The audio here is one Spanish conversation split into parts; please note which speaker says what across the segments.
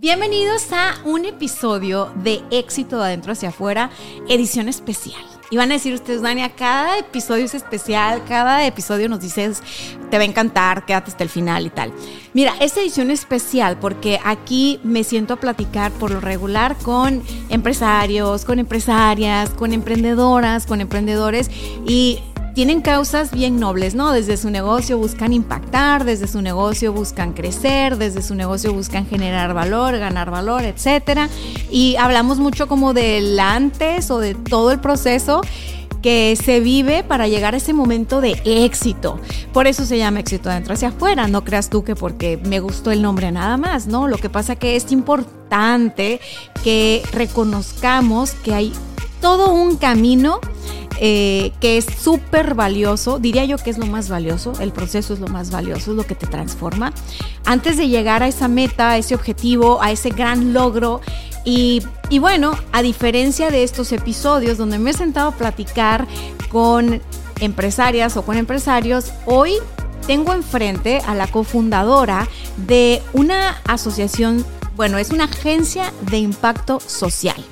Speaker 1: Bienvenidos a un episodio de Éxito de Adentro hacia Afuera, edición especial. Y van a decir ustedes, Dania, cada episodio es especial, cada episodio nos dices, te va a encantar, quédate hasta el final y tal. Mira, esta edición es especial porque aquí me siento a platicar por lo regular con empresarios, con empresarias, con emprendedoras, con emprendedores y tienen causas bien nobles, ¿no? Desde su negocio buscan impactar, desde su negocio buscan crecer, desde su negocio buscan generar valor, ganar valor, etcétera. Y hablamos mucho como del antes o de todo el proceso que se vive para llegar a ese momento de éxito. Por eso se llama éxito adentro hacia afuera. No creas tú que porque me gustó el nombre nada más, ¿no? Lo que pasa que es importante que reconozcamos que hay todo un camino eh, que es súper valioso, diría yo que es lo más valioso, el proceso es lo más valioso, es lo que te transforma. Antes de llegar a esa meta, a ese objetivo, a ese gran logro, y, y bueno, a diferencia de estos episodios donde me he sentado a platicar con empresarias o con empresarios, hoy tengo enfrente a la cofundadora de una asociación, bueno, es una agencia de impacto social.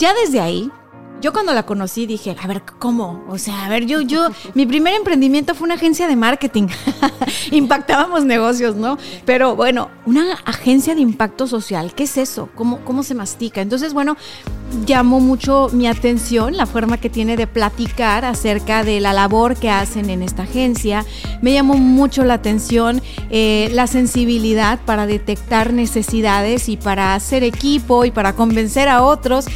Speaker 1: Ya desde ahí yo cuando la conocí dije, a ver, ¿cómo? O sea, a ver, yo, yo, mi primer emprendimiento fue una agencia de marketing. Impactábamos negocios, ¿no? Pero bueno, una agencia de impacto social, ¿qué es eso? ¿Cómo, cómo se mastica? Entonces, bueno, llamó mucho mi atención la forma que tiene de platicar acerca de la labor que hacen en esta agencia. Me llamó mucho la atención eh, la sensibilidad para detectar necesidades y para hacer equipo y para convencer a otros.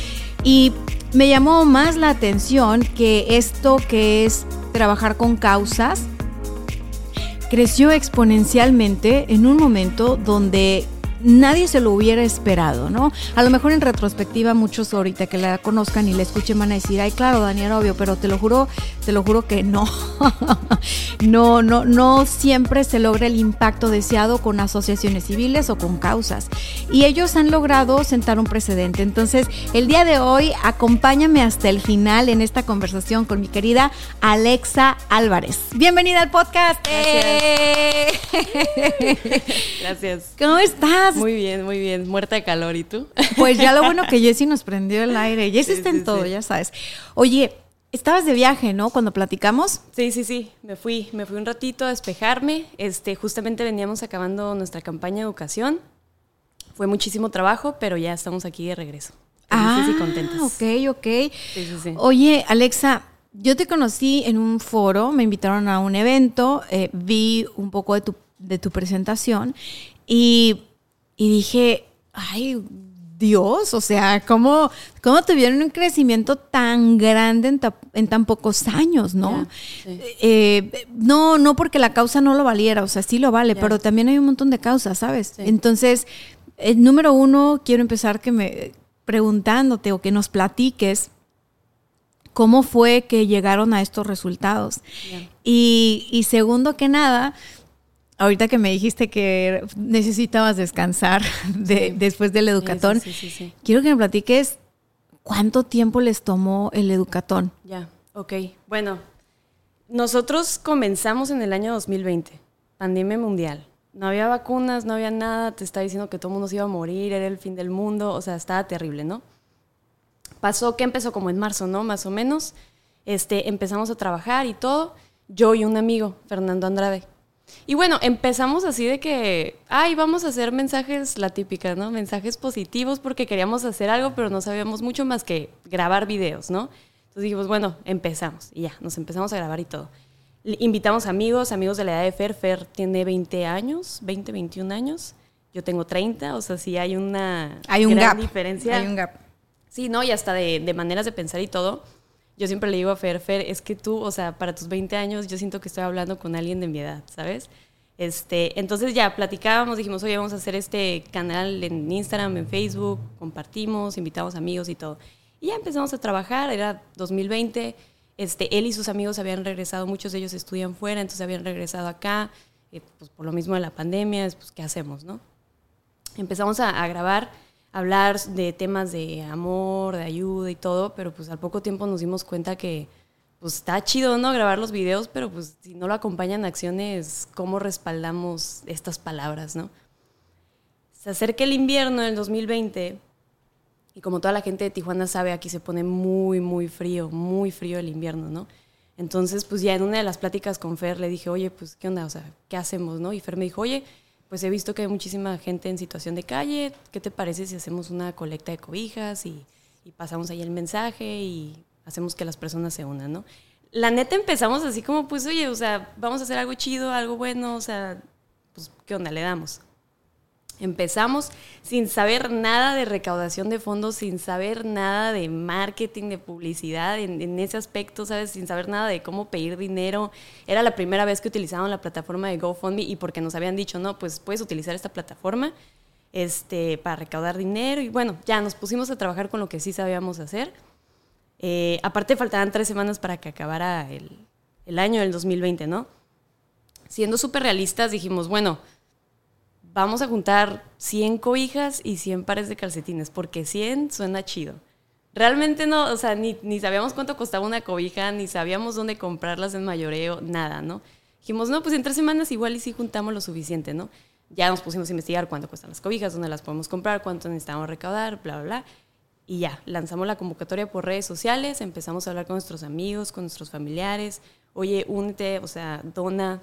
Speaker 1: Y me llamó más la atención que esto que es trabajar con causas creció exponencialmente en un momento donde nadie se lo hubiera esperado, ¿no? A lo mejor en retrospectiva muchos ahorita que la conozcan y la escuchen van a decir, ay, claro, Daniel, obvio, pero te lo juro, te lo juro que no. no, no, no siempre se logra el impacto deseado con asociaciones civiles o con causas. Y ellos han logrado sentar un precedente. Entonces, el día de hoy, acompáñame hasta el final en esta conversación con mi querida Alexa Álvarez. Bienvenida al podcast.
Speaker 2: Gracias. Gracias.
Speaker 1: ¿Cómo estás?
Speaker 2: Muy bien, muy bien. Muerta de calor, ¿y tú?
Speaker 1: Pues ya lo bueno que Jessy nos prendió el aire. Jessy está en todo, ya sabes. Oye, estabas de viaje, ¿no? Cuando platicamos.
Speaker 2: Sí, sí, sí. Me fui, me fui un ratito a despejarme. Este, justamente veníamos acabando nuestra campaña de educación. Fue muchísimo trabajo, pero ya estamos aquí de regreso.
Speaker 1: Ah, y contentas. ok, ok. Sí, sí, sí. Oye, Alexa, yo te conocí en un foro, me invitaron a un evento, eh, vi un poco de tu, de tu presentación y y dije, ay, Dios, o sea, ¿cómo, cómo tuvieron un crecimiento tan grande en, tan pocos años, ¿no? Eh, no, no porque la causa no lo valiera, o sea, sí lo vale, pero también hay un montón de causas, ¿sabes? Entonces, el número uno, quiero empezar que me preguntándote o que nos platiques cómo fue que llegaron a estos resultados. Y, y segundo que nada, Ahorita que me dijiste que necesitabas descansar después del educatón, quiero que me platiques cuánto tiempo les tomó el educatón.
Speaker 2: Ya, ok. Bueno, nosotros comenzamos en el año 2020, pandemia mundial. No había vacunas, no había nada, te estaba diciendo que todo el mundo se iba a morir, era el fin del mundo, o sea, estaba terrible, ¿no? Pasó que empezó como en marzo, ¿no? Más o menos. Este, empezamos a trabajar y todo. Yo y un amigo, Fernando Andrade y bueno, empezamos así de que, ay, vamos a hacer mensajes, la típica, ¿no? Mensajes positivos porque queríamos hacer algo, pero no sabíamos mucho más que grabar videos, ¿no? Entonces dijimos, bueno, empezamos. Y ya, nos empezamos a grabar y todo. Invitamos amigos, amigos de la edad de Fer. Fer tiene 20 años, 20, 21 años. Yo tengo 30, o sea, sí hay una
Speaker 1: hay un gran
Speaker 2: diferencia.
Speaker 1: Hay un gap.
Speaker 2: Sí, ¿no? Y hasta de, de maneras de pensar y todo yo siempre le digo a Fer, Fer, es que tú, o sea, para tus 20 años yo siento que estoy hablando con alguien de mi edad, ¿sabes? Este, entonces ya platicábamos, dijimos, oye, vamos a hacer este canal en Instagram, en Facebook, compartimos, invitamos amigos y todo. Y ya empezamos a trabajar, era 2020, este, él y sus amigos habían regresado, muchos de ellos estudian fuera, entonces habían regresado acá, eh, pues por lo mismo de la pandemia, pues ¿qué hacemos, no? Empezamos a, grabar, hablar de temas de amor, de ayuda y todo, pero pues al poco tiempo nos dimos cuenta que pues está chido, ¿no? Grabar los videos, pero pues si no lo acompañan acciones, ¿cómo respaldamos estas palabras, no? Se acerca el invierno del 2020 y como toda la gente de Tijuana sabe, aquí se pone muy, muy frío, muy frío el invierno, ¿no? Entonces, pues ya en una de las pláticas con Fer le dije, oye, pues, ¿qué onda? O sea, ¿qué hacemos, no? Y Fer me dijo, oye, pues he visto que hay muchísima gente en situación de calle, ¿qué te parece si hacemos una colecta de cobijas y, pasamos ahí el mensaje y hacemos que las personas se unan, ¿no? La neta empezamos así como, pues, oye, o sea, vamos a hacer algo chido, algo bueno, o sea, pues, ¿qué onda? Le damos. Empezamos sin saber nada de recaudación de fondos, sin saber nada de marketing, de publicidad, en, en, ese aspecto, ¿sabes? Sin saber nada de cómo pedir dinero. Era la primera vez que utilizaban la plataforma de GoFundMe y porque nos habían dicho, no, pues puedes utilizar esta plataforma este, para recaudar dinero. Y bueno, ya nos pusimos a trabajar con lo que sí sabíamos hacer. Eh, aparte faltaban tres semanas para que acabara el, el año del 2020, ¿no? Siendo súper realistas, dijimos, bueno, vamos a juntar 100 cobijas y 100 pares de calcetines, porque 100 suena chido. Realmente no, o sea, ni, ni, sabíamos cuánto costaba una cobija, ni sabíamos dónde comprarlas en mayoreo, nada, ¿no? Dijimos, no, pues en tres semanas igual y sí juntamos lo suficiente, ¿no? Ya nos pusimos a investigar cuánto cuestan las cobijas, dónde las podemos comprar, cuánto necesitamos recaudar, bla, bla, bla. Y ya, lanzamos la convocatoria por redes sociales, empezamos a hablar con nuestros amigos, con nuestros familiares. Oye, únete, o sea, dona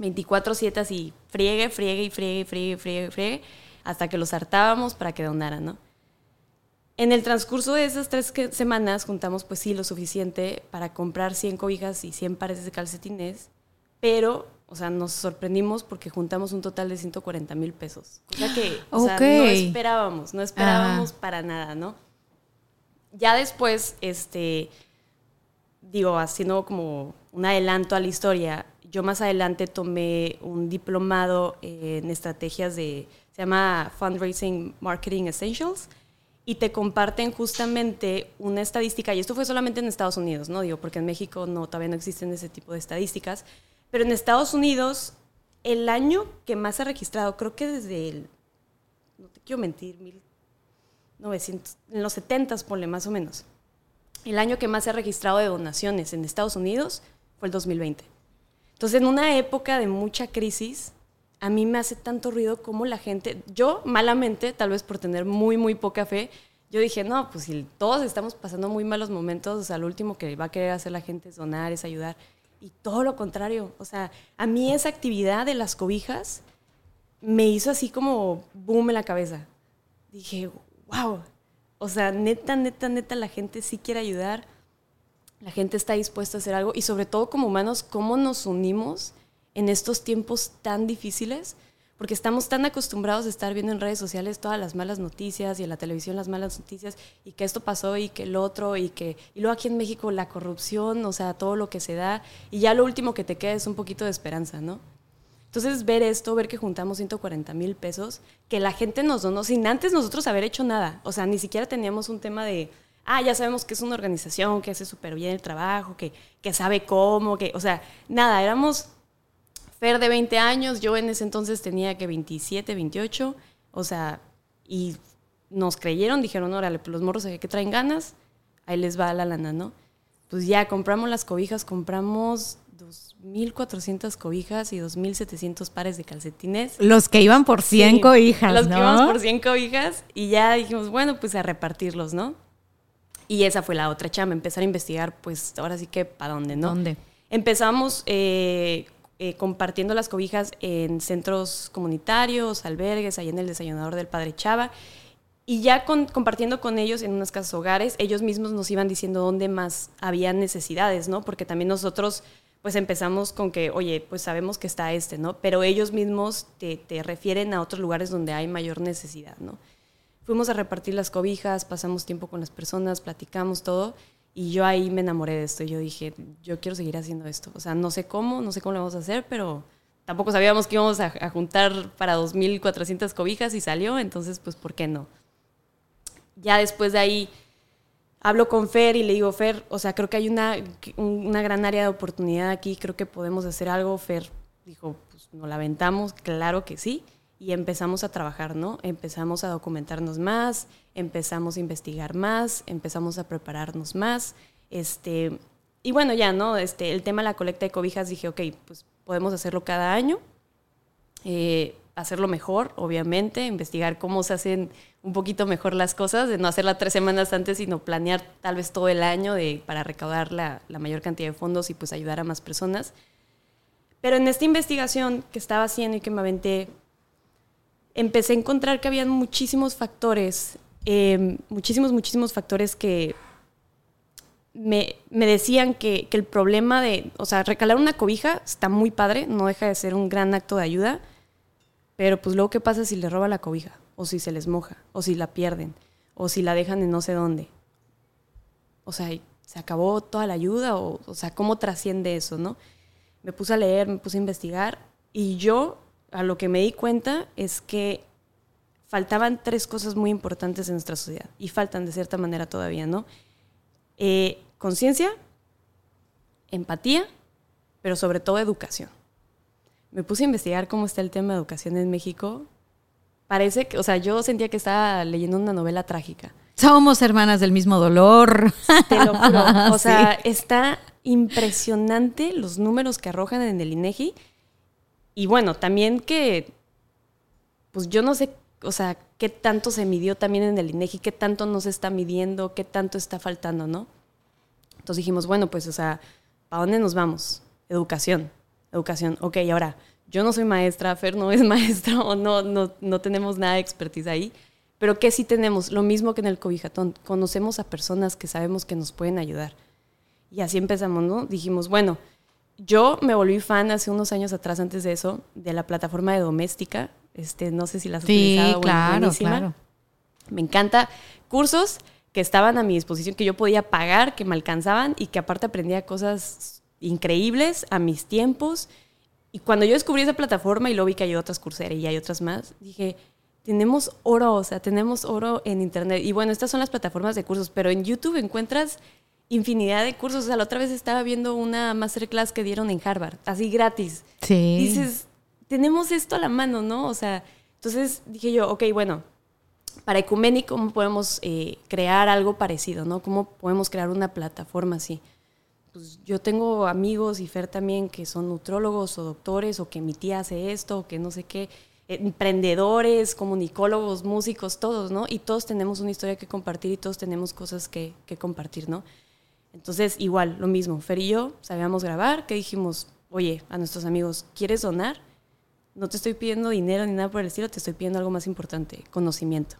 Speaker 2: 24-7 así, friegue, friegue y friegue, friegue, friegue, friegue, hasta que los hartábamos para que donaran, ¿no? En el transcurso de esas tres semanas juntamos, pues sí, lo suficiente para comprar 100 cobijas y 100 pares de calcetines, pero, o sea, nos sorprendimos porque juntamos un total de 140 mil pesos. Cosa que, o sea, no esperábamos, no esperábamos ah. para nada, ¿no? Ya después, este, digo, haciendo como un adelanto a la historia, yo más adelante tomé un diplomado en estrategias de, se llama Fundraising Marketing Essentials, y te comparten justamente una estadística, y esto fue solamente en Estados Unidos, ¿no? Digo, porque en México no, todavía no existen ese tipo de estadísticas, pero en Estados Unidos, el año que más ha registrado, creo que desde el, no te quiero mentir, 1900, en los 70, ponle más o menos, el año que más se ha registrado de donaciones en Estados Unidos fue el 2020. Entonces, en una época de mucha crisis, a mí me hace tanto ruido como la gente, yo malamente, tal vez por tener muy, muy poca fe, yo dije, no, pues si todos estamos pasando muy malos momentos, o sea, lo último que va a querer hacer la gente es donar, es ayudar. Y todo lo contrario, o sea, a mí esa actividad de las cobijas me hizo así como boom en la cabeza. Dije, wow, o sea, neta, neta, neta, la gente sí quiere ayudar la gente está dispuesta a hacer algo y sobre todo como humanos, cómo nos unimos en estos tiempos tan difíciles, porque estamos tan acostumbrados a estar viendo en redes sociales todas las malas noticias y en la televisión las malas noticias y que esto pasó y que el otro y que y luego aquí en México la corrupción, o sea, todo lo que se da y ya lo último que te queda es un poquito de esperanza, ¿no? Entonces ver esto, ver que juntamos 140 mil pesos, que la gente nos donó sin antes nosotros haber hecho nada, o sea, ni siquiera teníamos un tema de ah, ya sabemos que es una organización que hace súper bien el trabajo, que, que sabe cómo, que, o sea, nada, éramos Fer de 20 años, yo en ese entonces tenía que 27, 28, o sea, y nos creyeron, dijeron, órale, pues los morros que traen ganas, ahí les va la lana, ¿no? Pues ya compramos las cobijas, compramos 2.400 cobijas y 2.700 pares de calcetines.
Speaker 1: Los que iban por 100 sí, cobijas,
Speaker 2: Los
Speaker 1: ¿no?
Speaker 2: que iban por 100 cobijas y ya dijimos, bueno, pues a repartirlos, ¿no? Y esa fue la otra chamba, empezar a investigar, pues ahora sí que para dónde, ¿no?
Speaker 1: ¿Dónde?
Speaker 2: Empezamos eh, eh, compartiendo las cobijas en centros comunitarios, albergues, ahí en el desayunador del Padre Chava. Y ya con, compartiendo con ellos en unas casas hogares, ellos mismos nos iban diciendo dónde más había necesidades, ¿no? Porque también nosotros pues empezamos con que, oye, pues sabemos que está este, ¿no? Pero ellos mismos te, te refieren a otros lugares donde hay mayor necesidad, ¿no? Fuimos a repartir las cobijas, pasamos tiempo con las personas, platicamos todo. Y yo ahí me enamoré de esto. Yo dije, yo quiero seguir haciendo esto. O sea, no sé cómo, no sé cómo lo vamos a hacer, pero tampoco sabíamos que íbamos a, juntar para 2.400 cobijas y salió, entonces pues ¿por qué no? Ya después de ahí hablo con Fer y le digo, Fer, o sea, creo que hay una, una gran área de oportunidad aquí, creo que podemos hacer algo. Fer dijo, pues nos la aventamos, claro que sí. Y empezamos a trabajar, ¿no? Empezamos a documentarnos más, empezamos a investigar más, empezamos a prepararnos más. Este, y bueno, ya, ¿no? Este, el tema de la colecta de cobijas, dije, ok, pues podemos hacerlo cada año. Eh, hacerlo mejor, obviamente, investigar cómo se hacen un poquito mejor las cosas, de no hacerla tres semanas antes, sino planear tal vez todo el año de, para recaudar la, la mayor cantidad de fondos y pues ayudar a más personas. Pero en esta investigación que estaba haciendo y que me aventé, empecé a encontrar que había muchísimos factores, eh, muchísimos, muchísimos factores que me, me decían que, que, el problema de, o sea, recalar una cobija está muy padre, no deja de ser un gran acto de ayuda, pero pues luego, ¿qué pasa si le roba la cobija? O si se les moja, o si la pierden, o si la dejan en no sé dónde. O sea, ¿se acabó toda la ayuda? O, o sea, ¿cómo trasciende eso, no? Me puse a leer, me puse a investigar, y yo a lo que me di cuenta es que faltaban tres cosas muy importantes en nuestra sociedad, y faltan de cierta manera todavía, ¿no? Eh, conciencia, empatía, pero sobre todo educación. Me puse a investigar cómo está el tema de educación en México. Parece que, o sea, yo sentía que estaba leyendo una novela trágica.
Speaker 1: Somos hermanas del mismo dolor.
Speaker 2: Te lo juro. O sea, sí. está impresionante los números que arrojan en el INEGI. Y bueno, también que, pues yo no sé, o sea, qué tanto se midió también en el INEGI, qué tanto no se está midiendo, qué tanto está faltando, ¿no? Entonces dijimos, bueno, pues, o sea, ¿para dónde nos vamos? Educación, educación. Ok, ahora, yo no soy maestra, Fer no es maestra, o no, no, no tenemos nada de expertise ahí, pero ¿qué sí tenemos? Lo mismo que en el cobijatón, conocemos a personas que sabemos que nos pueden ayudar. Y así empezamos, ¿no? Dijimos, bueno, yo me volví fan hace unos años atrás, antes de eso, de la plataforma de Doméstica. Este, no sé si las has
Speaker 1: sí,
Speaker 2: utilizado.
Speaker 1: Claro,
Speaker 2: buenísima.
Speaker 1: claro.
Speaker 2: Me encanta. Cursos que estaban a mi disposición, que yo podía pagar, que me alcanzaban y que aparte aprendía cosas increíbles a mis tiempos. Y cuando yo descubrí esa plataforma y lo vi que hay otras curseras y hay otras más, dije, tenemos oro, o sea, tenemos oro en Internet. Y bueno, estas son las plataformas de cursos, pero en YouTube encuentras infinidad de cursos. O sea, la otra vez estaba viendo una masterclass que dieron en Harvard, así gratis.
Speaker 1: Sí.
Speaker 2: Dices, tenemos esto a la mano, ¿no? O sea, entonces dije yo, ok, bueno, para Ecumeni, ¿cómo podemos eh, crear algo parecido, ¿no? ¿Cómo podemos crear una plataforma así? Pues yo tengo amigos y Fer también que son nutrólogos o doctores o que mi tía hace esto o que no sé qué, emprendedores, comunicólogos, músicos, todos, ¿no? Y todos tenemos una historia que compartir y todos tenemos cosas que, que compartir, ¿no? Entonces, igual, lo mismo, Fer y yo sabíamos grabar, que dijimos, oye, a nuestros amigos, ¿quieres donar? No te estoy pidiendo dinero ni nada por el estilo, te estoy pidiendo algo más importante, conocimiento.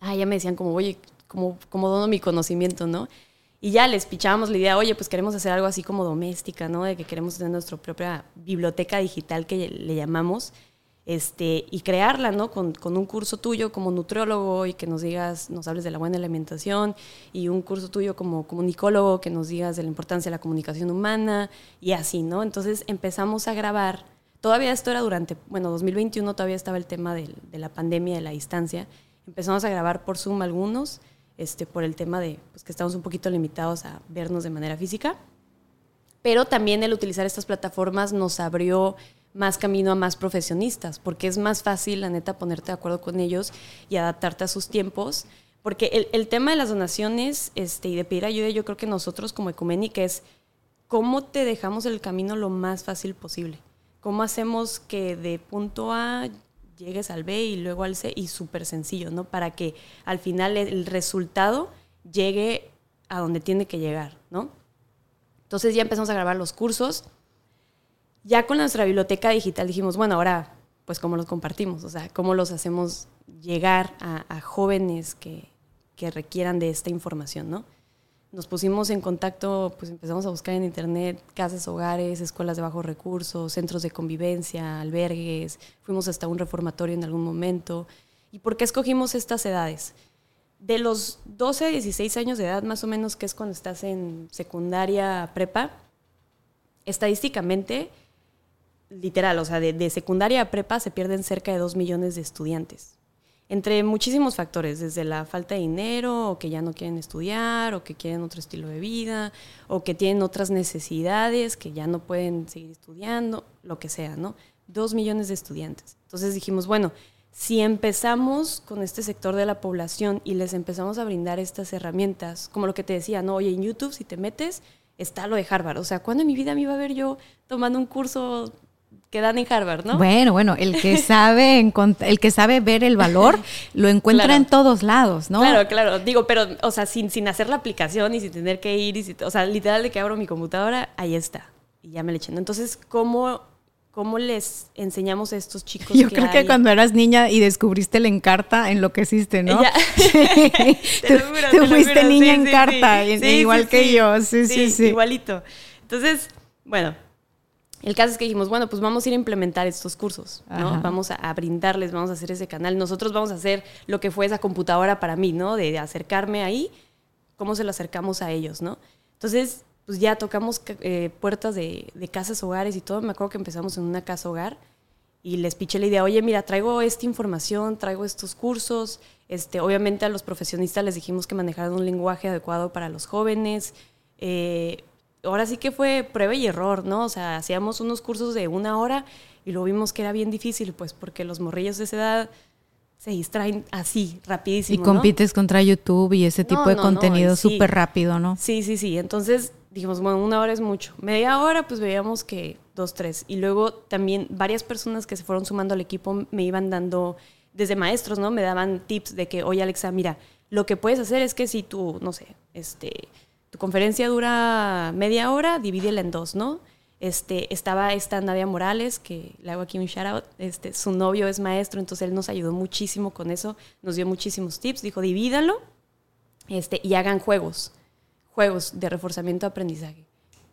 Speaker 2: Ah, ya me decían como, oye, ¿cómo, cómo dono mi conocimiento, no? Y ya les pichábamos la idea, oye, pues queremos hacer algo así como doméstica, ¿no? De que queremos tener nuestra propia biblioteca digital que le llamamos, este, y crearla, ¿no? Con, con, un curso tuyo como nutriólogo y que nos digas, nos hables de la buena alimentación, y un curso tuyo como comunicólogo que nos digas de la importancia de la comunicación humana, y así, ¿no? Entonces empezamos a grabar. Todavía esto era durante, bueno, 2021 todavía estaba el tema de, de la pandemia, de la distancia. Empezamos a grabar por Zoom algunos, este, por el tema de pues, que estamos un poquito limitados a vernos de manera física. Pero también el utilizar estas plataformas nos abrió más camino a más profesionistas, porque es más fácil, la neta, ponerte de acuerdo con ellos y adaptarte a sus tiempos. Porque el, el tema de las donaciones este, y de pedir ayuda, yo creo que nosotros como Ecuménica es cómo te dejamos el camino lo más fácil posible. ¿Cómo hacemos que de punto A llegues al B y luego al C y súper sencillo, ¿no? Para que al final el resultado llegue a donde tiene que llegar, ¿no? Entonces ya empezamos a grabar los cursos. Ya con nuestra biblioteca digital dijimos, bueno, ahora, pues cómo los compartimos, o sea, cómo los hacemos llegar a, a jóvenes que, que requieran de esta información, ¿no? nos pusimos en contacto, pues empezamos a buscar en internet casas, hogares, escuelas de bajos recursos, centros de convivencia, albergues, fuimos hasta un reformatorio en algún momento. ¿Y por qué escogimos estas edades? De los 12 a 16 años de edad, más o menos, que es cuando estás en secundaria prepa, estadísticamente literal, o sea, de, de secundaria a prepa se pierden cerca de dos millones de estudiantes. Entre muchísimos factores, desde la falta de dinero, o que ya no quieren estudiar, o que quieren otro estilo de vida, o que tienen otras necesidades, que ya no pueden seguir estudiando, lo que sea, ¿no? Dos millones de estudiantes. Entonces dijimos, bueno, si empezamos con este sector de la población y les empezamos a brindar estas herramientas, como lo que te decía, no, oye, en YouTube si te metes, está lo de Harvard. O sea, ¿cuándo en mi vida me iba a ver yo tomando un curso que dan en Harvard, ¿no?
Speaker 1: Bueno, bueno, el que sabe el que sabe ver el valor lo encuentra en todos lados, ¿no?
Speaker 2: Claro, claro. Digo, pero, o sea, sin, sin hacer la aplicación y sin tener que ir, y o sea, literal de que abro mi computadora, ahí está. Y ya me le eché. Entonces, ¿cómo ¿Cómo les enseñamos a estos chicos?
Speaker 1: Yo creo que cuando eras niña y descubriste el encarta, enloqueciste, ¿no? te, fuiste niña en carta, igual que yo, sí, sí, sí.
Speaker 2: Igualito. Entonces, bueno, el caso es que dijimos, bueno, pues vamos a ir a implementar estos cursos, ¿no? Vamos a, brindarles, vamos a hacer ese canal. Nosotros vamos a hacer lo que fue esa computadora para mí, ¿no? De, acercarme ahí, cómo se lo acercamos a ellos, ¿no? Entonces, pues ya tocamos eh, puertas de, de, casas hogares y todo. Me acuerdo que empezamos en una casa hogar y les piché la idea, oye, mira, traigo esta información, traigo estos cursos. Este, obviamente a los profesionistas les dijimos que manejaran un lenguaje adecuado para los jóvenes. Eh, ahora sí que fue prueba y error, ¿no? O sea, hacíamos unos cursos de una hora y lo vimos que era bien difícil, pues porque los morrillos de esa edad se distraen así, rapidísimo.
Speaker 1: Y compites contra YouTube y ese tipo de contenido súper rápido, ¿no?
Speaker 2: Sí, sí, sí. Entonces dijimos, bueno, una hora es mucho. Media hora, pues veíamos que dos, tres. Y luego también varias personas que se fueron sumando al equipo me iban dando, desde maestros, ¿no? Me daban tips de que, oye, Alexa, mira, lo que puedes hacer es que si tú, no sé, este tu conferencia dura media hora, divídela en dos, ¿no? Este, estaba esta Nadia Morales, que le hago aquí un shout out, este, su novio es maestro, entonces él nos ayudó muchísimo con eso, nos dio muchísimos tips, dijo, divídalo este, y hagan juegos, juegos de reforzamiento de aprendizaje.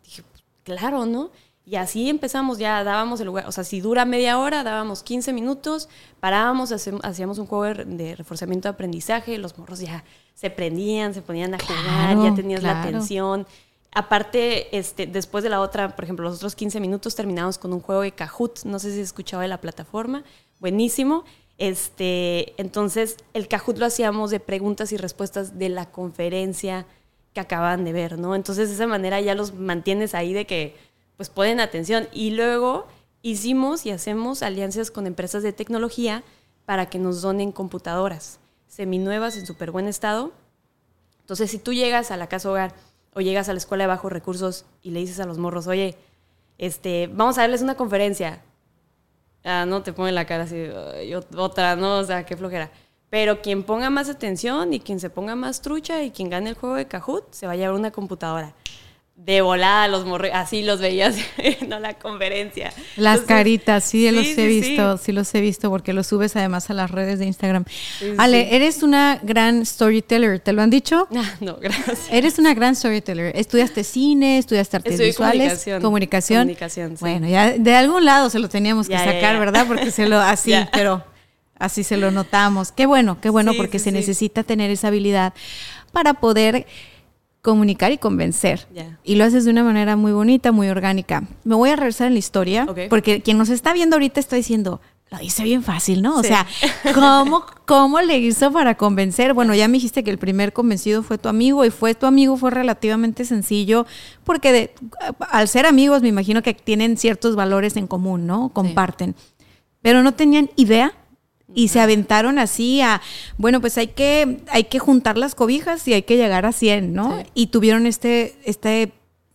Speaker 2: Dije, claro, ¿no? Y así empezamos, ya dábamos el lugar, o sea, si dura media hora, dábamos 15 minutos, parábamos, hacíamos un juego de reforzamiento de aprendizaje, los morros ya se prendían, se ponían a jugar, ya tenías la atención. Aparte, este, después de la otra, por ejemplo, los otros 15 minutos terminamos con un juego de Kahoot, no sé si escuchaba de la plataforma, buenísimo. Este, entonces, el Kahoot lo hacíamos de preguntas y respuestas de la conferencia que acaban de ver, ¿no? Entonces, de esa manera ya los mantienes ahí de que, pues, ponen atención. Y luego hicimos y hacemos alianzas con empresas de tecnología para que nos donen computadoras seminuevas en súper buen estado. Entonces, si tú llegas a la casa hogar o llegas a la escuela de bajos recursos y le dices a los morros, oye, este, vamos a darles una conferencia. Ah, no te ponen la cara así, otra, no, o sea, qué flojera. Pero quien ponga más atención y quien se ponga más trucha y quien gane el juego de Kahoot se va a llevar una computadora de volada los morre así los veías en la conferencia.
Speaker 1: Las caritas, sí, los he visto, sí. los he visto porque los subes además a las redes de Instagram. Ale, eres una gran storyteller, ¿te lo han dicho?
Speaker 2: Ah, no, gracias.
Speaker 1: Eres una gran storyteller. Estudiaste cine, estudiaste artes visuales,
Speaker 2: comunicación.
Speaker 1: Comunicación.
Speaker 2: comunicación
Speaker 1: Bueno, ya de algún lado se lo teníamos que sacar, ¿verdad? Porque se lo así, pero así se lo notamos. Qué bueno, qué bueno porque se necesita tener esa habilidad para poder comunicar y convencer. Y lo haces de una manera muy bonita, muy orgánica. Me voy a regresar en la historia, porque quien nos está viendo ahorita está diciendo, lo dice bien fácil, ¿no? O sea, ¿cómo, ¿cómo le hizo para convencer? Bueno, ya me dijiste que el primer convencido fue tu amigo y fue tu amigo, fue relativamente sencillo, porque al ser amigos me imagino que tienen ciertos valores en común, ¿no? Comparten. Pero no tenían idea y se aventaron así a, bueno, pues hay que, hay que juntar las cobijas y hay que llegar a 100, ¿no? Y tuvieron este, este,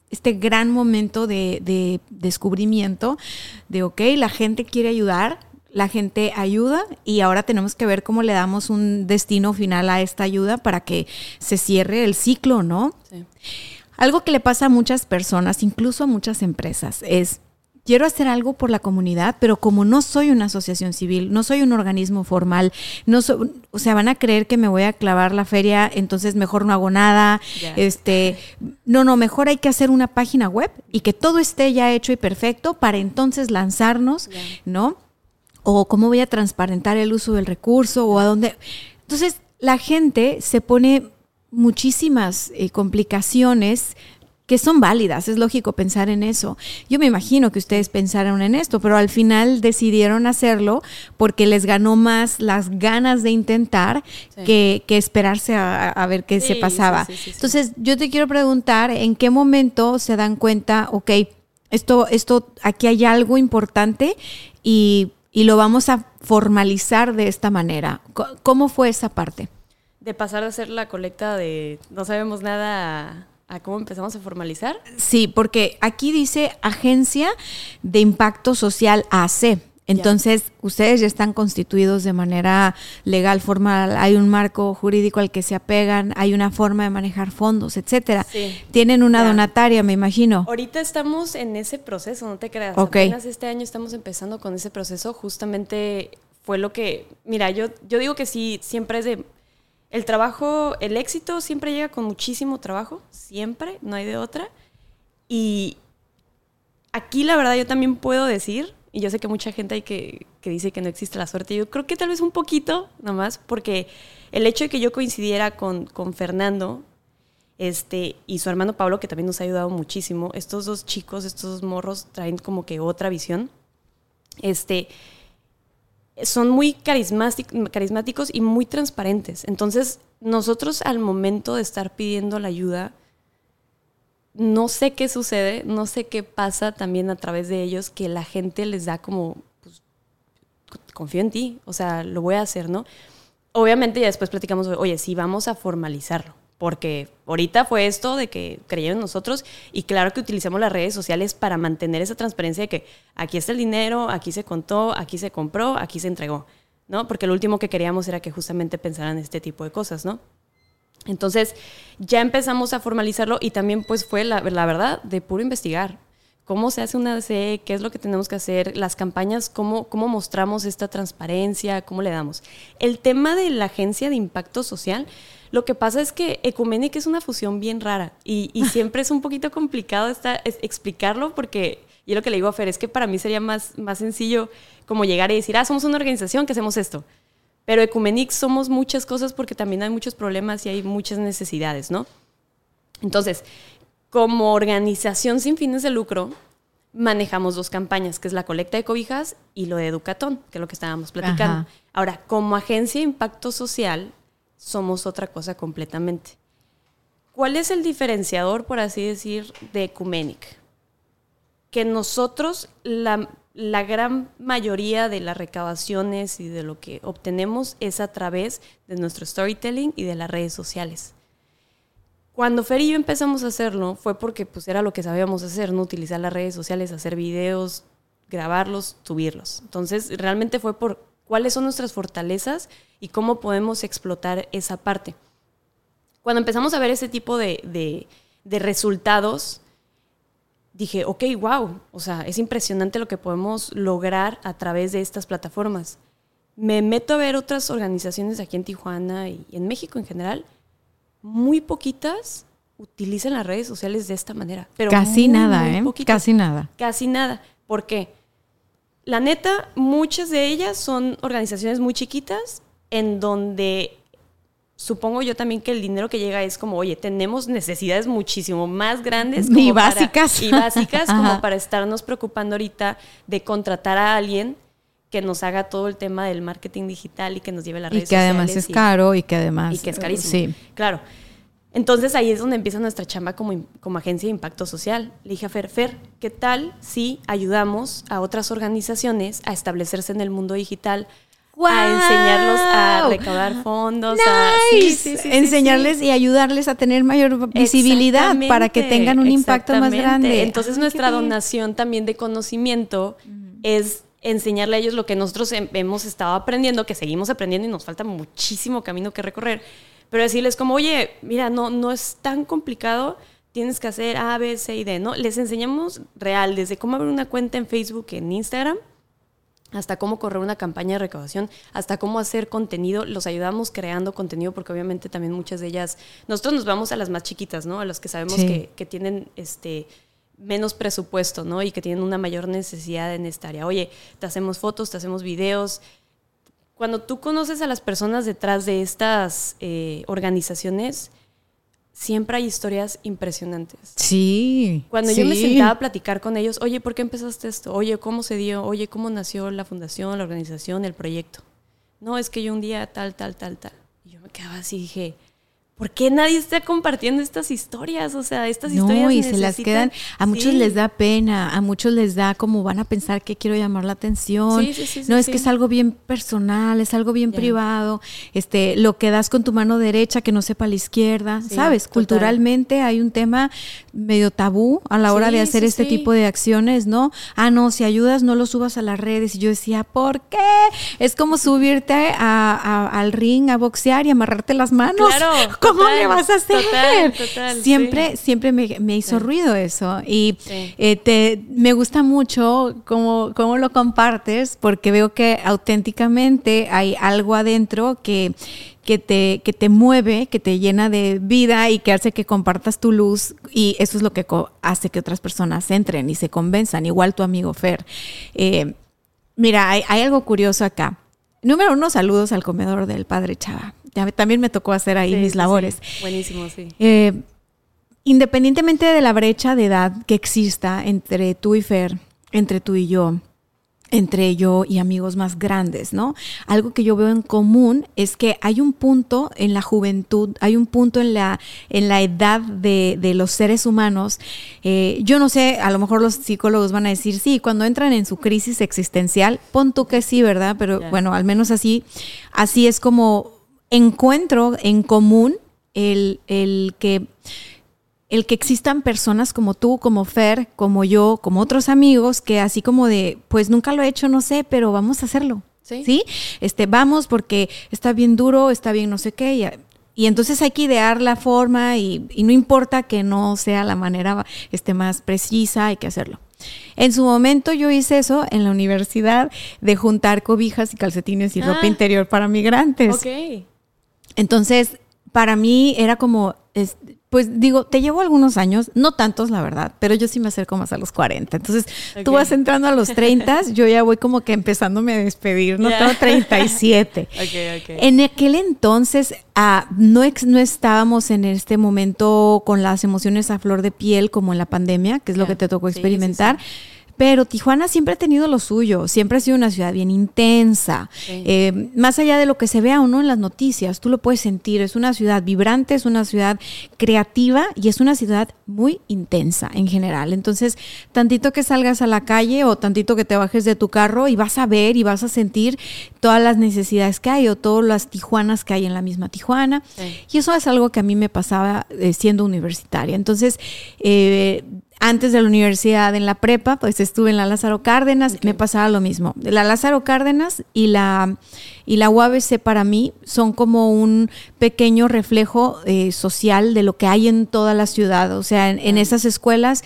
Speaker 1: este gran momento de, de, descubrimiento de, ok, la gente quiere ayudar, la gente ayuda y ahora tenemos que ver cómo le damos un destino final a esta ayuda para que se cierre el ciclo, ¿no? Sí. Algo que le pasa a muchas personas, incluso a muchas empresas, es quiero hacer algo por la comunidad, pero como no soy una asociación civil, no soy un organismo formal, no o sea, van a creer que me voy a clavar la feria, entonces mejor no hago nada. Este, no, no, mejor hay que hacer una página web y que todo esté ya hecho y perfecto para entonces lanzarnos, ¿no? O cómo voy a transparentar el uso del recurso o a dónde. Entonces, la gente se pone muchísimas eh, complicaciones que son válidas, es lógico pensar en eso. Yo me imagino que ustedes pensaron en esto, pero al final decidieron hacerlo porque les ganó más las ganas de intentar que, esperarse a, ver qué se pasaba. Entonces, yo te quiero preguntar, ¿en qué momento se dan cuenta, ok, esto, esto, aquí hay algo importante y, y lo vamos a formalizar de esta manera? ¿Cómo fue esa parte?
Speaker 2: De pasar a hacer la colecta de no sabemos nada a cómo empezamos a formalizar?
Speaker 1: Sí, porque aquí dice Agencia de Impacto Social AC. Entonces, ustedes ya están constituidos de manera legal, formal, hay un marco jurídico al que se apegan, hay una forma de manejar fondos, etcétera. Tienen una donataria, me imagino.
Speaker 2: Ahorita estamos en ese proceso, no te creas. Apenas este año estamos empezando con ese proceso. Justamente fue lo que, mira, yo, yo digo que sí, siempre es de el trabajo, el éxito siempre llega con muchísimo trabajo, siempre, no hay de otra. Y aquí la verdad yo también puedo decir, y yo sé que mucha gente hay que, que dice que no existe la suerte, yo creo que tal vez un poquito nomás, porque el hecho de que yo coincidiera con, con Fernando este, y su hermano Pablo, que también nos ha ayudado muchísimo, estos dos chicos, estos dos morros traen como que otra visión. Este, son muy carismáticos y muy transparentes. Entonces, nosotros al momento de estar pidiendo la ayuda, no sé qué sucede, no sé qué pasa también a través de ellos, que la gente les da como, pues, confío en ti, o sea, lo voy a hacer, ¿no? Obviamente ya después platicamos, oye, sí, vamos a formalizarlo porque ahorita fue esto de que creyeron nosotros y claro que utilizamos las redes sociales para mantener esa transparencia de que aquí está el dinero, aquí se contó, aquí se compró, aquí se entregó, ¿no? Porque lo último que queríamos era que justamente pensaran este tipo de cosas, ¿no? Entonces ya empezamos a formalizarlo y también pues fue la, la verdad de puro investigar. ¿Cómo se hace una DC? ¿Qué es lo que tenemos que hacer? Las campañas, ¿cómo, cómo mostramos esta transparencia? ¿Cómo le damos? El tema de la agencia de impacto social, lo que pasa es que Ecumenic es una fusión bien rara y, siempre es un poquito complicado esta, explicarlo porque yo lo que le digo a Fer es que para mí sería más, más sencillo como llegar y decir, ah, somos una organización que hacemos esto. Pero Ecumenic somos muchas cosas porque también hay muchos problemas y hay muchas necesidades, ¿no? Entonces, como organización sin fines de lucro, manejamos dos campañas, que es la colecta de cobijas y lo de Educatón, que es lo que estábamos platicando. Ahora, como agencia de impacto social, somos otra cosa completamente. ¿Cuál es el diferenciador, por así decir, de Ecumenic? Que nosotros, la, la gran mayoría de las recabaciones y de lo que obtenemos es a través de nuestro storytelling y de las redes sociales. Cuando Fer y yo empezamos a hacerlo fue porque pues era lo que sabíamos hacer, ¿no? Utilizar las redes sociales, hacer videos, grabarlos, subirlos. Entonces, realmente fue por cuáles son nuestras fortalezas y cómo podemos explotar esa parte. Cuando empezamos a ver ese tipo de, resultados, dije, ok, wow, o sea, es impresionante lo que podemos lograr a través de estas plataformas. Me meto a ver otras organizaciones aquí en Tijuana y en México en general, muy poquitas utilizan las redes sociales de esta manera. Pero
Speaker 1: casi nada, ¿eh? Casi nada.
Speaker 2: Casi nada. ¿Por qué? La neta, muchas de ellas son organizaciones muy chiquitas en donde supongo yo también que el dinero que llega es como, oye, tenemos necesidades muchísimo más grandes.
Speaker 1: y básicas.
Speaker 2: y básicas como para estarnos preocupando ahorita de contratar a alguien que nos haga todo el tema del marketing digital y que nos lleve las redes
Speaker 1: sociales. Y que además es caro y que además...
Speaker 2: Y que es carísimo. Sí. Claro. Entonces ahí es donde empieza nuestra chamba como, como agencia de impacto social. Le dije a Fer, Fer, ¿qué tal si ayudamos a otras organizaciones a establecerse en el mundo digital? A enseñarlos a recaudar fondos, a
Speaker 1: enseñarles y ayudarles a tener mayor visibilidad para que tengan un impacto más grande.
Speaker 2: Entonces nuestra donación también de conocimiento es enseñarle a ellos lo que nosotros hemos estado aprendiendo, que seguimos aprendiendo y nos falta muchísimo camino que recorrer pero decirles como, oye, mira, no, no es tan complicado, tienes que hacer A, B, C y D, ¿no? Les enseñamos real, desde cómo abrir una cuenta en Facebook, en Instagram, hasta cómo correr una campaña de recaudación, hasta cómo hacer contenido. Los ayudamos creando contenido porque obviamente también muchas de ellas, nosotros nos vamos a las más chiquitas, ¿no? A las que sabemos que, que, tienen este menos presupuesto, ¿no? Y que tienen una mayor necesidad en esta área. Oye, te hacemos fotos, te hacemos videos, cuando tú conoces a las personas detrás de estas eh, organizaciones, siempre hay historias impresionantes.
Speaker 1: Sí.
Speaker 2: Cuando yo me sentaba a platicar con ellos, oye, ¿por qué empezaste esto? Oye, ¿cómo se dio? Oye, ¿cómo nació la fundación, la organización, el proyecto? No, es que yo un día tal, tal, tal, tal. Y yo me quedaba así y dije, ¿por qué nadie está compartiendo estas historias? O sea, estas historias.
Speaker 1: No, y se las quedan. A muchos les da pena, a muchos les da como van a pensar que quiero llamar la atención.
Speaker 2: Sí, sí, sí,
Speaker 1: no, es que es algo bien personal, es algo bien privado. Este, lo que das con tu mano derecha que no sepa la izquierda, ¿sabes?
Speaker 2: total.
Speaker 1: Culturalmente hay un tema medio tabú a la hora de hacer este tipo de acciones, ¿no? Ah, no, si ayudas no lo subas a las redes. Y yo decía, ¿por qué? Es como subirte a- a- al ring a boxear y amarrarte las manos.
Speaker 2: Claro,
Speaker 1: ¿Cómo
Speaker 2: total,
Speaker 1: le vas a hacer?
Speaker 2: total, total,
Speaker 1: siempre, siempre me, me hizo ruido eso. Y
Speaker 2: Sí.
Speaker 1: eh, te, me gusta mucho cómo, cómo lo compartes, porque veo que auténticamente hay algo adentro que, que, te, que te mueve, que te llena de vida y que hace que compartas tu luz. Y eso es lo que hace que otras personas entren y se convenzan. Igual tu amigo Fer. Eh, mira, hay, hay algo curioso acá. Número uno, saludos al comedor del padre Chava. También me tocó hacer ahí
Speaker 2: Sí,
Speaker 1: mis
Speaker 2: sí.
Speaker 1: labores.
Speaker 2: Buenísimo, sí.
Speaker 1: Eh, independientemente de la brecha de edad que exista entre tú y Fer, entre tú y yo, entre yo y amigos más grandes, ¿no? Algo que yo veo en común es que hay un punto en la juventud, hay un punto en la, en la edad de, de los seres humanos. eh, yo no sé, a lo mejor los psicólogos van a decir, sí, cuando entran en su crisis existencial, pon tú que sí, ¿verdad? Pero bueno, al menos así, así es como encuentro en común el, el que el que existan personas como tú, como Fer, como yo, como otros amigos, que así como de, pues nunca lo he hecho, no sé, pero vamos a hacerlo.
Speaker 2: Sí.
Speaker 1: Este, vamos porque está bien duro, está bien no sé qué. Y, y entonces hay que idear la forma y, y no importa que no sea la manera este, más precisa, hay que hacerlo. En su momento yo hice eso en la universidad de juntar cobijas y calcetines y ropa
Speaker 2: Ah.
Speaker 1: interior para migrantes.
Speaker 2: Ok.
Speaker 1: Entonces, para mí era como, es- pues digo, te llevo algunos años, no tantos la verdad, pero yo sí me acerco más a los 40. Entonces, tú vas entrando a los 30, yo ya voy como que empezándome a despedir, no
Speaker 2: Ya.
Speaker 1: tengo 37.
Speaker 2: Ok, ok.
Speaker 1: En aquel entonces ah, no, ex- no estábamos en este momento con las emociones a flor de piel como en la pandemia, que es lo que te tocó
Speaker 2: Sí, sí,
Speaker 1: experimentar.
Speaker 2: sí.
Speaker 1: Pero Tijuana siempre ha tenido lo suyo, siempre ha sido una ciudad bien intensa.
Speaker 2: Sí.
Speaker 1: Eh, más allá de lo que se vea o no en las noticias, tú lo puedes sentir. Es una ciudad vibrante, es una ciudad creativa y es una ciudad muy intensa en general. Entonces, tantito que salgas a la calle o tantito que te bajes de tu carro y vas a ver y vas a sentir todas las necesidades que hay o todas las Tijuanas que hay en la misma Tijuana.
Speaker 2: Sí.
Speaker 1: Y eso es algo que a mí me pasaba eh, siendo universitaria. Entonces, eh, antes de la universidad, en la prepa, pues estuve en la Lázaro Cárdenas, me pasaba lo mismo. La Lázaro Cárdenas y la, y la UABC para mí son como un pequeño reflejo eh, social de lo que hay en toda la ciudad. O sea, en, en esas escuelas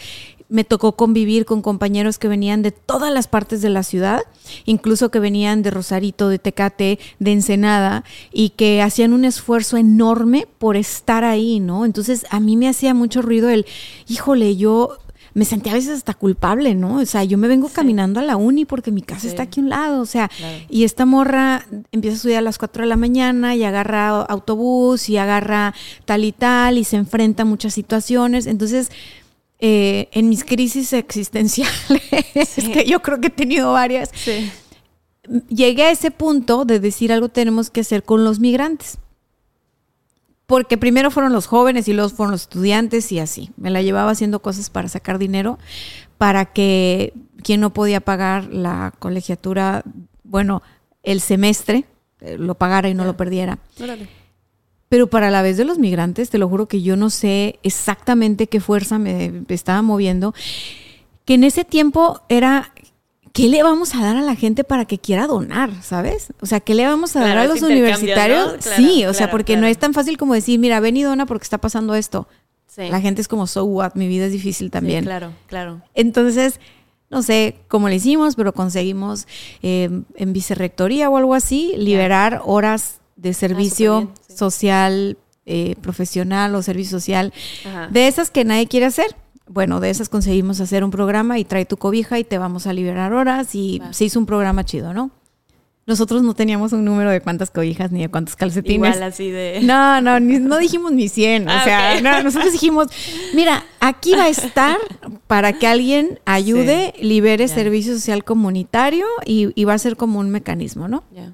Speaker 1: me tocó convivir con compañeros que venían de todas las partes de la ciudad, incluso que venían de Rosarito, de Tecate, de Ensenada, y que hacían un esfuerzo enorme por estar ahí, ¿no? Entonces a mí me hacía mucho ruido el, híjole, yo me sentía a veces hasta culpable, ¿no? O sea, yo me vengo caminando a la uni porque mi casa
Speaker 2: Sí.
Speaker 1: está aquí a un lado, o sea,
Speaker 2: Claro.
Speaker 1: y esta morra empieza a estudiar a las 4 de la mañana y agarra autobús y agarra tal y tal y se enfrenta a muchas situaciones. Entonces, eh, en mis crisis existenciales, es que yo creo que he tenido varias,
Speaker 2: Sí.
Speaker 1: llegué a ese punto de decir algo tenemos que hacer con los migrantes. Porque primero fueron los jóvenes y luego fueron los estudiantes y así. Me la llevaba haciendo cosas para sacar dinero, para que quien no podía pagar la colegiatura, bueno, el semestre, eh, lo pagara y no lo perdiera.
Speaker 2: Órale.
Speaker 1: Pero para la vez de los migrantes, te lo juro que yo no sé exactamente qué fuerza me estaba moviendo, que en ese tiempo era, ¿qué le vamos a dar a la gente para que quiera donar, sabes? O sea, ¿qué le vamos a dar a los universitarios?
Speaker 2: ¿no? Claro,
Speaker 1: sí, o sea, porque no es tan fácil como decir, mira, ven y dona porque está pasando esto.
Speaker 2: Sí.
Speaker 1: La gente es como, so what, mi vida es difícil también.
Speaker 2: Sí, claro, claro.
Speaker 1: Entonces, no sé cómo le hicimos, pero conseguimos eh, en vicerrectoría o algo así, liberar horas de servicio
Speaker 2: Ah, bien, sí.
Speaker 1: social, eh, profesional o servicio social,
Speaker 2: Ajá.
Speaker 1: de esas que nadie quiere hacer. Bueno, de esas conseguimos hacer un programa y trae tu cobija y te vamos a liberar horas y se hizo un programa chido, ¿no? nosotros no teníamos un número de cuántas cobijas ni de cuántos calcetines.
Speaker 2: Igual así de...
Speaker 1: No, no, ni- no dijimos ni 100.
Speaker 2: Ah,
Speaker 1: o sea,
Speaker 2: ok.
Speaker 1: no, nosotros dijimos, mira, aquí va a estar para que alguien ayude, libere servicio social comunitario y, y va a ser como un mecanismo, ¿no?
Speaker 2: Ya.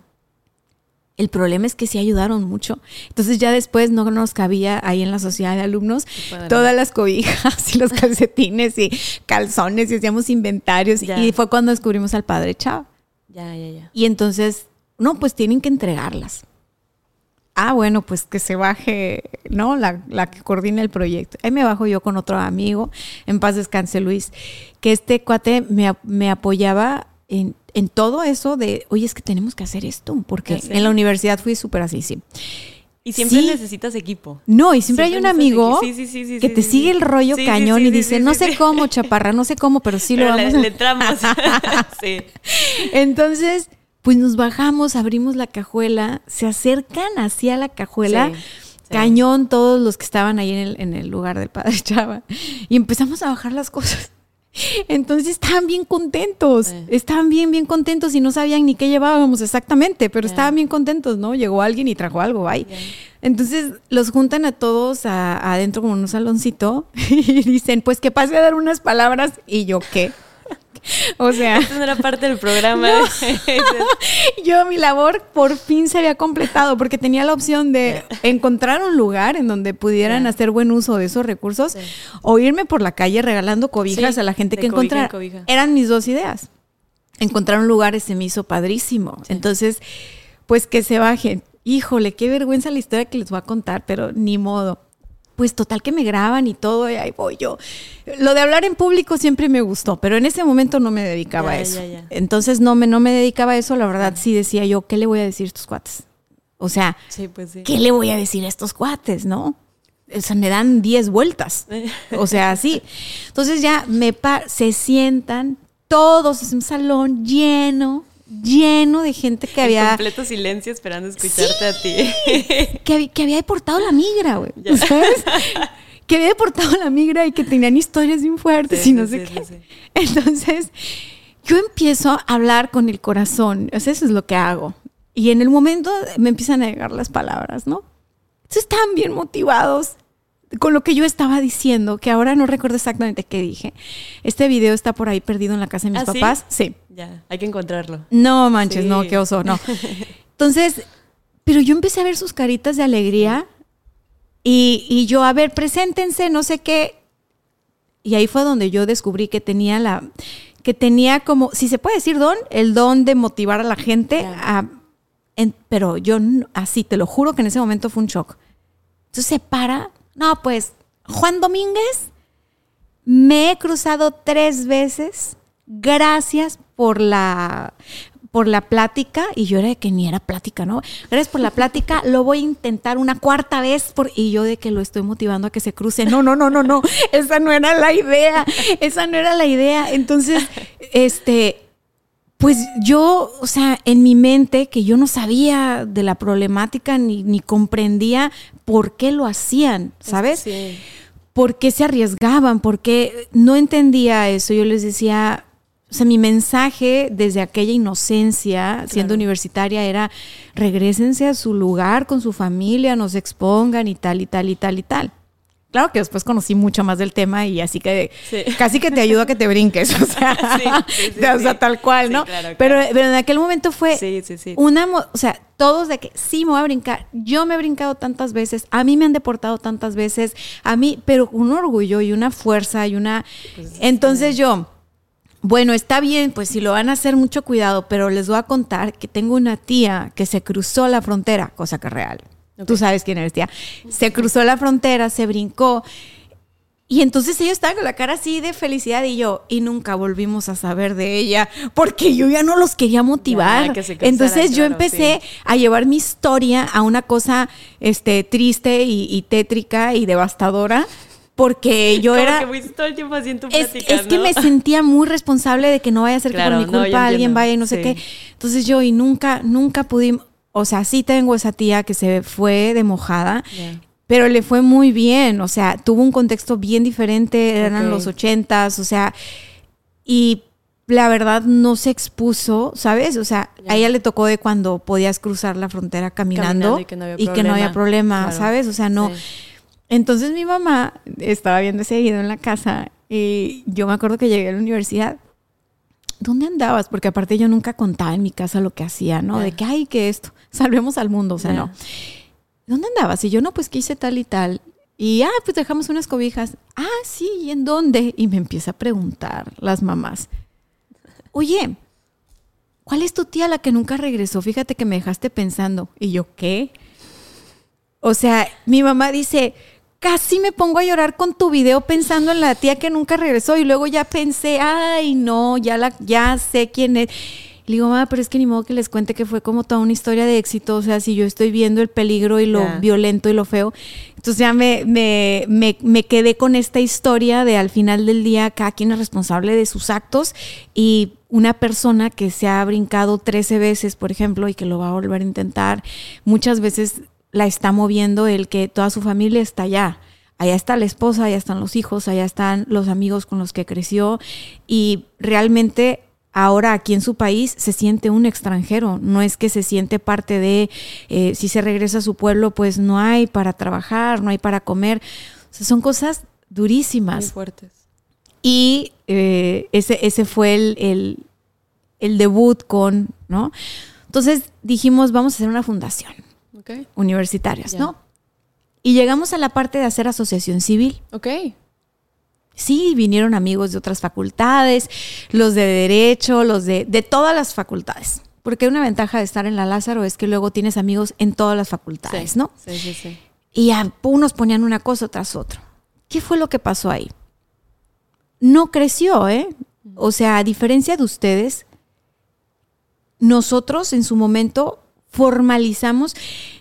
Speaker 1: El problema es que sí ayudaron mucho. Entonces ya después no nos cabía ahí en la sociedad de alumnos todas las cobijas y los calcetines y calzones y hacíamos inventarios.
Speaker 2: Ya.
Speaker 1: Y fue cuando descubrimos al padre Chava.
Speaker 2: Ya, ya, ya.
Speaker 1: Y entonces, no, pues tienen que entregarlas. Ah, bueno, pues que se baje, ¿no? La, la que coordina el proyecto. Ahí me bajo yo con otro amigo, en paz descanse Luis, que este cuate me, me apoyaba en, en todo eso de, oye, es que tenemos que hacer esto, porque en la universidad fui súper así, sí.
Speaker 2: Y siempre
Speaker 1: Sí.
Speaker 2: necesitas equipo.
Speaker 1: No, y siempre, hay un amigo
Speaker 2: sí, sí,
Speaker 1: que te sigue el rollo cañón y dice, no sé cómo, chaparra, no sé cómo, pero sí lo vamos
Speaker 2: le,
Speaker 1: a
Speaker 2: le.
Speaker 1: Entonces, pues nos bajamos, abrimos la cajuela, se acercan hacia la cajuela, cañón todos los que estaban ahí en el, en el lugar del padre Chava, y empezamos a bajar las cosas. Entonces estaban bien contentos,
Speaker 2: Sí.
Speaker 1: estaban bien, bien contentos y no sabían ni qué llevábamos exactamente, pero estaban bien contentos, ¿no? Llegó alguien y trajo algo, bye. Entonces los juntan a todos a- adentro como en un saloncito y dicen, pues que pase a dar unas palabras y yo qué. O sea,
Speaker 2: no era parte del programa.
Speaker 1: yo mi labor por fin se había completado porque tenía la opción de encontrar un lugar en donde pudieran hacer buen uso de esos recursos
Speaker 2: Sí.
Speaker 1: o irme por la calle regalando cobijas
Speaker 2: Sí,
Speaker 1: a la gente que
Speaker 2: en
Speaker 1: encontrara. Eran mis dos ideas. Encontrar un lugar se me hizo padrísimo. Entonces, pues que se bajen. Híjole, qué vergüenza la historia que les voy a contar, pero ni modo. Pues total que me graban y todo, y ahí voy yo. Lo de hablar en público siempre me gustó, pero en ese momento no me dedicaba
Speaker 2: Ya,
Speaker 1: a eso.
Speaker 2: ya, ya.
Speaker 1: Entonces no me, no me dedicaba a eso, la verdad sí decía yo, ¿qué le voy a decir a estos cuates? O sea,
Speaker 2: Sí, pues sí.
Speaker 1: ¿qué le voy a decir a estos cuates, no? O sea, me dan 10 vueltas. O sea, así. Entonces ya me pa- se sientan todos, es un salón lleno, lleno de gente que
Speaker 2: En
Speaker 1: había
Speaker 2: completo silencio esperando escucharte a ti.
Speaker 1: que, había- que había deportado la migra, güey. ¿Sabes? que había deportado la migra y que tenían historias bien fuertes
Speaker 2: Sí,
Speaker 1: y no
Speaker 2: sí,
Speaker 1: sé qué. Entonces, yo empiezo a hablar con el corazón. Eso es lo que hago. Y en el momento me empiezan a llegar las palabras, ¿no? Entonces estaban bien motivados con lo que yo estaba diciendo, que ahora no recuerdo exactamente qué dije. Este video está por ahí perdido en la casa de mis
Speaker 2: ¿Ah,
Speaker 1: papás. Sí.
Speaker 2: Ya, hay que encontrarlo.
Speaker 1: No manches,
Speaker 2: Sí.
Speaker 1: no, qué oso, no. Entonces, pero yo empecé a ver sus caritas de alegría y, y yo, a ver, preséntense, no sé qué. Y ahí fue donde yo descubrí que tenía la, que tenía como, si se puede decir don, el don de motivar a la gente
Speaker 2: Ya.
Speaker 1: a, en- pero yo así, te lo juro que en ese momento fue un shock. Entonces se para, no, pues, Juan Domínguez, me he cruzado tres veces. Gracias por la por la plática y yo era de que ni era plática, ¿no? Gracias por la plática, lo voy a intentar una cuarta vez por y yo de que lo estoy motivando a que se cruce. No, no, no, no, no. Esa no era la idea. Esa no era la idea. Entonces, este pues yo, o sea, en mi mente, que yo no sabía de la problemática ni, ni comprendía por qué lo hacían, ¿sabes?
Speaker 2: Sí.
Speaker 1: por qué se arriesgaban, por qué no entendía eso. Yo les decía, o sea, mi mensaje desde aquella inocencia, siendo universitaria, era regresense a su lugar con su familia, no se expongan y tal y tal y tal y tal. Claro que después conocí mucho más del tema y así que
Speaker 2: Sí.
Speaker 1: casi que te ayudo a que te brinques, o sea,
Speaker 2: Sí, sí, sí,
Speaker 1: o sea,
Speaker 2: sí.
Speaker 1: tal cual, ¿no?
Speaker 2: claro,
Speaker 1: Pero,
Speaker 2: claro.
Speaker 1: pero en aquel momento fue una, o sea, todos de que sí me voy a brincar. Yo me he brincado tantas veces, a mí me han deportado tantas veces, a mí, pero un orgullo y una fuerza y una.
Speaker 2: Pues,
Speaker 1: Entonces yo, bueno, está bien, pues si lo van a hacer, mucho cuidado, pero les voy a contar que tengo una tía que se cruzó la frontera, cosa que es real. Tú sabes quién eres, tía. Se cruzó la frontera, se brincó. Y entonces ellos estaban con la cara así de felicidad y yo, y nunca volvimos a saber de ella, porque yo ya no los quería motivar.
Speaker 2: Ya, que
Speaker 1: entonces yo
Speaker 2: claro,
Speaker 1: empecé
Speaker 2: sí.
Speaker 1: a llevar mi historia a una cosa este, triste y, y tétrica y devastadora, porque yo
Speaker 2: Como
Speaker 1: era...
Speaker 2: que fuiste todo el tiempo tu
Speaker 1: Es, es que
Speaker 2: ¿no?
Speaker 1: me sentía muy responsable de que no vaya a ser
Speaker 2: Claro,
Speaker 1: que por mi
Speaker 2: no,
Speaker 1: culpa alguien vaya y no sé qué. Entonces yo y nunca, nunca pudimos, o sea, sí tengo esa tía que se fue de mojada, pero le fue muy bien, o sea, tuvo un contexto bien diferente, eran los ochentas, o sea, y la verdad no se expuso, ¿sabes? O sea, a ella le tocó de cuando podías cruzar la frontera caminando, y, que no había, problema, ¿sabes? O sea, no. Entonces mi mamá estaba viendo ese video en la casa y yo me acuerdo que llegué a la universidad. ¿Dónde andabas? Porque aparte yo nunca contaba en mi casa lo que hacía, ¿no? De que, ay, que esto, salvemos al mundo, o sea, no. ¿Dónde andabas? Y yo, no, pues que hice tal y tal. Y, ah, pues dejamos unas cobijas. Ah, sí, ¿y en dónde? Y me empieza a preguntar las mamás oye, ¿cuál es tu tía la que nunca regresó? Fíjate que me dejaste pensando. Y yo, ¿qué? O sea, mi mamá dice, casi me pongo a llorar con tu video pensando en la tía que nunca regresó y luego ya pensé, ay, no, ya la ya sé quién es. Le digo, mamá, pero es que ni modo que les cuente que fue como toda una historia de éxito. O sea, si yo estoy viendo el peligro y lo violento y lo feo. Entonces ya me, me, me, me, quedé con esta historia de al final del día cada quien es responsable de sus actos y una persona que se ha brincado 13 veces, por ejemplo, y que lo va a volver a intentar, muchas veces la está moviendo el que toda su familia está allá. Allá está la esposa, allá están los hijos, allá están los amigos con los que creció y realmente ahora aquí en su país se siente un extranjero, no es que se siente parte de, eh, si se regresa a su pueblo, pues no hay para trabajar, no hay para comer. son cosas durísimas.
Speaker 2: Muy fuertes.
Speaker 1: Y eh, ese, ese fue el, debut con, ¿no? Entonces dijimos, vamos a hacer una fundación. Okay. Universitarias, ¿no? Y llegamos a la parte de hacer asociación civil.
Speaker 2: Ok.
Speaker 1: Sí, vinieron amigos de otras facultades, los de derecho, los de, de todas las facultades. Porque una ventaja de estar en la Lázaro es que luego tienes amigos en todas las facultades, ¿no?
Speaker 2: Sí, sí, sí.
Speaker 1: Y a unos ponían una cosa tras otra. ¿Qué fue lo que pasó ahí? no creció, ¿eh? O sea, a diferencia de ustedes, nosotros en su momento formalizamos,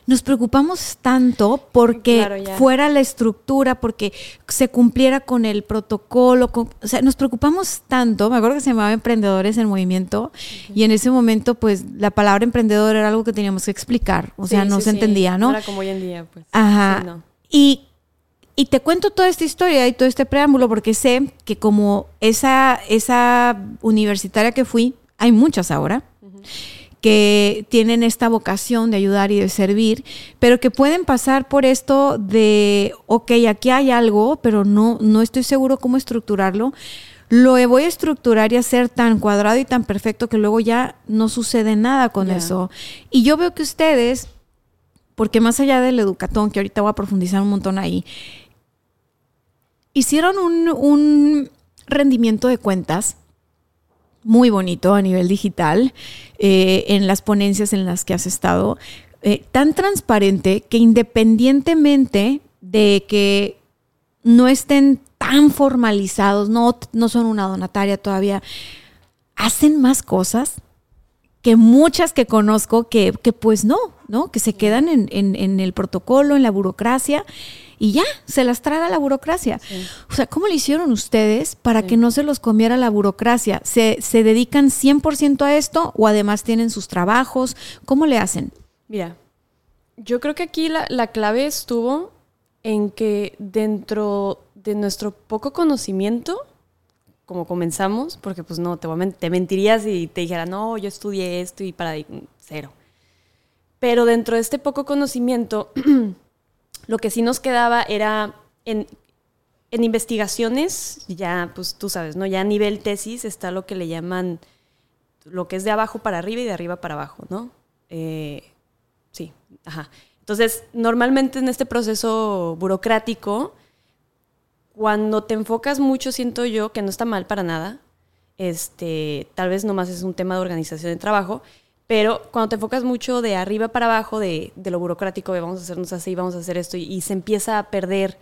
Speaker 1: nos preocupamos tanto porque fuera la estructura, porque se cumpliera con el protocolo, o sea, nos preocupamos tanto, me acuerdo que se llamaba Emprendedores en Movimiento, y en ese momento, pues, la palabra emprendedor era algo que teníamos que explicar, o sea, no se entendía,
Speaker 2: ¿no? Era como hoy en día, pues.
Speaker 1: Ajá. Y y te cuento toda esta historia y todo este preámbulo porque sé que como esa, esa universitaria que fui, hay muchas ahora, que tienen esta vocación de ayudar y de servir, pero que pueden pasar por esto de, ok, aquí hay algo, pero no, no estoy seguro cómo estructurarlo. Lo voy a estructurar y hacer tan cuadrado y tan perfecto que luego ya no sucede nada con eso. Y yo veo que ustedes, porque más allá del educatón, que ahorita voy a profundizar un montón ahí, hicieron un, rendimiento de cuentas muy bonito a nivel digital eh, en las ponencias en las que has estado, eh, tan transparente que independientemente de que no estén tan formalizados, no, no son una donataria todavía, hacen más cosas que muchas que conozco que, pues no, ¿no? Que se quedan en, en el protocolo, en la burocracia y ya, se las traga la burocracia. O sea, ¿cómo le hicieron ustedes para que no se los comiera la burocracia? ¿Se, ¿Se dedican 100% a esto o además tienen sus trabajos? ¿Cómo le hacen?
Speaker 2: Mira, yo creo que aquí la, la clave estuvo en que dentro de nuestro poco conocimiento, como comenzamos, porque pues no, te, te mentirías si te dijera, no, yo estudié esto y para cero. Pero dentro de este poco conocimiento, Lo que sí nos quedaba era en, investigaciones, ya pues tú sabes, ¿no? Ya a nivel tesis está lo que le llaman lo que es de abajo para arriba y de arriba para abajo, ¿no? Eh, sí, ajá. Entonces, normalmente en este proceso burocrático, cuando te enfocas mucho, siento yo que no está mal para nada, este, tal vez nomás es un tema de organización de trabajo, pero cuando te enfocas mucho de arriba para abajo, de, lo burocrático, de vamos a hacernos así, vamos a hacer esto, y, se empieza a perder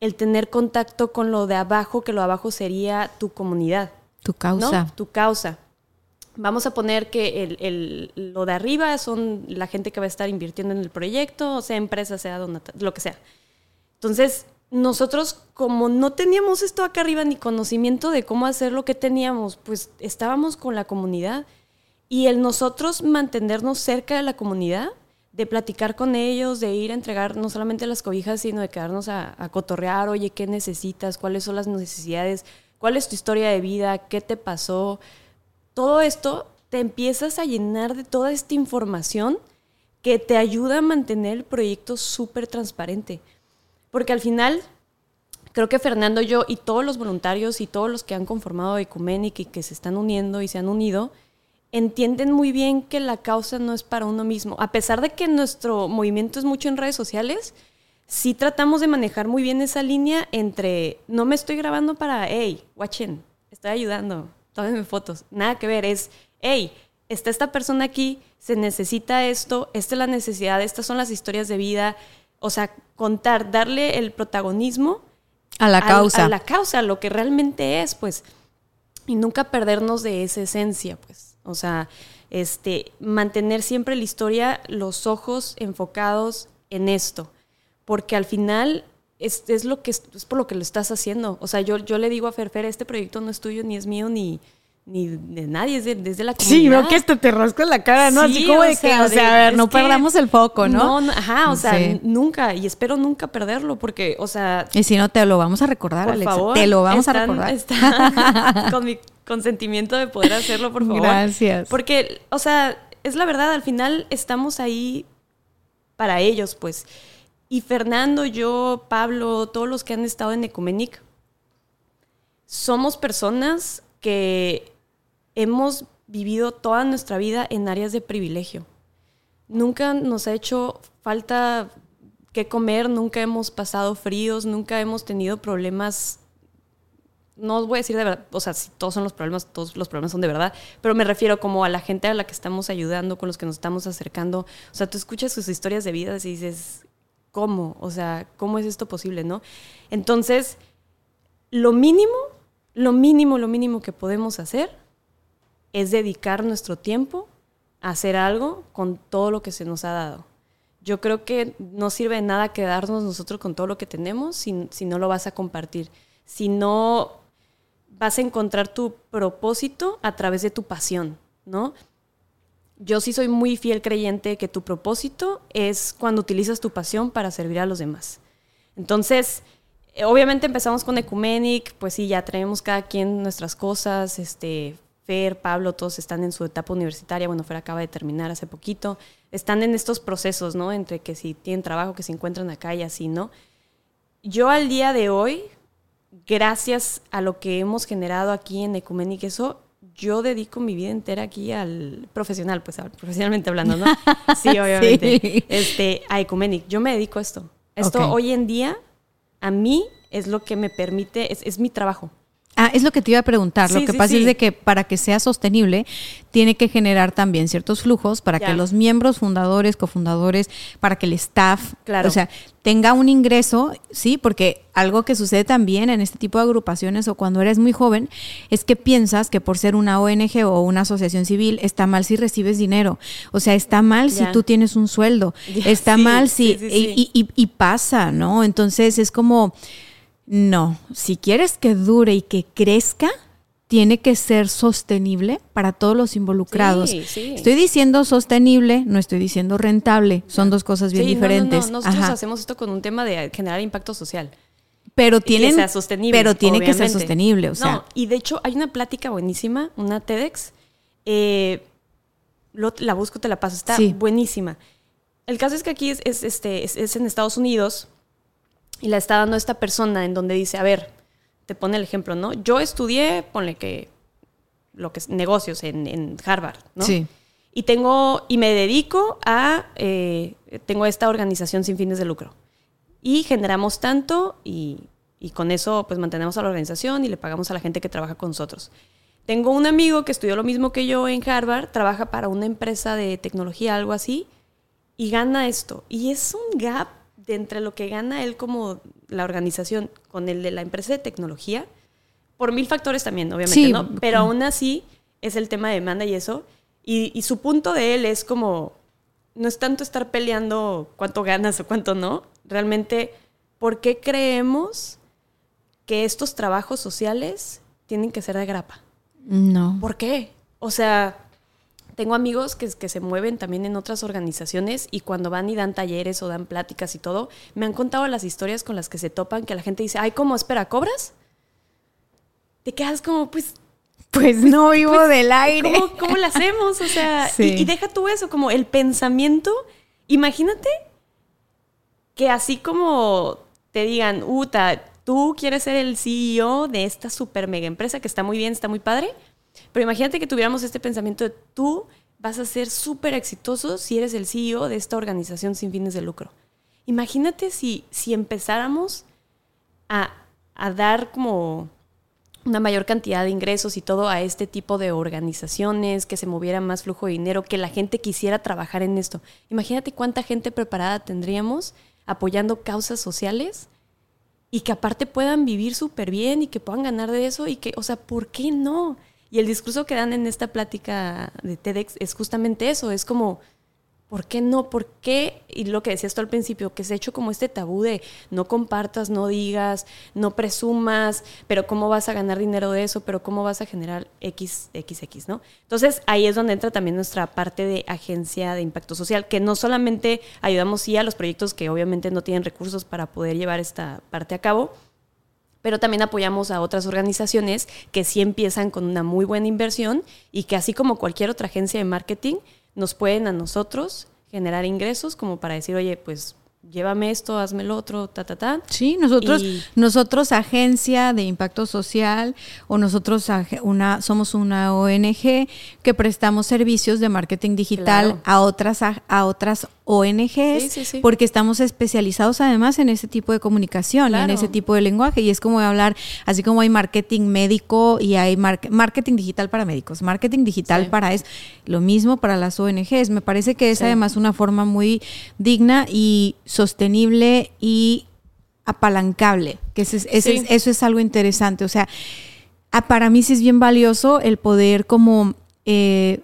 Speaker 2: el tener contacto con lo de abajo, que lo de abajo sería tu comunidad.
Speaker 1: Tu causa.
Speaker 2: Tu causa. Vamos a poner que el, lo de arriba son la gente que va a estar invirtiendo en el proyecto, sea empresa, sea lo que sea. Entonces, nosotros como no teníamos esto acá arriba ni conocimiento de cómo hacer lo que teníamos, pues estábamos con la comunidad y el nosotros mantenernos cerca de la comunidad, de platicar con ellos, de ir a entregar no solamente las cobijas, sino de quedarnos a, cotorrear, oye, ¿qué necesitas? ¿Cuáles son las necesidades? ¿Cuál es tu historia de vida? ¿Qué te pasó? todo esto te empiezas a llenar de toda esta información que te ayuda a mantener el proyecto súper transparente. Porque al final, creo que Fernando, yo y todos los voluntarios y todos los que han conformado Ecumenic y que se están uniendo y se han unido, entienden muy bien que la causa no es para uno mismo. A pesar de que nuestro movimiento es mucho en redes sociales, sí tratamos de manejar muy bien esa línea entre no me estoy grabando para, hey, watchen, estoy ayudando, tómenme fotos. Nada que ver, es, hey, está esta persona aquí, se necesita esto, esta es la necesidad, estas son las historias de vida. O sea, contar, darle el protagonismo
Speaker 1: a la causa.
Speaker 2: A la causa, lo que realmente es, pues. Y nunca perdernos de esa esencia, pues. O sea, este, mantener siempre la historia, los ojos enfocados en esto. Porque al final es, es lo que es por lo que lo estás haciendo. O sea, yo, yo le digo a Ferfer, este proyecto no es tuyo, ni es mío, ni, ni de nadie, es de, desde la comunidad.
Speaker 1: Sí, veo que esto te rasco en la cara, ¿no? Así como de que, o sea, a ver, no perdamos el foco, ¿no?
Speaker 2: No, ajá, o sea, nunca, y espero nunca perderlo, porque, o sea...
Speaker 1: Y si no, te lo vamos a recordar, por Favor, te lo vamos a recordar.
Speaker 2: con mi consentimiento de poder hacerlo, por favor.
Speaker 1: Gracias.
Speaker 2: Porque, o sea, es la verdad, al final estamos ahí para ellos, pues. Y Fernando, yo, Pablo, todos los que han estado en Ecumenic, somos personas que hemos vivido toda nuestra vida en áreas de privilegio. Nunca nos ha hecho falta que comer, nunca hemos pasado fríos, nunca hemos tenido problemas. No os voy a decir de verdad, o sea, si todos son los problemas, todos los problemas son de verdad, pero me refiero como a la gente a la que estamos ayudando, con los que nos estamos acercando. O sea, tú escuchas sus historias de vida y dices, ¿cómo? O sea, ¿cómo es esto posible, no? Entonces, lo mínimo, lo mínimo, lo mínimo que podemos hacer es dedicar nuestro tiempo a hacer algo con todo lo que se nos ha dado. Yo creo que no sirve de nada quedarnos nosotros con todo lo que tenemos si, si no lo vas a compartir, si no vas a encontrar tu propósito a través de tu pasión, ¿no? Yo sí soy muy fiel creyente que tu propósito es cuando utilizas tu pasión para servir a los demás. Entonces, eh, obviamente empezamos con Ecumenic, pues sí, ya traemos cada quien nuestras cosas, este, Fer, Pablo, todos están en su etapa universitaria. Bueno, Fer acaba de terminar hace poquito. Están en estos procesos, ¿no? Entre que si tienen trabajo, que se encuentran acá y así, ¿no? Yo al día de hoy, gracias a lo que hemos generado aquí en Ecumenic, eso, yo dedico mi vida entera aquí al profesional, pues profesionalmente hablando, ¿no? Sí, obviamente. Este, a Ecumenic. Yo me dedico a esto. Esto hoy en día, a mí, es lo que me permite, es mi trabajo.
Speaker 1: Ah, es lo que te iba a preguntar. lo que pasa es de que para que sea sostenible, tiene que generar también ciertos flujos para que los miembros, fundadores, cofundadores, para que el staff, claro. o sea, tenga un ingreso, sí, porque algo que sucede también en este tipo de agrupaciones o cuando eres muy joven es que piensas que por ser una ONG o una asociación civil está mal si recibes dinero. O sea, está mal si tú tienes un sueldo, está mal si... y pasa, ¿no? Entonces es como no, si quieres que dure y que crezca, tiene que ser sostenible para todos los involucrados. Estoy diciendo sostenible, no estoy diciendo rentable, son dos cosas bien diferentes.
Speaker 2: No, no, Nosotros hacemos esto con un tema de generar impacto social.
Speaker 1: Pero tienen,
Speaker 2: que sea sostenible,
Speaker 1: pero tiene que ser sostenible, o sea.
Speaker 2: y de hecho hay una plática buenísima, una TEDx, eh, la busco, te la paso, está buenísima. El caso es que aquí es, este, es en Estados Unidos, y la está dando esta persona en donde dice, a ver, te pone el ejemplo, ¿no? Yo estudié, ponle que lo que es negocios en, Harvard, ¿no? Sí. Y tengo, y me dedico a, eh, tengo esta organización sin fines de lucro. Y generamos tanto y, y con eso pues mantenemos a la organización y le pagamos a la gente que trabaja con nosotros. Tengo un amigo que estudió lo mismo que yo en Harvard, trabaja para una empresa de tecnología, algo así, y gana esto. Y es un gap de entre lo que gana él como la organización con el de la empresa de tecnología, por mil factores también, obviamente, ¿no? Pero aún así es el tema de demanda y eso. Y, su punto de él es como, no es tanto estar peleando cuánto ganas o cuánto no, realmente, ¿por qué creemos que estos trabajos sociales tienen que ser de grapa?
Speaker 1: No.
Speaker 2: ¿Por qué? O sea, tengo amigos que, que se mueven también en otras organizaciones y cuando van y dan talleres o dan pláticas y todo, me han contado las historias con las que se topan, que la gente dice, ay, ¿cómo? Espera, ¿cobras? Te quedas como, pues,
Speaker 1: pues no vivo del aire.
Speaker 2: ¿Cómo, cómo lo hacemos? O sea,
Speaker 1: Sí.
Speaker 2: y, y deja tú eso, como el pensamiento. Imagínate que así como te digan, Uta, tú quieres ser el CEO de esta super mega empresa que está muy bien, está muy padre, pero imagínate que tuviéramos este pensamiento de tú vas a ser súper exitoso si eres el CEO de esta organización sin fines de lucro. Imagínate si, si empezáramos a, a dar como una mayor cantidad de ingresos y todo a este tipo de organizaciones, que se moviera más flujo de dinero, que la gente quisiera trabajar en esto. Imagínate cuánta gente preparada tendríamos apoyando causas sociales y que aparte puedan vivir súper bien y que puedan ganar de eso y que, o sea, ¿por qué no? Y el discurso que dan en esta plática de TEDx es justamente eso, es como, ¿por qué no? ¿Por qué? Y lo que decías tú al principio, que se ha hecho como este tabú de no compartas, no digas, no presumas, pero ¿cómo vas a ganar dinero de eso? Pero ¿cómo vas a generar X, XX, ¿no? Entonces ahí es donde entra también nuestra parte de agencia de impacto social, que no solamente ayudamos sí a los proyectos que obviamente no tienen recursos para poder llevar esta parte a cabo, pero también apoyamos a otras organizaciones que sí empiezan con una muy buena inversión y que así como cualquier otra agencia de marketing, nos pueden a nosotros generar ingresos como para decir, oye, pues llévame esto, hazme lo otro, ta, ta, ta.
Speaker 1: Sí, nosotros,
Speaker 2: Y-
Speaker 1: nosotros agencia de impacto social o nosotros una, somos una ONG que prestamos servicios de marketing digital
Speaker 2: Claro.
Speaker 1: a otras a, a otras ONGs
Speaker 2: Sí, sí, sí.
Speaker 1: porque estamos especializados además en ese tipo de comunicación en ese tipo de lenguaje y es como hablar así como hay marketing médico y hay mar- marketing digital para médicos, marketing digital para es lo mismo para las ONGs. Me parece que es además una forma muy digna y sostenible y apalancable, que ese ese eso es algo interesante. O sea, a- para mí sí es bien valioso el poder como eh,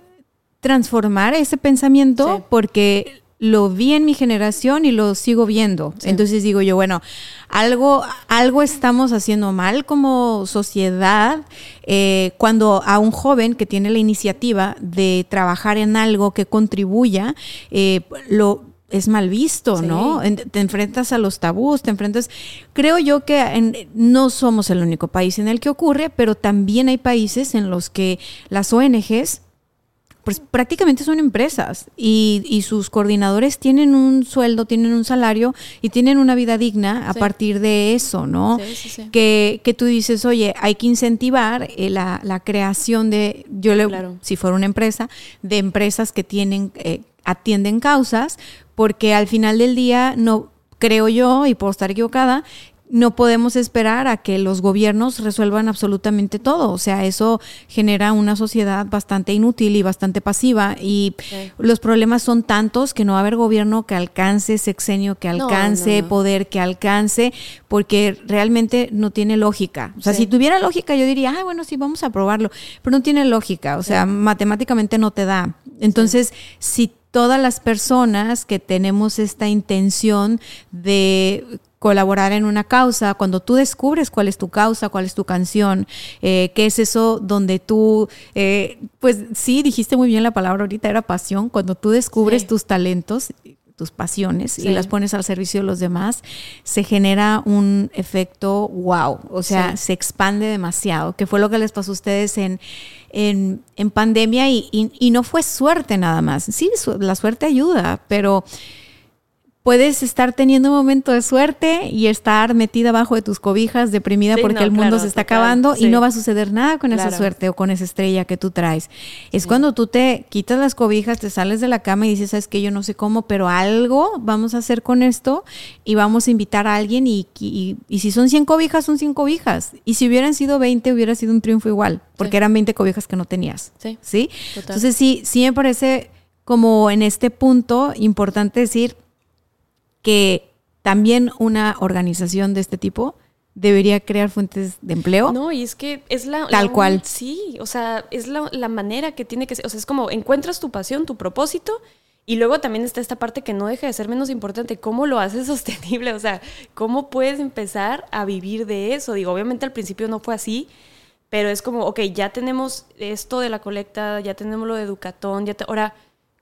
Speaker 1: transformar ese pensamiento porque lo vi en mi generación y lo sigo viendo.
Speaker 2: Sí.
Speaker 1: Entonces digo yo, bueno, algo, algo estamos haciendo mal como sociedad eh, cuando a un joven que tiene la iniciativa de trabajar en algo que contribuya, eh, lo es mal visto,
Speaker 2: Sí.
Speaker 1: ¿no? Te enfrentas a los tabús, te enfrentas... Creo yo que en- no somos el único país en el que ocurre, pero también hay países en los que las ONGs pues prácticamente son empresas y, y sus coordinadores tienen un sueldo, tienen un salario y tienen una vida digna a
Speaker 2: Sí.
Speaker 1: partir de eso, ¿no?
Speaker 2: Sí, sí, sí.
Speaker 1: Que, que tú dices, oye, hay que incentivar eh, la, la creación de, yo le,
Speaker 2: Claro.
Speaker 1: si fuera una empresa, de empresas que tienen, eh, atienden causas, porque al final del día no creo yo, y puedo estar equivocada, no podemos esperar a que los gobiernos resuelvan absolutamente todo. O sea, eso genera una sociedad bastante inútil y bastante pasiva. Y
Speaker 2: Sí.
Speaker 1: los problemas son tantos que no va a haber gobierno que alcance, sexenio que alcance,
Speaker 2: no, no.
Speaker 1: poder que alcance, porque realmente no tiene lógica. O sea,
Speaker 2: Sí.
Speaker 1: si tuviera lógica, yo diría, ah, bueno, sí, vamos a probarlo. Pero no tiene lógica. O sea, matemáticamente no te da. Entonces, si todas las personas que tenemos esta intención de colaborar en una causa, cuando tú descubres cuál es tu causa, cuál es tu canción, eh, qué es eso donde tú, eh, pues sí, dijiste muy bien la palabra ahorita, era pasión, cuando tú descubres
Speaker 2: Sí.
Speaker 1: tus talentos, tus pasiones y las pones al servicio de los demás, se genera un efecto wow, o sea,
Speaker 2: Sí.
Speaker 1: se expande demasiado, que fue lo que les pasó a ustedes en, en, en pandemia y, y- y no fue suerte nada más. Sí, su- la suerte ayuda, pero puedes estar teniendo un momento de suerte y estar metida abajo de tus cobijas, deprimida
Speaker 2: Sí,
Speaker 1: porque
Speaker 2: no,
Speaker 1: el mundo
Speaker 2: claro,
Speaker 1: se está
Speaker 2: total,
Speaker 1: acabando y
Speaker 2: sí.
Speaker 1: no va a suceder nada con esa suerte o con esa estrella que tú traes. Es cuando tú te quitas las cobijas, te sales de la cama y dices, sabes que yo no sé cómo, pero algo vamos a hacer con esto y vamos a invitar a alguien y, y- y si son 100 cobijas, son 100 cobijas. Y si hubieran sido 20, hubiera sido un triunfo igual, porque
Speaker 2: Sí.
Speaker 1: eran 20 cobijas que no tenías.
Speaker 2: Sí.
Speaker 1: ¿Sí? Entonces sí, sí me parece como en este punto importante decir que también una organización de este tipo debería crear fuentes de empleo.
Speaker 2: No, y es que es la...
Speaker 1: Tal
Speaker 2: la-
Speaker 1: cual.
Speaker 2: Sí, o sea, es la, la manera que tiene que ser. O sea, es como encuentras tu pasión, tu propósito, y luego también está esta parte que no deja de ser menos importante. ¿Cómo lo haces sostenible? O sea, ¿cómo puedes empezar a vivir de eso? Digo, obviamente al principio no fue así, pero es como, ok, ya tenemos esto de la colecta, ya tenemos lo de Educatón, ya te- ahora,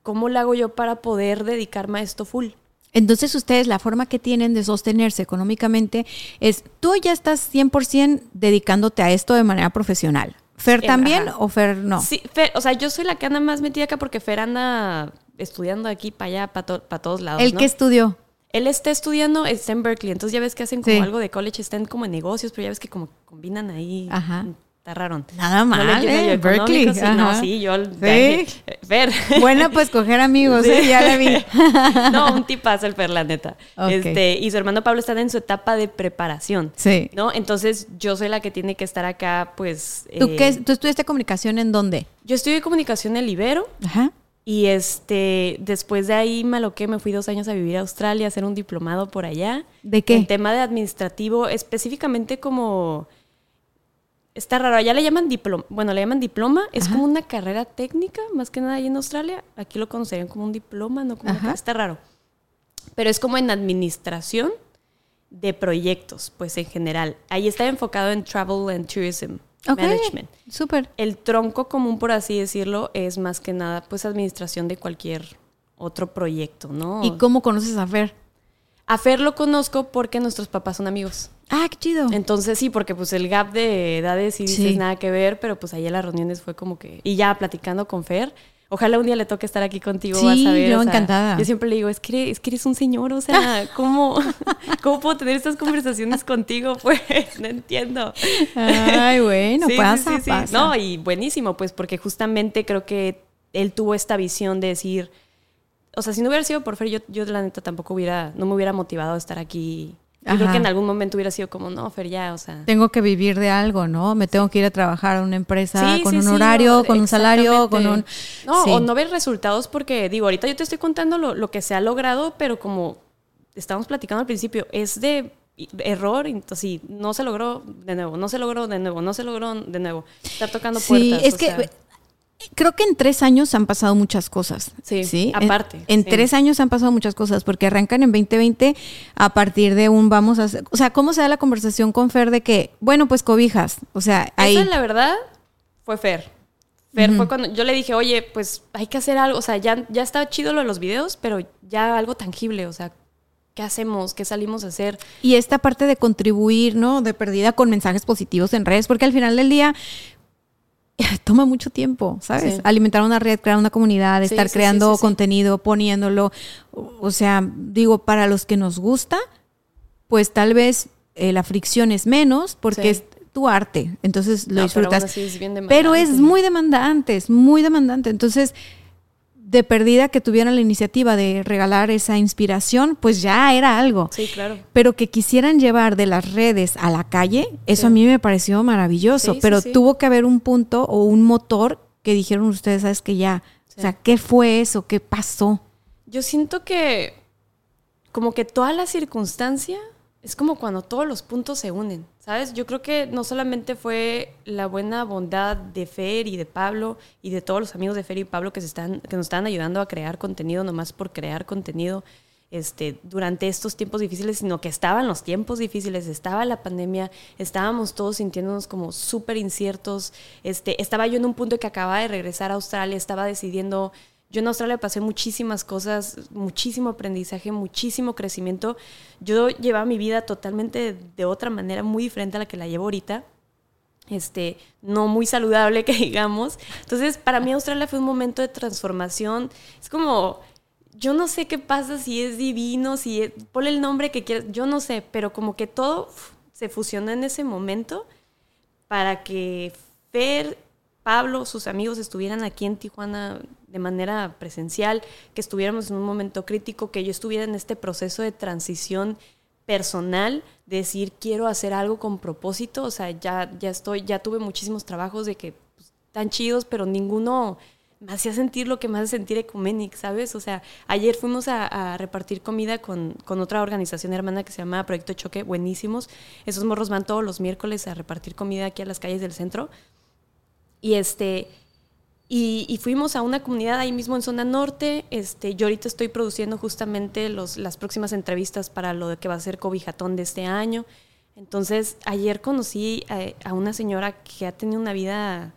Speaker 2: ¿cómo lo hago yo para poder dedicarme a esto full?
Speaker 1: Entonces ustedes la forma que tienen de sostenerse económicamente es, tú ya estás 100% dedicándote a esto de manera profesional. ¿Fer
Speaker 2: Eh,
Speaker 1: también
Speaker 2: ajá.
Speaker 1: o Fer no?
Speaker 2: Sí, Fer, o sea, yo soy la que anda más metida acá porque Fer anda estudiando aquí para allá, para todos lados.
Speaker 1: ¿El
Speaker 2: ¿no?
Speaker 1: que estudió?
Speaker 2: Él está estudiando, está en Berkeley, entonces ya ves que hacen como
Speaker 1: Sí.
Speaker 2: algo de college, están como en negocios, pero ya ves que como combinan ahí.
Speaker 1: Ajá.
Speaker 2: Raro.
Speaker 1: Nada mal,
Speaker 2: le entiendo
Speaker 1: ¿eh?
Speaker 2: yo
Speaker 1: Berkeley,
Speaker 2: sí, no, sí, yo...
Speaker 1: Sí.
Speaker 2: Fer.
Speaker 1: Buena pues coger amigos,
Speaker 2: Sí.
Speaker 1: ¿eh? ya la vi.
Speaker 2: no, un tipazo el Fer, la neta.
Speaker 1: Ok.
Speaker 2: Este, y su hermano Pablo está en su etapa de preparación.
Speaker 1: Sí.
Speaker 2: ¿No? Entonces yo soy la que tiene que estar acá, pues...
Speaker 1: ¿Tú,
Speaker 2: eh,
Speaker 1: qué, ¿Tú estudiaste comunicación en dónde?
Speaker 2: Yo estudié comunicación en Libero.
Speaker 1: Ajá.
Speaker 2: Y este, después de ahí me aloqué, me fui dos años a vivir a Australia, a hacer un diplomado por allá.
Speaker 1: ¿De qué?
Speaker 2: En tema de administrativo, específicamente como... Está raro, allá le llaman diploma, bueno, le llaman diploma, es
Speaker 1: Ajá.
Speaker 2: como una carrera técnica, más que nada ahí en Australia. Aquí lo conocerían como un diploma, no como una está raro. Pero es como en administración de proyectos, pues en general. Ahí está enfocado en travel and tourism
Speaker 1: Ok.
Speaker 2: management.
Speaker 1: Súper.
Speaker 2: El tronco común, por así decirlo, es más que nada, pues, administración de cualquier otro proyecto, ¿no?
Speaker 1: ¿Y cómo conoces a Fer?
Speaker 2: A Fer lo conozco porque nuestros papás son amigos.
Speaker 1: Ah, qué chido.
Speaker 2: Entonces sí, porque pues el gap de edades y dices
Speaker 1: Sí.
Speaker 2: nada que ver, pero pues ahí en las reuniones fue como que... Y ya platicando con Fer, ojalá un día le toque estar aquí contigo,
Speaker 1: Sí,
Speaker 2: vas a ver.
Speaker 1: yo
Speaker 2: o sea,
Speaker 1: encantada.
Speaker 2: Yo siempre le digo, es que, es que eres un señor, o sea, ¿cómo, ¿cómo puedo tener estas conversaciones contigo? Pues no entiendo.
Speaker 1: Ay, bueno,
Speaker 2: Sí, sí,
Speaker 1: pasa,
Speaker 2: sí, sí.
Speaker 1: pasa.
Speaker 2: No, y buenísimo, pues, porque justamente creo que él tuvo esta visión de decir, o sea, si no hubiera sido por Fer, yo, yo la neta tampoco hubiera, no me hubiera motivado a estar aquí. Yo creo que en algún momento hubiera sido como, no, Fer, ya, o sea.
Speaker 1: Tengo que vivir de algo, ¿no? Me tengo que ir a trabajar a una empresa
Speaker 2: Sí,
Speaker 1: con
Speaker 2: sí,
Speaker 1: un
Speaker 2: sí,
Speaker 1: horario,
Speaker 2: o-
Speaker 1: con un salario, con un...
Speaker 2: No,
Speaker 1: Sí.
Speaker 2: o no ver resultados porque, digo, ahorita yo te estoy contando lo, lo que se ha logrado, pero como estábamos platicando al principio, es de error, entonces sí, no se logró de nuevo, no se logró de nuevo, no se logró de nuevo. Estar tocando
Speaker 1: Sí,
Speaker 2: puertas.
Speaker 1: es
Speaker 2: o
Speaker 1: que
Speaker 2: sea,
Speaker 1: creo que en tres años han pasado muchas cosas.
Speaker 2: Sí,
Speaker 1: En-
Speaker 2: aparte,
Speaker 1: En,
Speaker 2: sí.
Speaker 1: tres años han pasado muchas cosas, porque arrancan en 2020 a partir de un vamos a hacer. O sea, ¿cómo se da la conversación con Fer de que, bueno, pues cobijas? O sea, ahí.
Speaker 2: Esa, la verdad, fue Fer. Fer fue cuando yo le dije, oye, pues hay que hacer algo. O sea, ya, ya está chido lo de los videos, pero ya algo tangible. O sea, ¿qué hacemos? ¿Qué salimos a hacer?
Speaker 1: Y esta parte de contribuir, ¿no? De perdida con mensajes positivos en redes, porque al final del día toma mucho tiempo, ¿sabes?
Speaker 2: Sí.
Speaker 1: Alimentar una red, crear una comunidad,
Speaker 2: Sí,
Speaker 1: estar
Speaker 2: sí,
Speaker 1: creando contenido, poniéndolo. O sea, digo, para los que nos gusta, pues tal vez eh, la fricción es menos porque es tu arte, entonces lo
Speaker 2: No, pero
Speaker 1: disfrutas.
Speaker 2: es bien
Speaker 1: Pero es muy demandante, es muy demandante. Entonces, de perdida que tuvieran la iniciativa de regalar esa inspiración, pues ya era algo
Speaker 2: Sí, claro.
Speaker 1: pero que quisieran llevar de las redes a la calle, eso
Speaker 2: Sí.
Speaker 1: a mí me pareció maravilloso,
Speaker 2: Sí,
Speaker 1: pero
Speaker 2: sí.
Speaker 1: tuvo que haber un punto o un motor que dijeron ustedes, sabes que ya, o sea, ¿qué fue eso? ¿Qué pasó?
Speaker 2: Yo siento que como que toda la circunstancia es como cuando todos los puntos se unen, ¿sabes? Yo creo que no solamente fue la buena bondad de Fer y de Pablo y de todos los amigos de Fer y Pablo que, se están, que nos están ayudando a crear contenido nomás por crear contenido este, durante estos tiempos difíciles, sino que estaban los tiempos difíciles, estaba la pandemia, estábamos todos sintiéndonos como súper inciertos, este, estaba yo en un punto que acababa de regresar a Australia, estaba decidiendo yo en Australia pasé muchísimas cosas, muchísimo aprendizaje, muchísimo crecimiento. Yo llevaba mi vida totalmente de, otra manera, muy diferente a la que la llevo ahorita. Este, no muy saludable que digamos. Entonces, para mí Australia fue un momento de transformación. Es como, yo no sé qué pasa si es divino, si es, ponle el nombre que quieras, yo no sé, pero como que todo se fusionó en ese momento para que Fer, Pablo, sus amigos estuvieran aquí en Tijuana de manera presencial, que estuviéramos en un momento crítico, que yo estuviera en este proceso de transición personal, de decir quiero hacer algo con propósito, o sea, ya, ya estoy, ya tuve muchísimos trabajos de que pues, tan chidos, pero ninguno me hacía sentir lo que me hace sentir Ecumenic, ¿sabes? O sea, ayer fuimos a, a repartir comida con, con otra organización hermana que se llama Proyecto Choque, buenísimos. Esos morros van todos los miércoles a repartir comida aquí a las calles del centro. Y este, y, y fuimos a una comunidad ahí mismo en zona norte. Este, yo ahorita estoy produciendo justamente los, las próximas entrevistas para lo que va a ser Cobijatón de este año. Entonces, ayer conocí a, a una señora que ha tenido una vida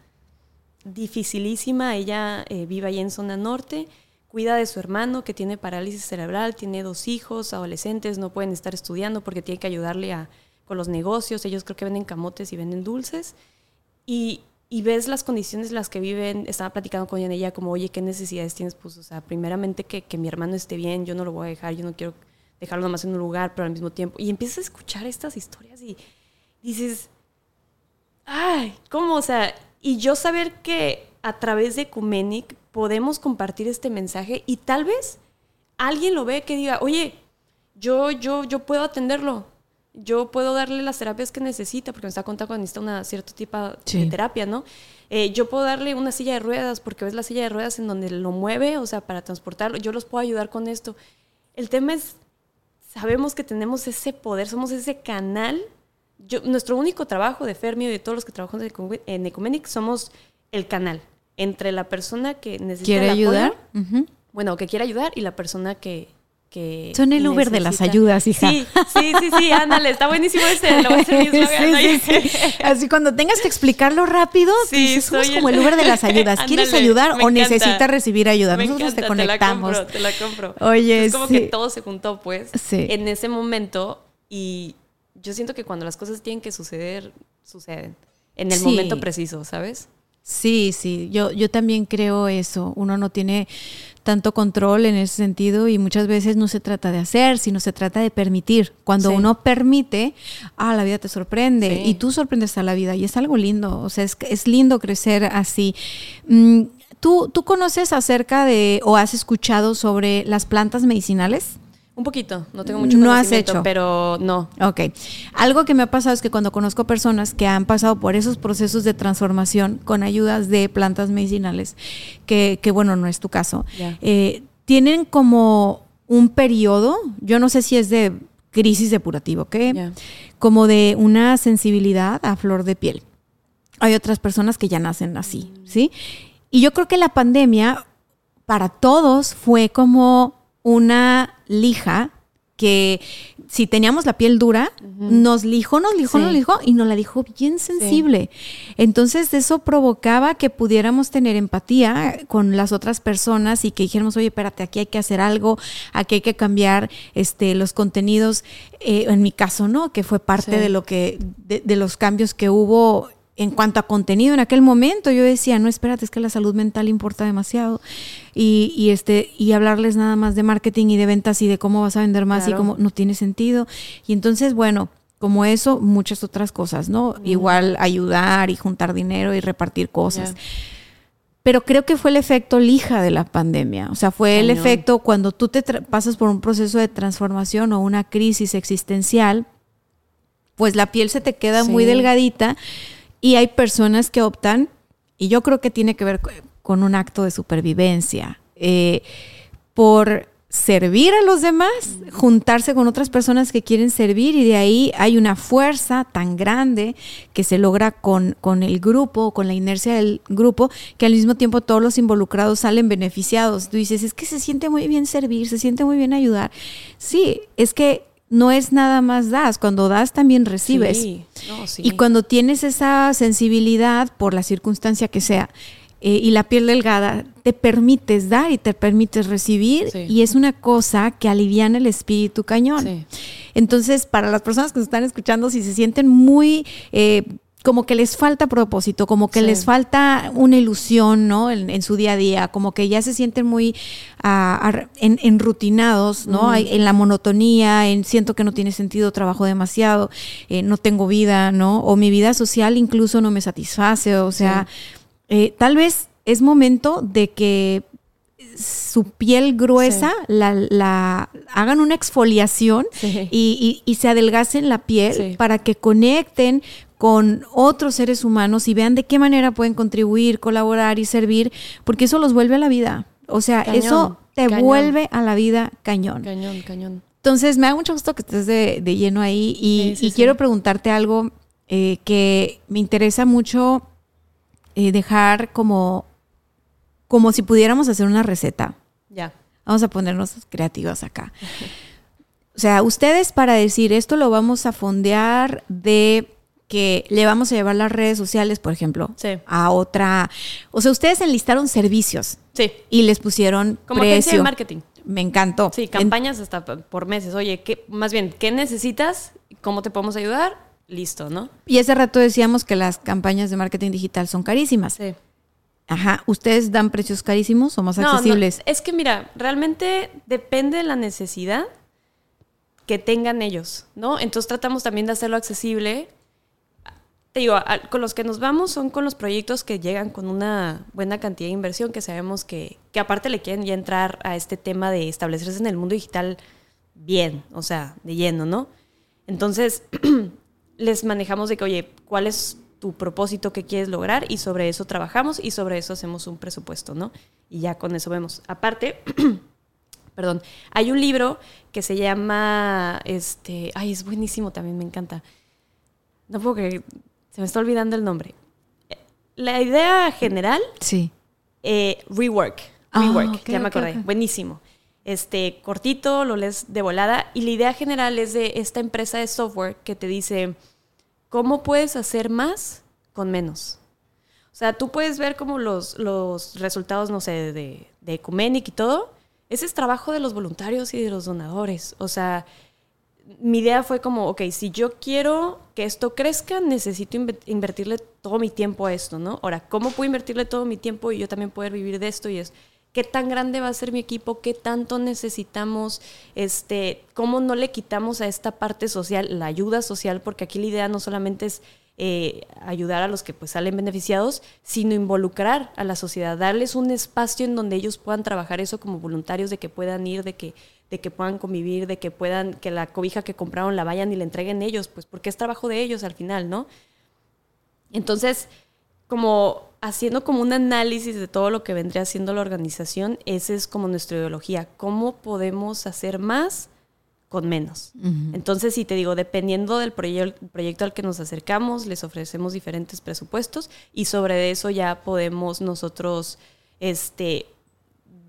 Speaker 2: dificilísima. Ella eh, vive ahí en zona norte, cuida de su hermano que tiene parálisis cerebral, tiene dos hijos, adolescentes, no pueden estar estudiando porque tiene que ayudarle a, con los negocios. Ellos creo que venden camotes y venden dulces. Y y ves las condiciones en las que viven, estaba platicando con ella como, oye, ¿qué necesidades tienes? Pues, o sea, primeramente que, que mi hermano esté bien, yo no lo voy a dejar, yo no quiero dejarlo nomás en un lugar, pero al mismo tiempo. Y empiezas a escuchar estas historias y dices, ay, ¿cómo? O sea, y yo saber que a través de Ecumenic podemos compartir este mensaje y tal vez alguien lo ve que diga, oye, yo, yo, yo puedo atenderlo yo puedo darle las terapias que necesita, porque me está contando que necesita una cierto tipo de terapia, ¿no? Eh, yo puedo darle una silla de ruedas, porque ves la silla de ruedas en donde lo mueve, o sea, para transportarlo, yo los puedo ayudar con esto. El tema es, sabemos que tenemos ese poder, somos ese canal. Yo, nuestro único trabajo de Fermi y de todos los que trabajamos en Ecumenic somos el canal entre la persona que necesita
Speaker 1: ¿Quiere ayudar?
Speaker 2: bueno, que quiere ayudar y la persona que,
Speaker 1: son el Uber de las ayudas, hija.
Speaker 2: Sí, sí, sí, sí, ándale, está buenísimo ese, lo voy a
Speaker 1: sí, sí, sí, Así cuando tengas que explicarlo rápido, dices, somos como el Uber de las ayudas. ¿Quieres ayudar o necesitas recibir ayuda? Nosotros te conectamos.
Speaker 2: Te la compro, te la compro.
Speaker 1: Oye,
Speaker 2: es como que todo se juntó, pues, en ese momento y yo siento que cuando las cosas tienen que suceder, suceden. En el momento preciso, ¿sabes?
Speaker 1: Sí, sí, yo, yo también creo eso. Uno no tiene tanto control en ese sentido y muchas veces no se trata de hacer, sino se trata de permitir. Cuando uno permite, ah, la vida te sorprende y tú sorprendes a la vida y es algo lindo, o sea, es, es lindo crecer así. Mm, ¿Tú, ¿Tú conoces acerca de o has escuchado sobre las plantas medicinales?
Speaker 2: Un poquito, no tengo mucho no has hecho. pero no.
Speaker 1: Ok. Algo que me ha pasado es que cuando conozco personas que han pasado por esos procesos de transformación con ayudas de plantas medicinales, que, bueno, no es tu caso, eh, tienen como un periodo, yo no sé si es de crisis depurativa, ¿ok? Como de una sensibilidad a flor de piel. Hay otras personas que ya nacen así, ¿sí? Y yo creo que la pandemia para todos fue como una lija que si teníamos la piel dura, nos lijó, nos lijó, nos lijó y nos la dijo bien sensible. Entonces eso provocaba que pudiéramos tener empatía con las otras personas y que dijéramos, oye, espérate, aquí hay que hacer algo, aquí hay que cambiar este, los contenidos. Eh, en mi caso, ¿no? Que fue parte de lo que, de los cambios que hubo en cuanto a contenido en aquel momento, yo decía, no, espérate, es que la salud mental importa demasiado. Y, y, este, y hablarles nada más de marketing y de ventas y de cómo vas a vender más y cómo no tiene sentido. Y entonces, bueno, como eso, muchas otras cosas, ¿no? Igual ayudar y juntar dinero y repartir cosas. Pero creo que fue el efecto lija de la pandemia. O sea, fue el efecto cuando tú te pasas por un proceso de transformación o una crisis existencial, pues la piel se te queda muy delgadita y hay personas que optan, y yo creo que tiene que ver con un acto de supervivencia, eh, por servir a los demás, juntarse con otras personas que quieren servir y de ahí hay una fuerza tan grande que se logra con, con el grupo, con la inercia del grupo, que al mismo tiempo todos los involucrados salen beneficiados. Tú dices, es que se siente muy bien servir, se siente muy bien ayudar. Sí, es que no es nada más das, cuando das también recibes. Y cuando tienes esa sensibilidad por la circunstancia que sea eh, y la piel delgada, te permites dar y te permites recibir y es una cosa que aliviana el espíritu cañón. Entonces, para las personas que nos están escuchando, si se sienten muy... Eh, como que les falta propósito, como que les falta una ilusión, ¿no? En, su día a día, como que ya se sienten muy uh, en, enrutinados, ¿no? En la monotonía, en siento que no tiene sentido, trabajo demasiado, eh, no tengo vida, ¿no? O mi vida social incluso no me satisface, o sea, eh, tal vez es momento de que su piel gruesa, la, hagan una exfoliación y, y, se adelgacen la piel para que conecten con otros seres humanos y vean de qué manera pueden contribuir, colaborar y servir, porque eso los vuelve a la vida. O sea, eso te vuelve a la vida cañón.
Speaker 2: Cañón, cañón.
Speaker 1: Entonces, me da mucho gusto que estés de, lleno ahí y, quiero preguntarte algo eh, que me interesa mucho eh, dejar como, como si pudiéramos hacer una receta.
Speaker 2: Ya.
Speaker 1: Vamos a ponernos creativas acá. O sea, ustedes para decir esto lo vamos a fondear de que le vamos a llevar las redes sociales, por ejemplo, a otra. O sea, ustedes enlistaron servicios.
Speaker 2: Sí.
Speaker 1: Y les pusieron
Speaker 2: Como
Speaker 1: precio.
Speaker 2: de marketing.
Speaker 1: Me encantó.
Speaker 2: Sí, campañas hasta por meses. Oye, ¿qué, más bien, ¿qué necesitas? ¿Cómo te podemos ayudar? listo, ¿no?
Speaker 1: Y ese rato decíamos que las campañas de marketing digital son carísimas.
Speaker 2: Sí.
Speaker 1: Ajá. ¿Ustedes dan precios carísimos o más
Speaker 2: No, no,
Speaker 1: accesibles?
Speaker 2: es que mira, realmente depende de la necesidad que tengan ellos, ¿no? Entonces tratamos también de hacerlo accesible. Digo, con los que nos vamos son con los proyectos que llegan con una buena cantidad de inversión, que sabemos que, que aparte le quieren ya entrar a este tema de establecerse en el mundo digital bien, o sea, de lleno, ¿no? Entonces, les manejamos de que, oye, ¿cuál es tu propósito que quieres lograr? Y sobre eso trabajamos y sobre eso hacemos un presupuesto, ¿no? Y ya con eso vemos. Aparte, perdón, hay un libro que se llama, este, ay, es buenísimo también, me encanta. No puedo creer, se me está olvidando el nombre. La idea general
Speaker 1: Sí.
Speaker 2: eh, Rework.
Speaker 1: Ah,
Speaker 2: Rework,
Speaker 1: ok,
Speaker 2: ya me acordé. Buenísimo. Este, cortito, lo lees de volada. Y la idea general es de esta empresa de software que te dice cómo puedes hacer más con menos. O sea, tú puedes ver como los, los resultados, no sé, de, de Ecumenic y todo. Ese es trabajo de los voluntarios y de los donadores. O sea, mi idea fue como, ok, si yo quiero que esto crezca, necesito inve- invertirle todo mi tiempo a esto, ¿no? Ahora, ¿cómo puedo invertirle todo mi tiempo y yo también poder vivir de esto? Y es, ¿qué tan grande va a ser mi equipo? ¿Qué tanto necesitamos? Este, ¿Cómo no le quitamos a esta parte social, la ayuda social? Porque aquí la idea no solamente es eh, ayudar a los que pues salen beneficiados, sino involucrar a la sociedad, darles un espacio en donde ellos puedan trabajar eso como voluntarios, de que puedan ir, de que, de que puedan convivir, de que puedan, que la cobija que compraron la vayan y la entreguen ellos, pues porque es trabajo de ellos al final, ¿no? Entonces, como haciendo como un análisis de todo lo que vendría haciendo la organización, esa es como nuestra ideología, cómo podemos hacer más con menos. Entonces, si te digo, dependiendo del proye- proyecto al que nos acercamos, les ofrecemos diferentes presupuestos y sobre eso ya podemos nosotros este,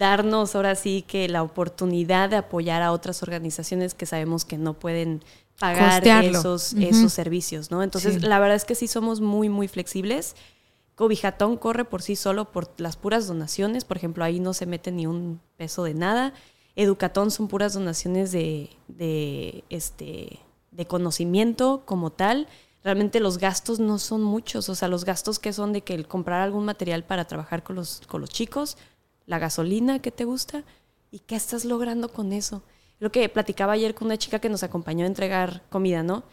Speaker 2: darnos ahora sí que la oportunidad de apoyar a otras organizaciones que sabemos que no pueden pagar
Speaker 1: Costearlo.
Speaker 2: esos, esos servicios, ¿no? Entonces,
Speaker 1: Sí.
Speaker 2: la verdad es que sí somos muy, muy flexibles. Cobijatón corre por sí solo por las puras donaciones, por ejemplo, ahí no se mete ni un peso de nada. Educatón son puras donaciones de, de, este, de conocimiento como tal. Realmente los gastos no son muchos, o sea, los gastos que son de que el comprar algún material para trabajar con los, con los chicos, la gasolina que te gusta y qué estás logrando con eso. Lo que platicaba ayer con una chica que nos acompañó a entregar comida, ¿no?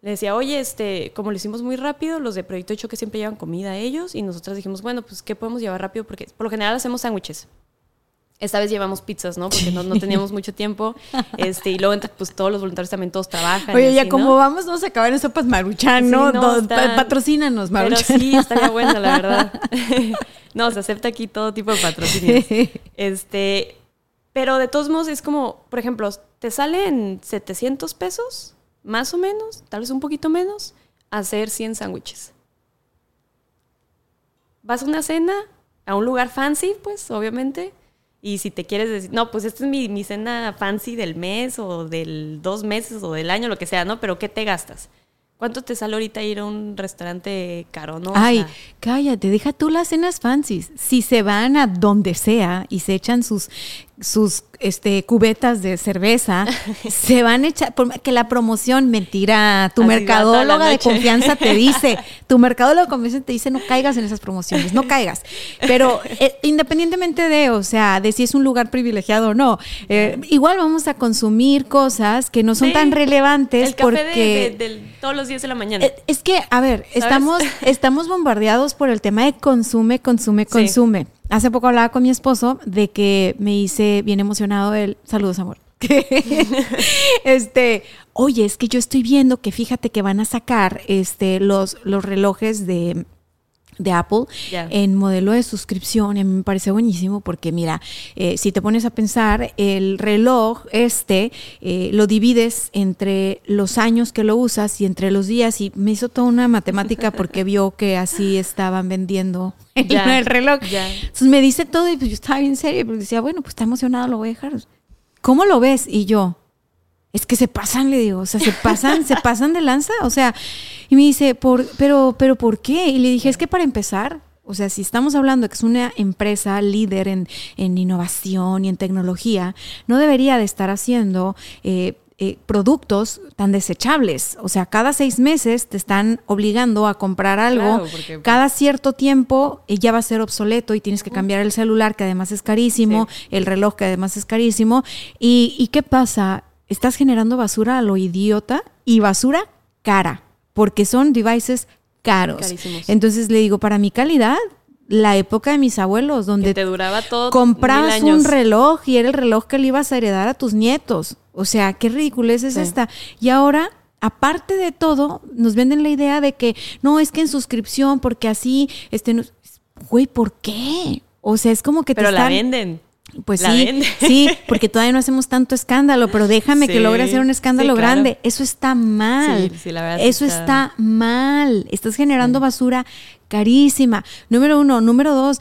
Speaker 2: Le decía, oye, este, como lo hicimos muy rápido, los de Proyecto Hecho que siempre llevan comida a ellos, y nosotros dijimos, bueno, pues, ¿qué podemos llevar rápido? Porque por lo general hacemos sándwiches. Esta vez llevamos pizzas, ¿no? Porque no, no teníamos mucho tiempo. Este, y luego, pues, todos los voluntarios también todos trabajan.
Speaker 1: Oye, ya
Speaker 2: así,
Speaker 1: como
Speaker 2: ¿no?
Speaker 1: vamos, vamos a acabar en sopas maruchan,
Speaker 2: Sí,
Speaker 1: ¿no?
Speaker 2: no,
Speaker 1: Do-
Speaker 2: está-
Speaker 1: pa- patrocínanos,
Speaker 2: Pero
Speaker 1: maruchan.
Speaker 2: sí, estaría buena, la verdad. no, se acepta aquí todo tipo de patrocinios. Este, pero de todos modos es como, por ejemplo, te sale en 700 pesos, más o menos, tal vez un poquito menos, hacer 100 sándwiches. Vas a una cena, a un lugar fancy, pues, obviamente. Y si te quieres decir, no, pues esta es mi, mi cena fancy del mes o del dos meses o del año, lo que sea, ¿no? Pero ¿qué te gastas? ¿Cuánto te sale ahorita ir a un restaurante caro, no?
Speaker 1: Ay, cállate, deja tú las cenas fancies. Si se van a donde sea y se echan sus, sus este, cubetas de cerveza, se van a echar, que la promoción, mentira, tu
Speaker 2: Así
Speaker 1: mercadóloga de confianza te dice, tu mercadóloga de confianza te dice, no caigas en esas promociones, no caigas. Pero eh, independientemente de, o sea, de si es un lugar privilegiado o no, eh, igual vamos a consumir cosas que no son
Speaker 2: Sí,
Speaker 1: tan relevantes
Speaker 2: el café de-
Speaker 1: porque...
Speaker 2: de, todos los días de la mañana.
Speaker 1: Eh, Es que, a ver,
Speaker 2: ¿Sabes?
Speaker 1: estamos, estamos bombardeados por el tema de consume, consume,
Speaker 2: Sí.
Speaker 1: Hace poco hablaba con mi esposo de que me hice bien emocionado él. Saludos, amor. este, oye, es que yo estoy viendo que fíjate que van a sacar este los, los relojes de, de Apple en modelo de suscripción. Y a mí me parece buenísimo porque, mira, eh, si te pones a pensar, el reloj este eh, lo divides entre los años que lo usas y entre los días. Y me hizo toda una matemática porque vio que así estaban vendiendo el, reloj. Entonces me dice todo y pues yo estaba bien seria porque decía, bueno, pues está emocionado, lo voy a dejar. ¿Cómo lo ves? Y yo, es que se pasan, le digo, o sea, se pasan, se pasan de lanza, o sea, y me dice, por, pero, pero ¿por qué? Y le dije, es que para empezar, o sea, si estamos hablando de que es una empresa líder en, en innovación y en tecnología, no debería de estar haciendo eh, eh, productos tan desechables. O sea, cada seis meses te están obligando a comprar algo.
Speaker 2: Claro, porque-
Speaker 1: Cada cierto tiempo eh, ya va a ser obsoleto y tienes que cambiar el celular, que además es carísimo, el reloj, que además es carísimo. ¿Y, y qué pasa? Estás generando basura a lo idiota y basura cara, porque son devices caros.
Speaker 2: Carísimos.
Speaker 1: Entonces le digo, para mi calidad, la época de mis abuelos, donde
Speaker 2: Que te duraba todo.
Speaker 1: comprabas
Speaker 2: mil
Speaker 1: un reloj y era el reloj que le ibas a heredar a tus nietos. O sea, qué ridiculez es
Speaker 2: Sí.
Speaker 1: esta. Y ahora, aparte de todo, nos venden la idea de que no, es que en suscripción, porque así, este, no- güey, ¿por qué? O sea, es como que
Speaker 2: Pero
Speaker 1: te
Speaker 2: la
Speaker 1: están...
Speaker 2: venden.
Speaker 1: Pues
Speaker 2: La
Speaker 1: sí, sí, porque todavía no hacemos tanto escándalo, pero déjame que logre hacer un escándalo
Speaker 2: sí, claro.
Speaker 1: grande. Eso está mal.
Speaker 2: Sí, sí, la verdad
Speaker 1: Eso
Speaker 2: está-
Speaker 1: está mal. Estás generando basura carísima. Número uno. Número dos,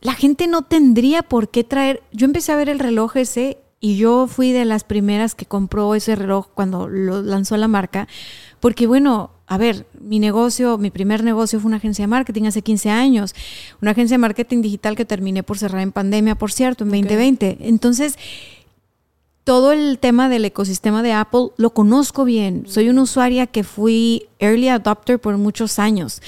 Speaker 1: la gente no tendría por qué traer. Yo empecé a ver el reloj ese y yo fui de las primeras que compró ese reloj cuando lo lanzó la marca. Porque bueno, a ver, mi negocio, mi primer negocio fue una agencia de marketing hace 15 años. Una agencia de marketing digital que terminé por cerrar en pandemia, por cierto, en 2020. Entonces, todo el tema del ecosistema de Apple lo conozco bien. Soy una usuaria que fui early adopter por muchos años.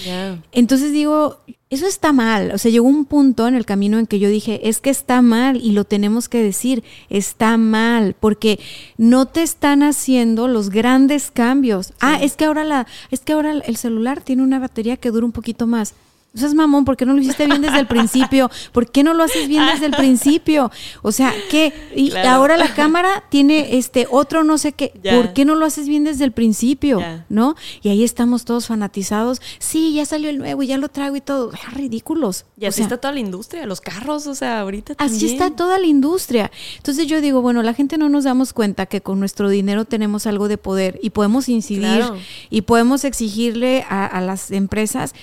Speaker 1: Entonces digo, eso está mal. O sea, llegó un punto en el camino en que yo dije, es que está mal y lo tenemos que decir, está mal, porque no te están haciendo los grandes cambios. Ah, es que ahora la, es que ahora el celular tiene una batería que dura un poquito más. O sea, es mamón, ¿por qué no lo hiciste bien desde el principio? ¿Por qué no lo haces bien desde el principio? O sea, ¿qué? Y
Speaker 2: Claro.
Speaker 1: ahora la cámara tiene este otro no sé qué.
Speaker 2: Ya.
Speaker 1: ¿Por qué no lo haces bien desde el principio?
Speaker 2: Ya.
Speaker 1: ¿no? Y ahí estamos todos fanatizados. Sí, ya salió el nuevo y ya lo traigo y todo. Ah, ridículos.
Speaker 2: Y
Speaker 1: O
Speaker 2: así
Speaker 1: sea,
Speaker 2: está toda la industria, los carros, o sea, ahorita
Speaker 1: Así
Speaker 2: también.
Speaker 1: está toda la industria. Entonces yo digo, bueno, la gente no nos damos cuenta que con nuestro dinero tenemos algo de poder y podemos incidir
Speaker 2: Claro.
Speaker 1: y podemos exigirle a, a las empresas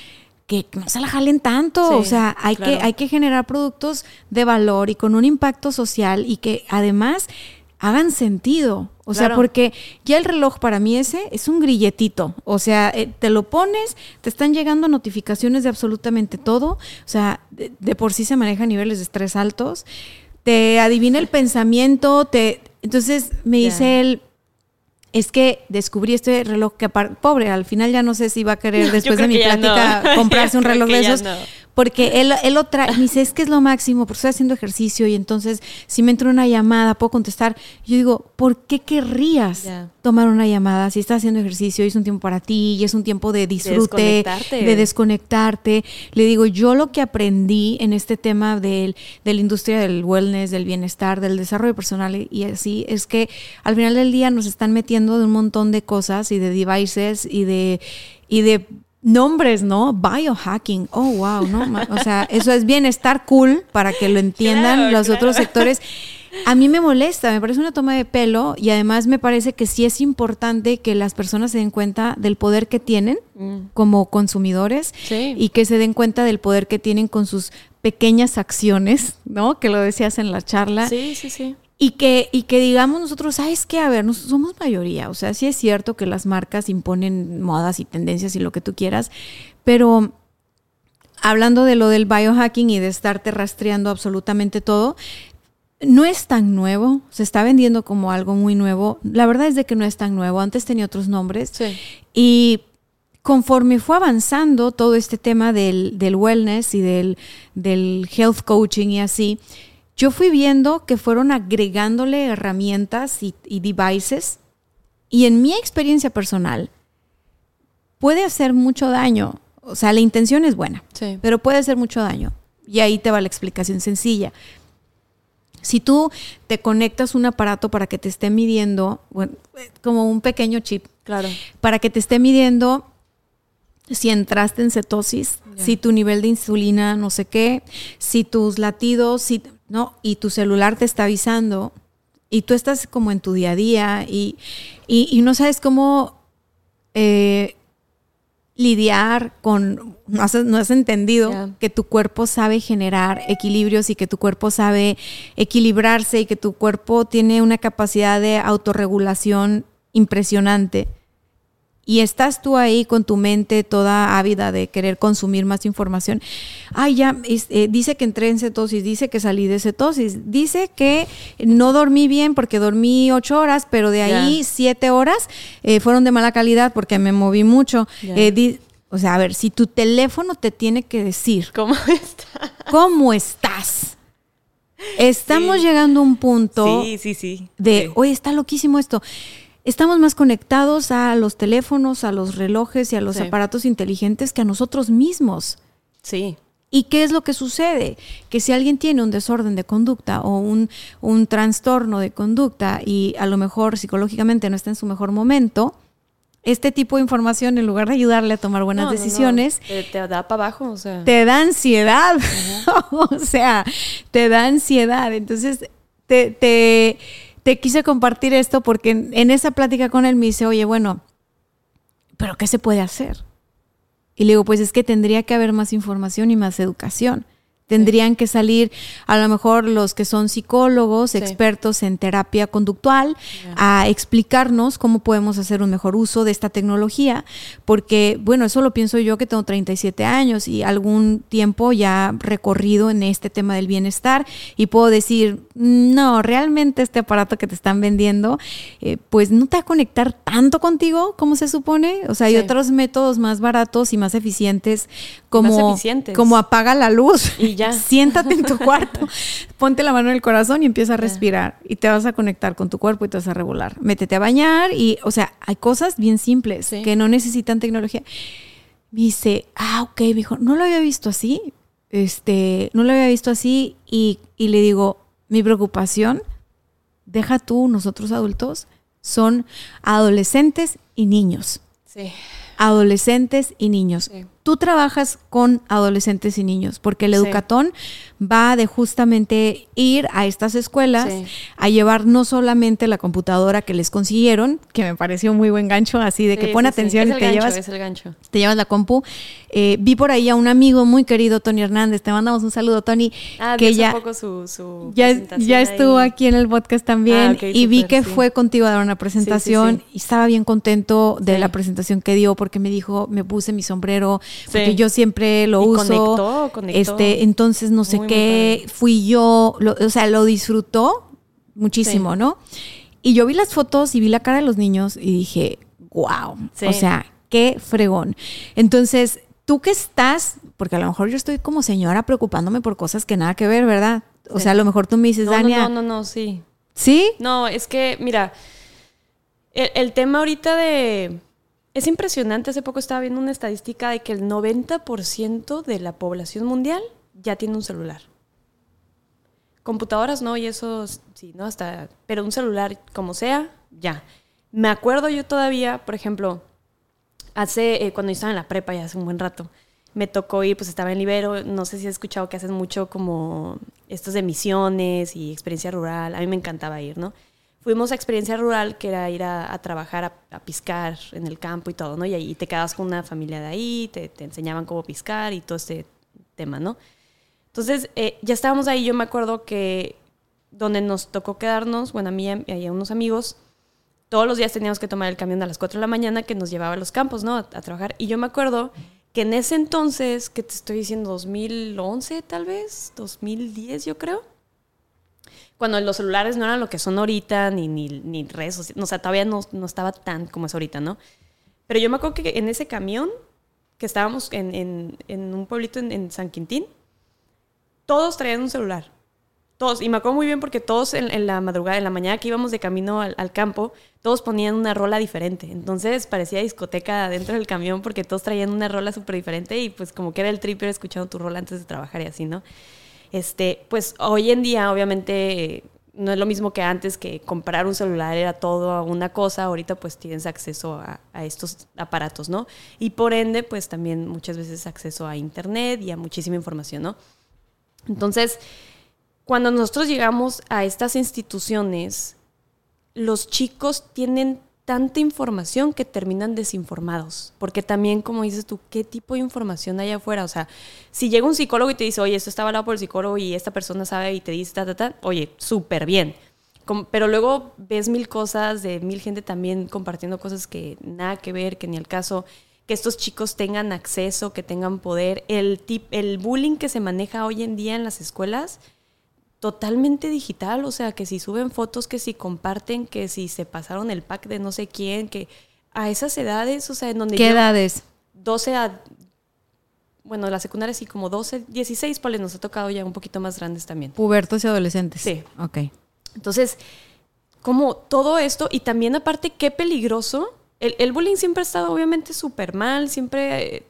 Speaker 1: que no se la jalen tanto.
Speaker 2: Sí,
Speaker 1: o sea, hay,
Speaker 2: claro.
Speaker 1: que, hay que generar productos de valor y con un impacto social y que además hagan sentido. O sea, porque ya el reloj para mí ese es un grilletito. O sea, eh, te lo pones, te están llegando notificaciones de absolutamente todo. O sea, de, de por sí se maneja a niveles de estrés altos. Te adivina el pensamiento, te... Entonces me dice él, es que descubrí este reloj que, pobre, al final ya no sé si va a querer después de mi plática
Speaker 2: no.
Speaker 1: comprarse un reloj de esos.
Speaker 2: no.
Speaker 1: Porque él, él lo trae, me dice, es que es lo máximo, porque estoy haciendo ejercicio y entonces si me entra una llamada, puedo contestar. Yo digo, ¿por qué querrías tomar una llamada si estás haciendo ejercicio y es un tiempo para ti y es un tiempo de disfrute, de,
Speaker 2: desconectarte.
Speaker 1: desconectarte? Le digo, yo lo que aprendí en este tema del, de la industria del wellness, del bienestar, del desarrollo personal y así, es que al final del día nos están metiendo de un montón de cosas y de devices y de, y de nombres, ¿no? Biohacking. Oh, wow, ¿no? O sea, eso es bienestar cool para que lo entiendan
Speaker 2: Claro,
Speaker 1: los
Speaker 2: claro.
Speaker 1: otros sectores. A mí me molesta, me parece una toma de pelo y además me parece que sí es importante que las personas se den cuenta del poder que tienen como consumidores
Speaker 2: Sí.
Speaker 1: y que se den cuenta del poder que tienen con sus pequeñas acciones, ¿no? Que lo decías en la charla.
Speaker 2: Sí, sí, sí.
Speaker 1: Y que, y que digamos nosotros, ¿sabes qué? A ver, nos, somos mayoría. O sea, sí es cierto que las marcas imponen modas y tendencias y lo que tú quieras, pero hablando de lo del biohacking y de estarte rastreando absolutamente todo, no es tan nuevo, se está vendiendo como algo muy nuevo. La verdad es de que no es tan nuevo, antes tenía otros nombres.
Speaker 2: Sí.
Speaker 1: Y conforme fue avanzando todo este tema del, del wellness y del, del health coaching y así, yo fui viendo que fueron agregándole herramientas y, y devices. Y en mi experiencia personal, puede hacer mucho daño. O sea, la intención es buena,
Speaker 2: Sí.
Speaker 1: pero puede hacer mucho daño. Y ahí te va la explicación sencilla. Si tú te conectas un aparato para que te esté midiendo, bueno, como un pequeño chip,
Speaker 2: Claro.
Speaker 1: para que te esté midiendo si entraste en cetosis, si tu nivel de insulina, no sé qué, si tus latidos, si, no, y tu celular te está avisando y tú estás como en tu día a día y, y, y no sabes cómo eh, lidiar con, no has, no has entendido que tu cuerpo sabe generar equilibrios y que tu cuerpo sabe equilibrarse y que tu cuerpo tiene una capacidad de autorregulación impresionante. Y estás tú ahí con tu mente toda ávida de querer consumir más información. Ay, ya, eh, dice que entré en cetosis, dice que salí de cetosis, dice que no dormí bien porque dormí ocho horas, pero de ahí siete horas eh, fueron de mala calidad porque me moví mucho. Eh, o sea, a ver, si tu teléfono te tiene que decir...
Speaker 2: ¿Cómo estás?
Speaker 1: ¿Cómo estás? Estamos llegando a un punto
Speaker 2: sí, sí, sí,
Speaker 1: de, oye, está loquísimo esto estamos más conectados a los teléfonos, a los relojes y a los aparatos inteligentes que a nosotros mismos.
Speaker 2: Sí.
Speaker 1: ¿Y qué es lo que sucede? Que si alguien tiene un desorden de conducta o un, un trastorno de conducta y a lo mejor psicológicamente no está en su mejor momento, este tipo de información, en lugar de ayudarle a tomar buenas decisiones,
Speaker 2: Te, da para abajo, o sea.
Speaker 1: Te da ansiedad. o sea, te da ansiedad. Entonces, te, te, te quise compartir esto porque en, esa plática con él me dice, oye, bueno, pero ¿qué se puede hacer? Y le digo, pues es que tendría que haber más información y más educación. Tendrían que salir a lo mejor los que son psicólogos, expertos en terapia conductual, a explicarnos cómo podemos hacer un mejor uso de esta tecnología, porque bueno, eso lo pienso yo que tengo 37 años y algún tiempo ya recorrido en este tema del bienestar y puedo decir, no, realmente este aparato que te están vendiendo, eh, pues no te va a conectar tanto contigo como se supone. O sea, hay otros métodos más baratos y más eficientes como, como apaga la luz.
Speaker 2: Y ya.
Speaker 1: Siéntate en tu cuarto, ponte la mano en el corazón y empieza a respirar. Y te vas a conectar con tu cuerpo y te vas a regular. Métete a bañar y, o sea, hay cosas bien simples que no necesitan tecnología. Me dice, ah, ok, me dijo, no lo había visto así. Este, no lo había visto así. Y, y le digo, mi preocupación, deja tú, nosotros adultos, son adolescentes y niños.
Speaker 2: Sí.
Speaker 1: Adolescentes y niños. Sí tú trabajas con adolescentes y niños, porque el educatón va de justamente ir a estas escuelas a llevar no solamente la computadora que les consiguieron, que me pareció muy buen gancho, así de que pone atención y te llevas, te llevas la compu. Eh, vi por ahí a un amigo muy querido, Tony Hernández, te mandamos un saludo, Tony,
Speaker 2: ah,
Speaker 1: que ya,
Speaker 2: su,
Speaker 1: ya, ya, estuvo aquí en el podcast también ah, y vi que fue contigo a dar una presentación y estaba bien contento de la presentación que dio porque me dijo, me puse mi sombrero, porque yo siempre lo uso.
Speaker 2: Conectó, conectó.
Speaker 1: Este, entonces no sé qué, fui yo, o sea, lo disfrutó muchísimo, ¿no? Y yo vi las fotos y vi la cara de los niños y dije, wow, o sea, qué fregón. Entonces, tú que estás, porque a lo mejor yo estoy como señora preocupándome por cosas que nada que ver, ¿verdad? O sea, a lo mejor tú me dices, Dania.
Speaker 2: No, no, no, sí.
Speaker 1: ¿Sí?
Speaker 2: No, es que, mira, el tema ahorita de es impresionante, hace poco estaba viendo una estadística de que el 90% de la población mundial ya tiene un celular. Computadoras no, y eso sí, ¿no? Hasta, pero un celular como sea, ya. Me acuerdo yo todavía, por ejemplo, hace, eh, cuando yo estaba en la prepa, ya hace un buen rato, me tocó ir, pues estaba en Libero, no sé si has escuchado que hacen mucho como estos de misiones y experiencia rural, a mí me encantaba ir, ¿no? Fuimos a experiencia rural, que era ir a, trabajar, a, piscar en el campo y todo, ¿no? Y ahí te quedabas con una familia de ahí, te, enseñaban cómo piscar y todo este tema, ¿no? Entonces, eh, ya estábamos ahí, yo me acuerdo que donde nos tocó quedarnos, bueno, a mí y a unos amigos, todos los días teníamos que tomar el camión a las 4 de la mañana que nos llevaba a los campos, ¿no? A, a trabajar. Y yo me acuerdo que en ese entonces, que te estoy diciendo, 2011 tal vez, 2010 yo creo, cuando los celulares no eran lo que son ahorita, ni, ni, ni redes o sea, todavía no, no, estaba tan como es ahorita, ¿no? Pero yo me acuerdo que en ese camión, que estábamos en, en, un pueblito en, San Quintín, todos traían un celular. Todos, y me acuerdo muy bien porque todos en, la madrugada, en la mañana que íbamos de camino al, campo, todos ponían una rola diferente. Entonces parecía discoteca dentro del camión porque todos traían una rola súper diferente y pues como que era el tripper escuchando tu rola antes de trabajar y así, ¿no? Este, pues hoy en día, obviamente, no es lo mismo que antes, que comprar un celular era todo una cosa, ahorita pues tienes acceso a, estos aparatos, ¿no? Y por ende, pues también muchas veces acceso a Internet y a muchísima información, ¿no? Entonces, cuando nosotros llegamos a estas instituciones, los chicos tienen tanta información que terminan desinformados. Porque también, como dices tú, ¿qué tipo de información hay afuera? O sea, si llega un psicólogo y te dice, oye, esto está avalado por el psicólogo y esta persona sabe y te dice, ta, ta, ta, oye, súper bien. Pero luego ves mil cosas de mil gente también compartiendo cosas que nada que ver, que ni el caso, que estos chicos tengan acceso, que tengan poder. El, tip, el bullying que se maneja hoy en día en las escuelas, totalmente digital, o sea, que si suben fotos, que si comparten, que si se pasaron el pack de no sé quién, que a esas edades, o sea, en donde
Speaker 1: ¿Qué edades?
Speaker 2: 12 a... Bueno, la secundaria sí, como 12, 16, pues nos ha tocado ya un poquito más grandes también.
Speaker 1: Pubertos y adolescentes.
Speaker 2: Sí.
Speaker 1: Ok.
Speaker 2: Entonces, como todo esto, y también aparte, qué peligroso. El, el bullying siempre ha estado obviamente súper mal, siempre eh,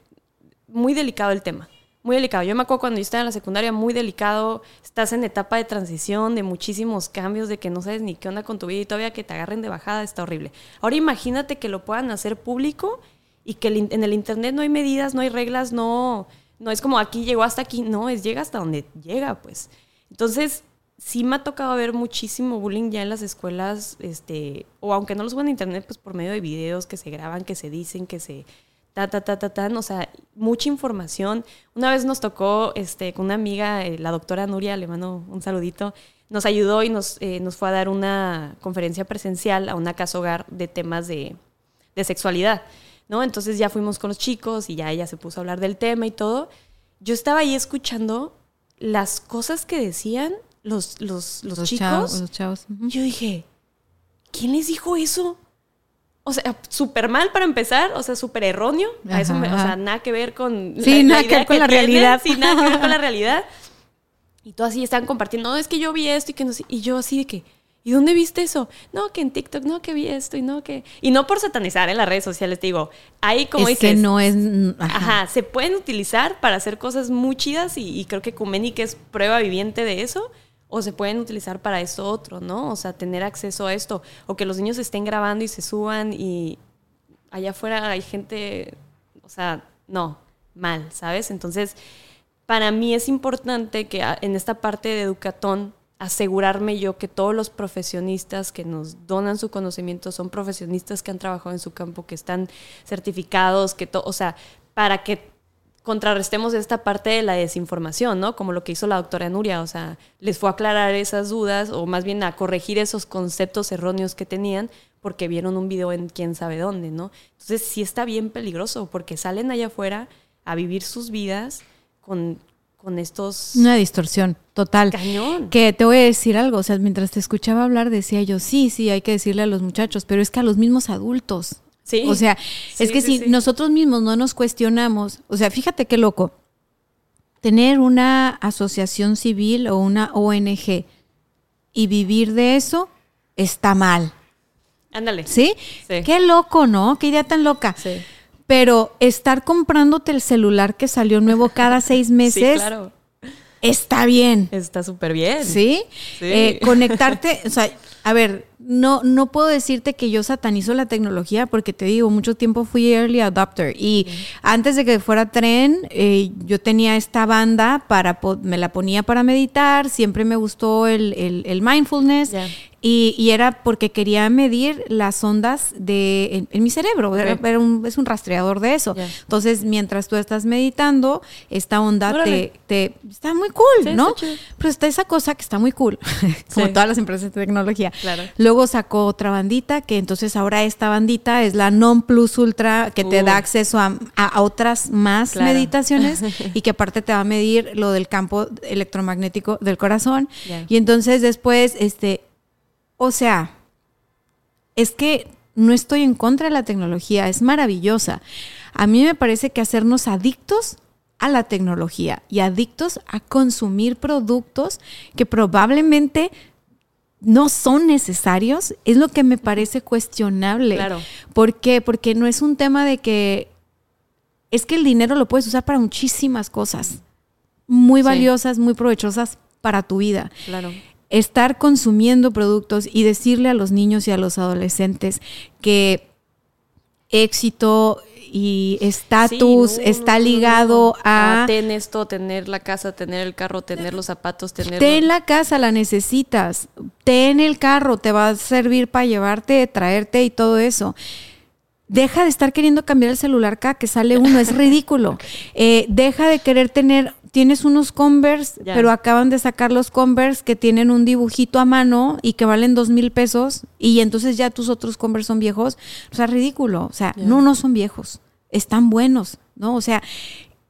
Speaker 2: muy delicado el tema. Muy delicado. Yo me acuerdo cuando yo estaba en la secundaria, muy delicado. Estás en etapa de transición, de muchísimos cambios, de que no sabes ni qué onda con tu vida y todavía que te agarren de bajada, está horrible. Ahora imagínate que lo puedan hacer público y que en el internet no hay medidas, no hay reglas, no, no es como aquí llegó hasta aquí, no, es llega hasta donde llega, pues. Entonces, sí me ha tocado ver muchísimo bullying ya en las escuelas, este, o aunque no lo suban a internet, pues por medio de videos que se graban, que se dicen, que se ta, ta, ta, ta, tan, o sea, mucha información. Una vez nos tocó este, con una amiga, eh, la doctora Nuria, le mando un saludito, nos ayudó y nos, eh, nos fue a dar una conferencia presencial a una casa hogar de temas de, de sexualidad, ¿no? Entonces ya fuimos con los chicos y ya ella se puso a hablar del tema y todo. Yo estaba ahí escuchando las cosas que decían los, los, los,
Speaker 1: Los
Speaker 2: chicos.
Speaker 1: chavos. Los chavos.
Speaker 2: Yo dije, ¿quién les dijo eso? O sea, súper mal para empezar, o sea, súper erróneo. A eso me- o sea, nada que ver con.
Speaker 1: Sí, nada que ver con la
Speaker 2: tienen,
Speaker 1: realidad.
Speaker 2: Sí, nada que ver con la realidad. Y todos así están compartiendo, no, es que yo vi esto y que no sé. Y yo así de que, ¿y dónde viste eso? No, que en TikTok, no, que vi esto y no, que. Y no por satanizar en las redes sociales, te digo, ahí como
Speaker 1: es
Speaker 2: dices.
Speaker 1: que no es. Ajá.
Speaker 2: Ajá, se pueden utilizar para hacer cosas muy chidas y, y creo que Kumenic es prueba viviente de eso. O se pueden utilizar para esto otro, ¿no? O sea, tener acceso a esto. O que los niños estén grabando y se suban y allá afuera hay gente, o sea, no, mal, ¿sabes? Entonces, para mí es importante que en esta parte de Educatón asegurarme yo que todos los profesionistas que nos donan su conocimiento son profesionistas que han trabajado en su campo, que están certificados, que to- o sea, para que contrarrestemos esta parte de la desinformación, ¿no? Como lo que hizo la doctora Nuria, o sea, les fue a aclarar esas dudas o más bien a corregir esos conceptos erróneos que tenían porque vieron un video en quién sabe dónde, ¿no? Entonces sí está bien peligroso porque salen allá afuera a vivir sus vidas con, con estos...
Speaker 1: Una distorsión total.
Speaker 2: Cañón.
Speaker 1: Que te voy a decir algo, o sea, mientras te escuchaba hablar decía yo, sí, sí, hay que decirle a los muchachos, pero es que a los mismos adultos.
Speaker 2: Sí.
Speaker 1: O sea, es que
Speaker 2: sí,
Speaker 1: si
Speaker 2: sí.
Speaker 1: nosotros mismos no nos cuestionamos, o sea, fíjate qué loco, tener una asociación civil o una ONG y vivir de eso está mal,
Speaker 2: Ándale.
Speaker 1: ¿sí? Qué loco, ¿no? Qué idea tan loca.
Speaker 2: Sí.
Speaker 1: Pero estar comprándote el celular que salió nuevo cada seis meses
Speaker 2: claro.
Speaker 1: está bien.
Speaker 2: Está súper bien.
Speaker 1: ¿Sí?
Speaker 2: Sí.
Speaker 1: Eh, conectarte, o sea, a ver, no, no puedo decirte que yo satanizo la tecnología porque te digo, mucho tiempo fui early adopter y antes de que fuera tren, eh, yo tenía esta banda para, me la ponía para meditar, siempre me gustó el, el- el mindfulness y, y era porque quería medir las ondas de, en, en mi cerebro, era-
Speaker 2: Ok.
Speaker 1: era un- es un rastreador de eso. Entonces, mientras tú estás meditando, esta onda te, te está muy cool,
Speaker 2: Sí,
Speaker 1: ¿no?
Speaker 2: está.
Speaker 1: Pero está esa cosa que está muy cool, como
Speaker 2: Sí.
Speaker 1: todas las empresas de tecnología.
Speaker 2: Claro.
Speaker 1: Luego sacó otra bandita, que entonces ahora esta bandita es la Non Plus Ultra, que te
Speaker 2: Uh.
Speaker 1: da acceso a, otras más
Speaker 2: Claro.
Speaker 1: meditaciones y que aparte te va a medir lo del campo electromagnético del corazón. Y entonces después, este, o sea, es que no estoy en contra de la tecnología, es maravillosa. A mí me parece que hacernos adictos a la tecnología y adictos a consumir productos que probablemente no son necesarios es lo que me parece cuestionable.
Speaker 2: Claro.
Speaker 1: ¿Por qué? Porque no es un tema de que es que el dinero lo puedes usar para muchísimas cosas muy
Speaker 2: Sí.
Speaker 1: valiosas, muy provechosas para tu vida
Speaker 2: Claro.
Speaker 1: estar consumiendo productos y decirle a los niños y a los adolescentes que éxito y estatus
Speaker 2: Sí, no,
Speaker 1: está
Speaker 2: no,
Speaker 1: ligado
Speaker 2: no.
Speaker 1: a...
Speaker 2: Ah, Ten esto, tener la casa, tener el carro, tener los zapatos, tener...
Speaker 1: Ten la casa, la necesitas. Ten el carro, te va a servir para llevarte, traerte y todo eso. Deja de estar queriendo cambiar el celular cada que sale uno, es ridículo. Eh, deja de querer tener tienes unos Converse,
Speaker 2: Ya.
Speaker 1: pero acaban de sacar los Converse que tienen un dibujito a mano y que valen dos mil pesos y entonces ya tus otros Converse son viejos. O sea, ridículo. O sea,
Speaker 2: Ya.
Speaker 1: no, no son viejos. Están buenos, ¿no? O sea,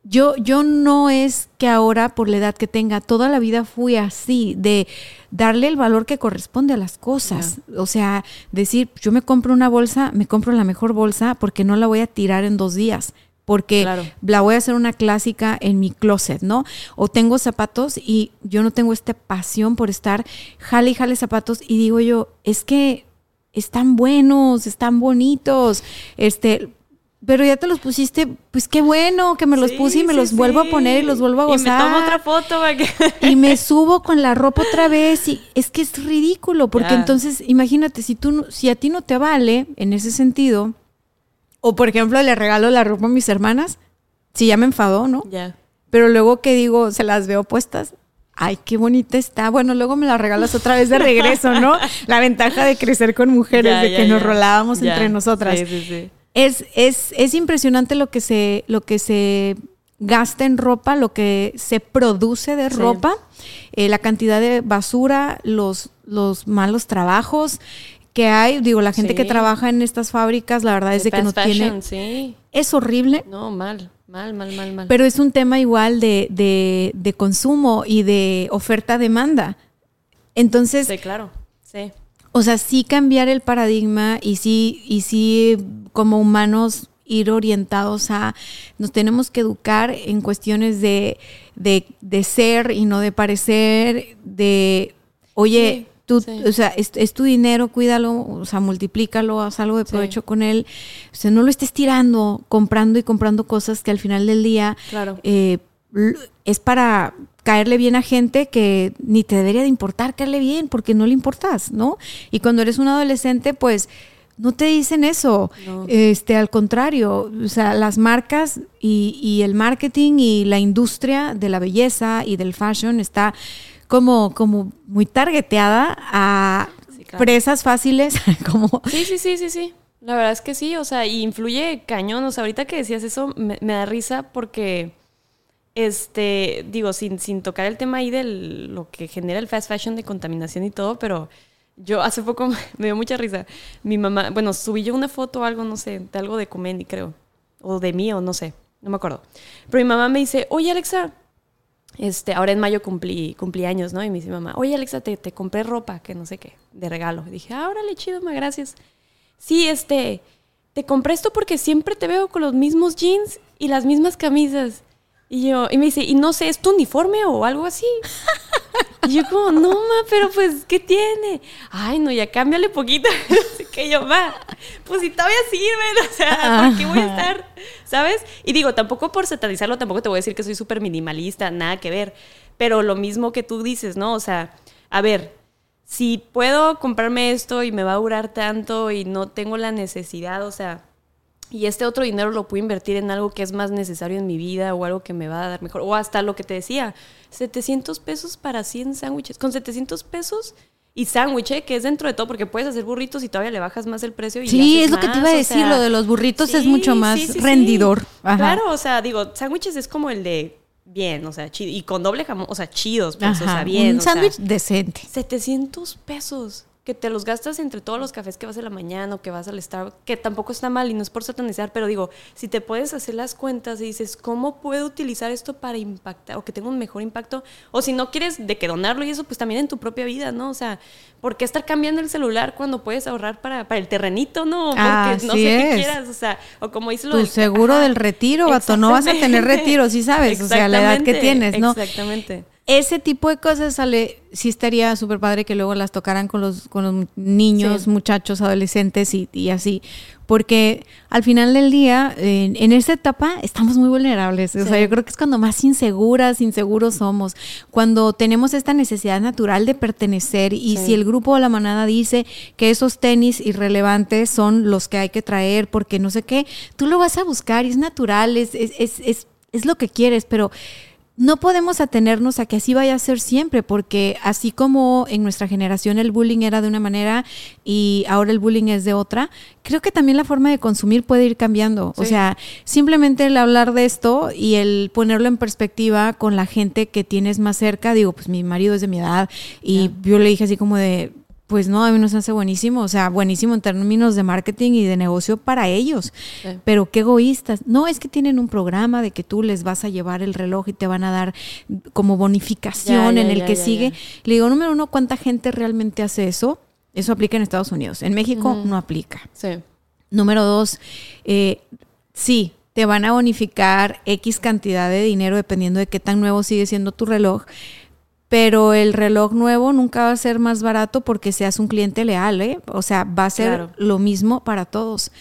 Speaker 1: yo, yo no es que ahora, por la edad que tenga, toda la vida fui así, de darle el valor que corresponde a las cosas. O sea, decir, yo me compro una bolsa, me compro la mejor bolsa porque no la voy a tirar en dos días. Porque
Speaker 2: Claro.
Speaker 1: la voy a hacer una clásica en mi closet, ¿no? O tengo zapatos y yo no tengo esta pasión por estar jale y jale zapatos y digo yo, es que están buenos, están bonitos, este, pero ya te los pusiste, pues qué bueno que me los
Speaker 2: Sí,
Speaker 1: puse y me
Speaker 2: sí,
Speaker 1: los vuelvo a poner y los vuelvo a
Speaker 2: Y me
Speaker 1: gozar.
Speaker 2: tomo otra foto para que...
Speaker 1: Y me subo con la ropa otra vez y es que es ridículo, porque
Speaker 2: Ya.
Speaker 1: entonces imagínate, si tú no- si a ti no te vale en ese sentido, o por ejemplo le regalo la ropa a mis hermanas, si ya me enfadó, ¿no?
Speaker 2: ya.
Speaker 1: Pero luego que digo, se las veo puestas. Ay, qué bonita está. Bueno, luego me la regalas otra vez de regreso, ¿no? La ventaja de crecer con mujeres,
Speaker 2: Ya,
Speaker 1: de
Speaker 2: ya,
Speaker 1: que nos rolábamos entre nosotras.
Speaker 2: Sí, sí, sí.
Speaker 1: Es, es, es impresionante lo que se, lo que se gasta en ropa, lo que se produce de
Speaker 2: Sí.
Speaker 1: ropa, eh, la cantidad de basura, los, los malos trabajos que hay. Digo, la gente que trabaja en estas fábricas, la verdad es de que no tiene.
Speaker 2: sí.
Speaker 1: Es horrible.
Speaker 2: No, mal, mal, mal, mal, mal.
Speaker 1: Pero es un tema igual de, de, de consumo y de oferta-demanda. Entonces,
Speaker 2: sí, claro. Sí.
Speaker 1: o sea, sí cambiar el paradigma y sí, y sí como humanos ir orientados a, nos tenemos que educar en cuestiones de, de, de ser y no de parecer, de, oye,
Speaker 2: Sí,
Speaker 1: tú,
Speaker 2: sí.
Speaker 1: o sea, es, es tu dinero, cuídalo, o sea, multiplícalo, haz algo de
Speaker 2: Sí.
Speaker 1: provecho con él. O sea, no lo estés tirando, comprando y comprando cosas que al final del día
Speaker 2: Claro.
Speaker 1: eh, es para caerle bien a gente que ni te debería de importar caerle bien porque no le importas, ¿no? Y cuando eres un adolescente, pues no te dicen eso.
Speaker 2: No.
Speaker 1: Este, al contrario, o sea, las marcas y, y el marketing y la industria de la belleza y del fashion está como, como muy targeteada a
Speaker 2: Sí, claro.
Speaker 1: presas fáciles, como
Speaker 2: Sí, sí, sí, sí, sí. La verdad es que sí, o sea, y influye cañón. O sea, ahorita que decías eso, me, me da risa porque, este, digo, sin, sin tocar el tema ahí de lo que genera el fast fashion de contaminación y todo, pero yo hace poco me dio mucha risa. Mi mamá, bueno, subí yo una foto o algo, no sé, de algo de Comendi, creo, o de mí, o no sé, no me acuerdo. Pero mi mamá me dice, oye, Alexa, este, ahora en mayo cumplí, cumplí años, ¿no? Y me dice mamá, oye Alexa, te, te compré ropa, que no sé qué, de regalo. Y dije, ah, órale, chido, ma, gracias. Sí, este, te compré esto porque siempre te veo con los mismos jeans y las mismas camisas. Y yo, y me dice, y no sé, ¿es tu uniforme o algo así? Y yo como, no, ma, pero pues, ¿qué tiene? Ay, no, ya cámbiale poquito. Así que yo, ma, pues si todavía sirven, o sea, ¿por qué voy a estar? ¿Sabes? Y digo, tampoco por satanizarlo, tampoco te voy a decir que soy súper minimalista, nada que ver. Pero lo mismo que tú dices, ¿no? O sea, a ver, si puedo comprarme esto y me va a durar tanto y no tengo la necesidad, o sea, y este otro dinero lo puedo invertir en algo que es más necesario en mi vida o algo que me va a dar mejor. O hasta lo que te decía, 700 pesos para 100 sándwiches. Con 700 pesos y sándwich, ¿eh? que es dentro de todo, porque puedes hacer burritos y todavía le bajas más el precio. Y
Speaker 1: Sí, es lo que te iba a
Speaker 2: o
Speaker 1: decir,
Speaker 2: sea,
Speaker 1: lo de los burritos es mucho más
Speaker 2: sí, sí, sí.
Speaker 1: rendidor. Ajá.
Speaker 2: Claro, o sea, digo, sándwiches es como el de bien, o sea, chido. Y con doble jamón, o sea, chidos, pues, o
Speaker 1: Ajá,
Speaker 2: sea, bien.
Speaker 1: un
Speaker 2: o
Speaker 1: sándwich decente.
Speaker 2: 700 pesos que te los gastas entre todos los cafés que vas en la mañana o que vas al Starbucks, que tampoco está mal y no es por satanizar, pero digo, si te puedes hacer las cuentas y dices, ¿cómo puedo utilizar esto para impactar o que tenga un mejor impacto? O si no quieres de que donarlo y eso, pues también en tu propia vida, ¿no? O sea, ¿por qué estar cambiando el celular cuando puedes ahorrar para, para el terrenito, no? Porque no sé qué
Speaker 1: es.
Speaker 2: quieras, o sea, o como dice lo
Speaker 1: Tu
Speaker 2: del-
Speaker 1: seguro
Speaker 2: Ajá,
Speaker 1: del retiro, vato, no vas a tener retiro, sí sabes, o sea, la edad que tienes, ¿no?
Speaker 2: Exactamente.
Speaker 1: Ese tipo de cosas sale, sí estaría súper padre que luego las tocaran con los, con los niños,
Speaker 2: Sí.
Speaker 1: muchachos, adolescentes y, y así. Porque al final del día, en, en esta etapa, estamos muy vulnerables. O sea, yo creo que es cuando más inseguras, inseguros somos. Cuando tenemos esta necesidad natural de pertenecer y
Speaker 2: Sí.
Speaker 1: si el grupo o la manada dice que esos tenis irrelevantes son los que hay que traer porque no sé qué, tú lo vas a buscar y es natural, es, es, es, es, es lo que quieres, pero no podemos atenernos a que así vaya a ser siempre, porque así como en nuestra generación el bullying era de una manera y ahora el bullying es de otra, creo que también la forma de consumir puede ir cambiando. O sea, simplemente el hablar de esto y el ponerlo en perspectiva con la gente que tienes más cerca, digo, pues mi marido es de mi edad y yo le dije así como de, pues no, a mí nos hace buenísimo, o sea, buenísimo en términos de marketing y de negocio para ellos. Pero qué egoístas. No es que tienen un programa de que tú les vas a llevar el reloj y te van a dar como bonificación en el que sigue. Le digo, número uno, ¿cuánta gente realmente hace eso? Eso aplica en Estados Unidos. En México no aplica.
Speaker 2: Sí.
Speaker 1: Número dos, eh, sí, te van a bonificar X cantidad de dinero dependiendo de qué tan nuevo sigue siendo tu reloj pero el reloj nuevo nunca va a ser más barato porque seas un cliente leal, ¿eh? O sea, va a ser lo mismo para todos.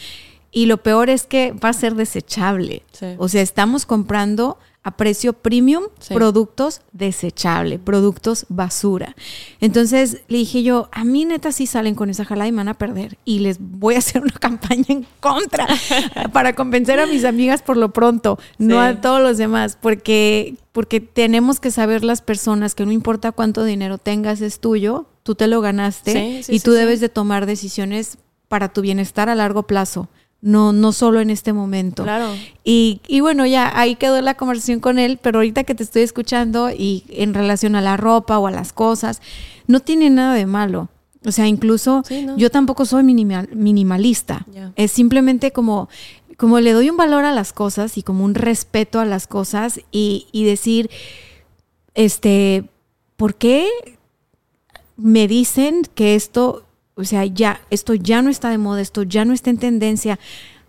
Speaker 1: Y lo peor es que va a ser desechable. O sea, estamos comprando a precio premium productos desechables, productos basura. Entonces le dije yo, a mí neta sí salen con esa jala y me van a perder y les voy a hacer una campaña en contra para convencer a mis amigas por lo pronto, no a todos los demás, porque, porque tenemos que saber las personas que no importa cuánto dinero tengas es tuyo, tú te lo ganaste y tú debes de tomar decisiones para tu bienestar a largo plazo no, no solo en este momento.
Speaker 2: Claro.
Speaker 1: Y, y, bueno, ya ahí quedó la conversación con él, pero ahorita que te estoy escuchando y en relación a la ropa o a las cosas, no tiene nada de malo. O sea, incluso yo tampoco soy minimal, minimalista. Es simplemente como, como le doy un valor a las cosas y como un respeto a las cosas y, y decir, este, ¿por qué me dicen que esto o sea, ya, esto ya no está de moda, esto ya no está en tendencia.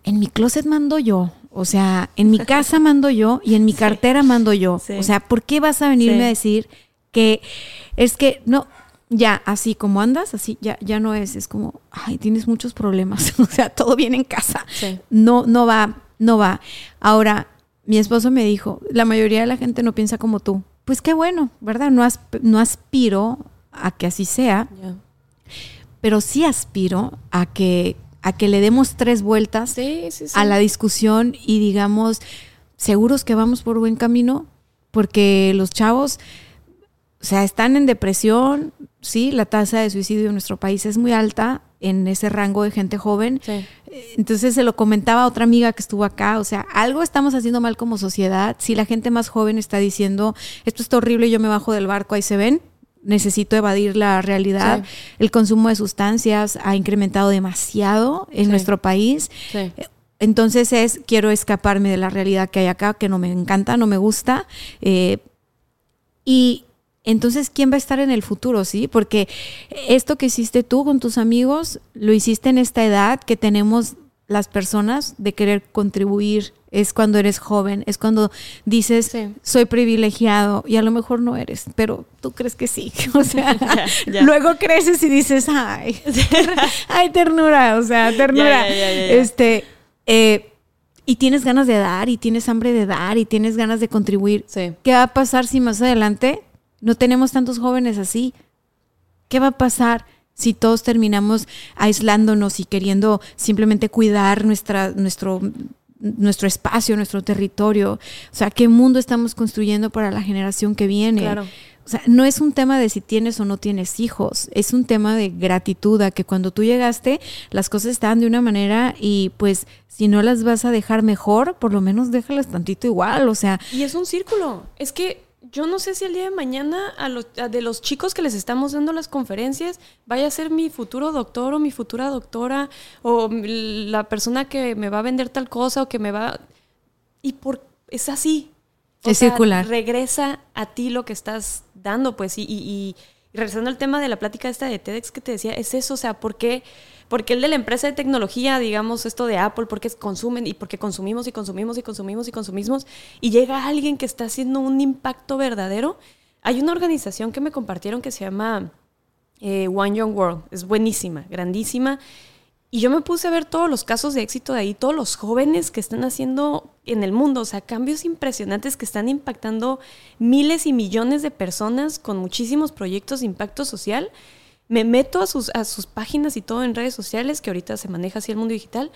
Speaker 1: En mi closet mando yo, o sea, en mi casa mando yo y en mi cartera mando yo. O sea, ¿por qué vas a venirme a decir que es que no, ya, así como andas, así ya, ya no es, es como, ay, tienes muchos problemas, o sea, todo viene en casa. No, no va, no va. Ahora, mi esposo me dijo, la mayoría de la gente no piensa como tú. Pues qué bueno, ¿verdad? No, no aspiro a que así sea pero sí aspiro a que, a que le demos tres vueltas a la discusión y digamos, seguros que vamos por buen camino, porque los chavos, o sea, están en depresión, sí, la tasa de suicidio en nuestro país es muy alta en ese rango de gente joven. Entonces se lo comentaba a otra amiga que estuvo acá, o sea, algo estamos haciendo mal como sociedad. Si la gente más joven está diciendo, esto está horrible, yo me bajo del barco, ahí se ven, necesito evadir la realidad. El consumo de sustancias ha incrementado demasiado en nuestro país. Entonces es, quiero escaparme de la realidad que hay acá, que no me encanta, no me gusta. Eh, y entonces, ¿quién va a estar en el futuro? ¿Sí? Porque esto que hiciste tú con tus amigos, lo hiciste en esta edad que tenemos las personas de querer contribuir es cuando eres joven, es cuando dices, soy privilegiado y a lo mejor no eres, pero tú crees que sí. O sea, luego creces y dices, ay, ay, ternura, o sea, ternura. este, eh, y tienes ganas de dar y tienes hambre de dar y tienes ganas de contribuir. ¿Qué va a pasar si más adelante no tenemos tantos jóvenes así? ¿Qué va a pasar? si todos terminamos aislándonos y queriendo simplemente cuidar nuestra, nuestro nuestro espacio, nuestro territorio. O sea, qué mundo estamos construyendo para la generación que viene. Claro. O sea, no es un tema de si tienes o no tienes hijos, es un tema de gratitud, a que cuando tú llegaste las cosas estaban de una manera y pues si no las vas a dejar mejor, por lo menos déjalas tantito igual, o sea.
Speaker 2: Y es un círculo, es que yo no sé si el día de mañana a los, de los chicos que les estamos dando las conferencias vaya a ser mi futuro doctor o mi futura doctora o la persona que me va a vender tal cosa o que me va... Y por, es así.
Speaker 1: es circular.
Speaker 2: Regresa a ti lo que estás dando, pues. Y, y, y regresando al tema de la plática esta de TEDx que te decía, es eso, o sea, ¿por qué...? Porque el de la empresa de tecnología, digamos, esto de Apple, porque consumen y porque consumimos y consumimos y consumimos y consumimos, y llega alguien que está haciendo un impacto verdadero. Hay una organización que me compartieron que se llama eh, One Young World, es buenísima, grandísima. Y yo me puse a ver todos los casos de éxito de ahí, todos los jóvenes que están haciendo en el mundo, o sea, cambios impresionantes que están impactando miles y millones de personas con muchísimos proyectos de impacto social me meto a sus, a sus páginas y todo en redes sociales, que ahorita se maneja así el mundo digital.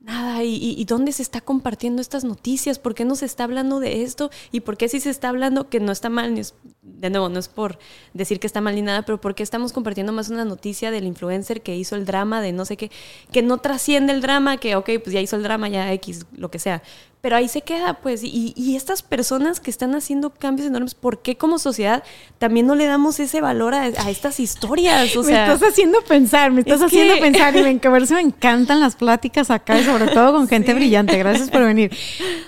Speaker 2: nada. ¿Y, dónde se está compartiendo estas noticias? ¿Por qué no se está hablando de esto? ¿Y por qué sí se está hablando que no está mal? De nuevo, no es por decir que está mal ni nada, pero ¿por qué estamos compartiendo más una noticia del influencer que hizo el drama de no sé qué, que no trasciende el drama, que ok, pues ya hizo el drama, ya X, lo que sea pero ahí se queda, pues, y, y, estas personas que están haciendo cambios enormes, ¿por qué como sociedad también no le damos ese valor a, estas historias?
Speaker 1: O me estás haciendo pensar, me estás haciendo pensar, y me, que me encantan las pláticas acá, y sobre todo con gente brillante, gracias por venir.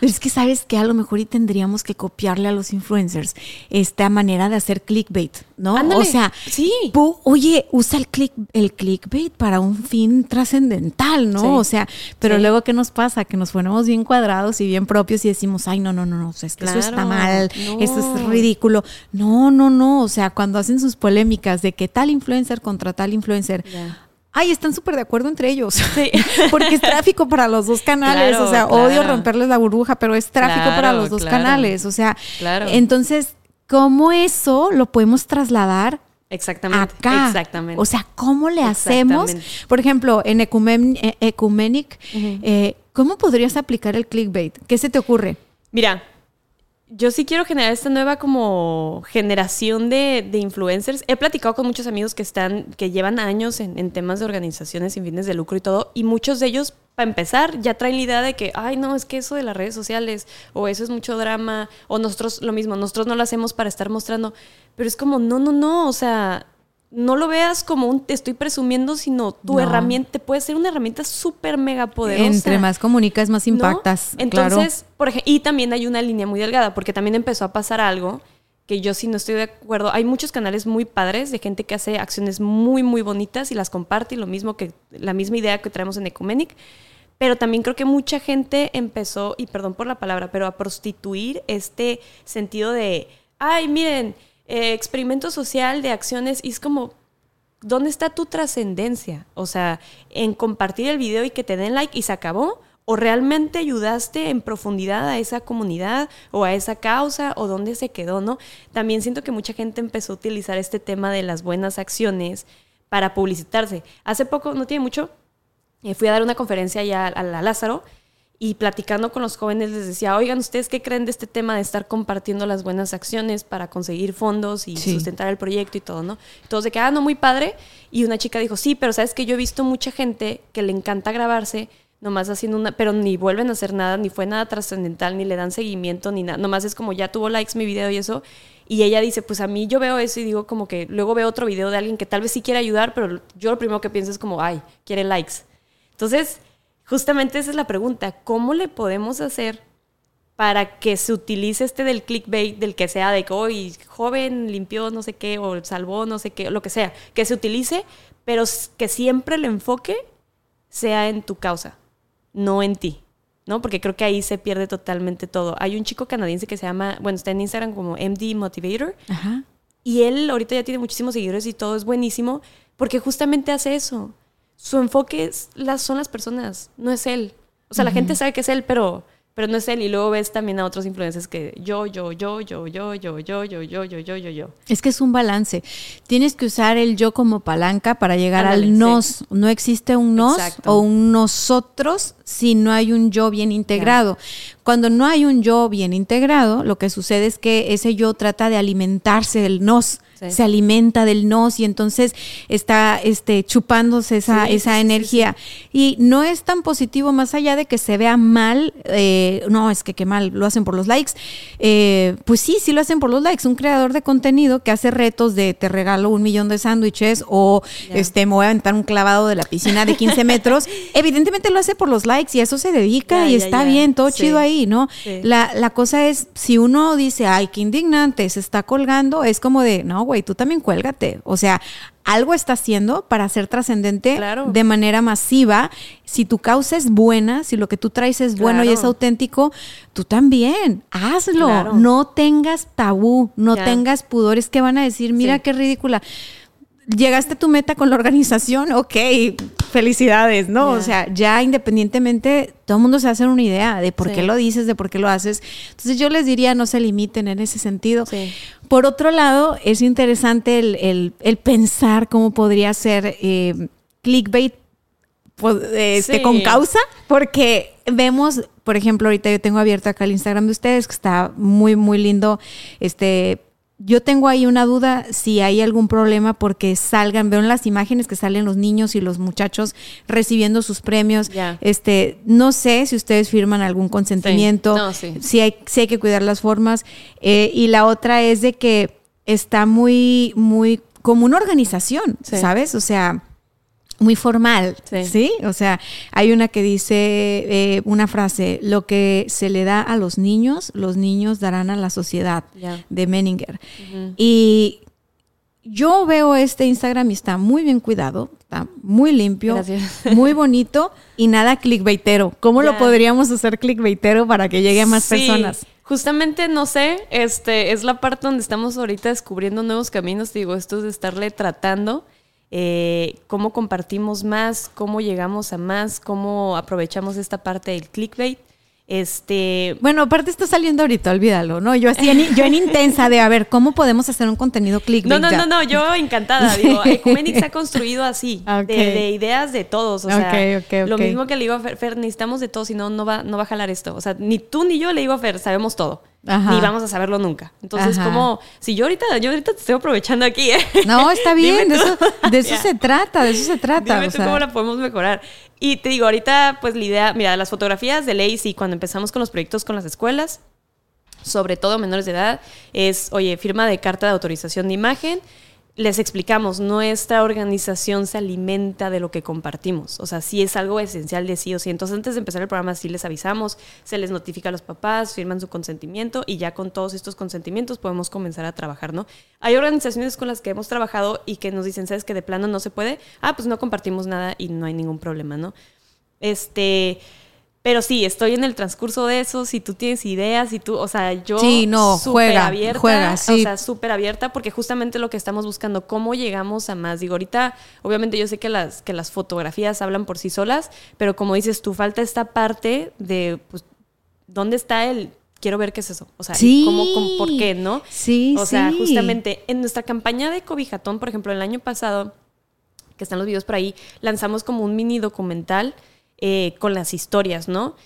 Speaker 1: Pero es que sabes que a lo mejor y tendríamos que copiarle a los influencers esta manera de hacer clickbait, ¿no? o sea, sí. oye, usa el, click, el clickbait para un fin trascendental, ¿no? O sea, pero luego, ¿qué nos pasa? Que nos ponemos bien cuadrados y bien propios y decimos, ay, no, no, no, no, es que eso está mal, eso es ridículo. No, no, no, o sea, cuando hacen sus polémicas de que tal influencer contra tal influencer, Ay, están súper de acuerdo entre ellos. Sí. Porque es tráfico para los dos canales. o sea, odio romperles la burbuja, pero es tráfico para los dos canales. O sea, entonces, ¿cómo eso lo podemos trasladar
Speaker 2: Exactamente.
Speaker 1: Acá.
Speaker 2: Exactamente.
Speaker 1: O sea, ¿cómo le hacemos? Por ejemplo, en Ecumenic, eh, ¿cómo podrías aplicar el clickbait? ¿Qué se te ocurre?
Speaker 2: Mira, yo sí quiero generar esta nueva como generación de, influencers. He platicado con muchos amigos que están, que llevan años en, en, temas de organizaciones sin fines de lucro y todo, y muchos de ellos, para empezar, ya traen la idea de que, ay, no, es que eso de las redes sociales, o eso es mucho drama, o nosotros lo mismo, nosotros no lo hacemos para estar mostrando. Pero es como, no, no, no, o sea, no lo veas como un te estoy presumiendo, sino tu herramienta puede ser una herramienta súper mega poderosa.
Speaker 1: Entre más comunicas, más impactas.
Speaker 2: Entonces, por ejemplo, y también hay una línea muy delgada, porque también empezó a pasar algo que yo sí no estoy de acuerdo. Hay muchos canales muy padres de gente que hace acciones muy, muy bonitas y las comparte, y lo mismo que la misma idea que traemos en Ecumenic. Pero también creo que mucha gente empezó, y perdón por la palabra, pero a prostituir este sentido de, ay, miren, eh, experimento social de acciones y es como, ¿dónde está tu trascendencia? O sea, en compartir el video y que te den like y se acabó. ¿O realmente ayudaste en profundidad a esa comunidad o a esa causa o dónde se quedó, no? También siento que mucha gente empezó a utilizar este tema de las buenas acciones para publicitarse. Hace poco, no tiene mucho, eh, fui a dar una conferencia ya a la Lázaro y platicando con los jóvenes les decía, oigan, ¿ustedes qué creen de este tema de estar compartiendo las buenas acciones para conseguir fondos y sustentar el proyecto y todo, ¿no? Todos de que, ah, no, muy padre. Y una chica dijo, sí, pero sabes que yo he visto mucha gente que le encanta grabarse, nomás haciendo una, pero ni vuelven a hacer nada, ni fue nada trascendental, ni le dan seguimiento, ni nada, nomás es como ya tuvo likes mi video y eso. Y ella dice, pues a mí yo veo eso y digo como que luego veo otro video de alguien que tal vez sí quiere ayudar, pero yo lo primero que pienso es como, ay, quiere likes. Entonces, justamente esa es la pregunta, ¿cómo le podemos hacer para que se utilice este del clickbait, del que sea de que hoy joven limpió no sé qué o salvó no sé qué, lo que sea, que se utilice, pero que siempre el enfoque sea en tu causa, no en ti. ¿no? Porque creo que ahí se pierde totalmente todo. Hay un chico canadiense que se llama, bueno, está en Instagram como MD Motivator. Y él ahorita ya tiene muchísimos seguidores y todo es buenísimo porque justamente hace eso su enfoque es, las, son las personas, no es él. O sea, la gente sabe que es él, pero, pero no es él. Y luego ves también a otros influencers que yo, yo, yo, yo, yo, yo, yo, yo, yo, yo, yo, yo, yo.
Speaker 1: Es que es un balance. Tienes que usar el yo como palanca para llegar al nos. No existe un nos o un nosotros si no hay un yo bien integrado. Cuando no hay un yo bien integrado, lo que sucede es que ese yo trata de alimentarse del nos se alimenta del nos y entonces está este, chupándose esa, esa energía. Y no es tan positivo, más allá de que se vea mal, eh, no, es que qué mal, lo hacen por los likes. Eh, pues sí, sí lo hacen por los likes. Un creador de contenido que hace retos de te regalo un millón de sándwiches o este, me voy a aventar un clavado de la piscina de 15 metros, evidentemente lo hace por los likes y a eso se dedica y está bien, todo chido ahí, ¿no? La, la cosa es, si uno dice, ay, qué indignante, se está colgando, es como de, no, güey, tú también cuélgate. O sea, algo está haciendo para ser trascendente de manera masiva. Si tu causa es buena, si lo que tú traes es bueno y es auténtico, tú también, hazlo. No tengas tabú, no tengas pudores. Que van a decir, mira qué ridícula llegaste a tu meta con la organización, ok, felicidades, ¿no? O sea, ya independientemente, todo el mundo se hace una idea de por qué lo dices, de por qué lo haces. Entonces yo les diría, no se limiten en ese sentido. Por otro lado, es interesante el, pensar cómo podría ser eh, clickbait pues, este,
Speaker 2: Sí.
Speaker 1: con causa, porque vemos, por ejemplo, ahorita yo tengo abierto acá el Instagram de ustedes, que está muy, muy lindo. Este, yo tengo ahí una duda si hay algún problema porque salgan, veo en las imágenes que salen los niños y los muchachos recibiendo sus premios. Este, no sé si ustedes firman algún consentimiento,
Speaker 2: No, sí.
Speaker 1: si hay, si hay que cuidar las formas. Eh, y la otra es de que está muy, muy como una organización,
Speaker 2: Sí.
Speaker 1: ¿sabes? O sea, muy formal,
Speaker 2: Sí.
Speaker 1: sí. O sea, hay una que dice eh, una frase, lo que se le da a los niños, los niños darán a la sociedad, de Menninger. Y yo veo este Instagram y está muy bien cuidado, está muy limpio,
Speaker 2: Gracias.
Speaker 1: muy bonito y nada clickbaitero. ¿Cómo lo podríamos hacer clickbaitero para que llegue a más
Speaker 2: Sí,
Speaker 1: personas?
Speaker 2: Justamente, no sé, este es la parte donde estamos ahorita descubriendo nuevos caminos. Digo, esto es de estarle tratando. Eh, cómo compartimos más, cómo llegamos a más, cómo aprovechamos esta parte del clickbait. Este,
Speaker 1: Bueno, aparte está saliendo ahorita, olvídalo, ¿no? Yo así, en, yo en intensa de, a ver, ¿cómo podemos hacer un contenido clickbait?
Speaker 2: No, no,
Speaker 1: ya?
Speaker 2: no, no, yo encantada. Digo, Ecumenic se ha construido así, de, de ideas de todos. O sea, lo mismo que le digo a Fer, Fer, necesitamos de todo, si no, no va, no va a jalar esto. O sea, ni tú ni yo le digo a Fer, sabemos todo.
Speaker 1: Ajá.
Speaker 2: Ni vamos a saberlo nunca. Entonces,
Speaker 1: Ajá.
Speaker 2: como, si yo ahorita, yo ahorita te estoy aprovechando aquí, ¿eh?
Speaker 1: No, está bien, de eso, de eso se trata, de eso se trata.
Speaker 2: Dime
Speaker 1: o
Speaker 2: tú
Speaker 1: sea.
Speaker 2: cómo la podemos mejorar. Y te digo, ahorita, pues la idea, mira, las fotografías de ley, sí, cuando empezamos con los proyectos con las escuelas, sobre todo menores de edad, es, oye, firma de carta de autorización de imagen. Les explicamos, nuestra organización se alimenta de lo que compartimos. O sea, sí es algo esencial de sí o sí. Entonces, antes de empezar el programa, sí les avisamos, se les notifica a los papás, firman su consentimiento y ya con todos estos consentimientos podemos comenzar a trabajar, ¿no? Hay organizaciones con las que hemos trabajado y que nos dicen, ¿sabes que de plano no se puede? Ah, pues no compartimos nada y no hay ningún problema, ¿no? Este, pero sí, estoy en el transcurso de eso. Si tú tienes ideas, si tú, o sea, yo
Speaker 1: Sí, no,
Speaker 2: súper
Speaker 1: juega,
Speaker 2: abierta,
Speaker 1: juega, sí.
Speaker 2: o sea, súper abierta porque justamente lo que estamos buscando, cómo llegamos a más. Digo, ahorita, obviamente yo sé que las, que las fotografías hablan por sí solas, pero como dices tú, falta esta parte de, pues, ¿dónde está el... Quiero ver qué es eso. O sea,
Speaker 1: Sí.
Speaker 2: ¿cómo, cómo, por qué, no?
Speaker 1: Sí,
Speaker 2: O sea,
Speaker 1: sí.
Speaker 2: justamente en nuestra campaña de Cobijatón, por ejemplo, el año pasado, que están los videos por ahí, lanzamos como un mini documental eh, con las historias, ¿no?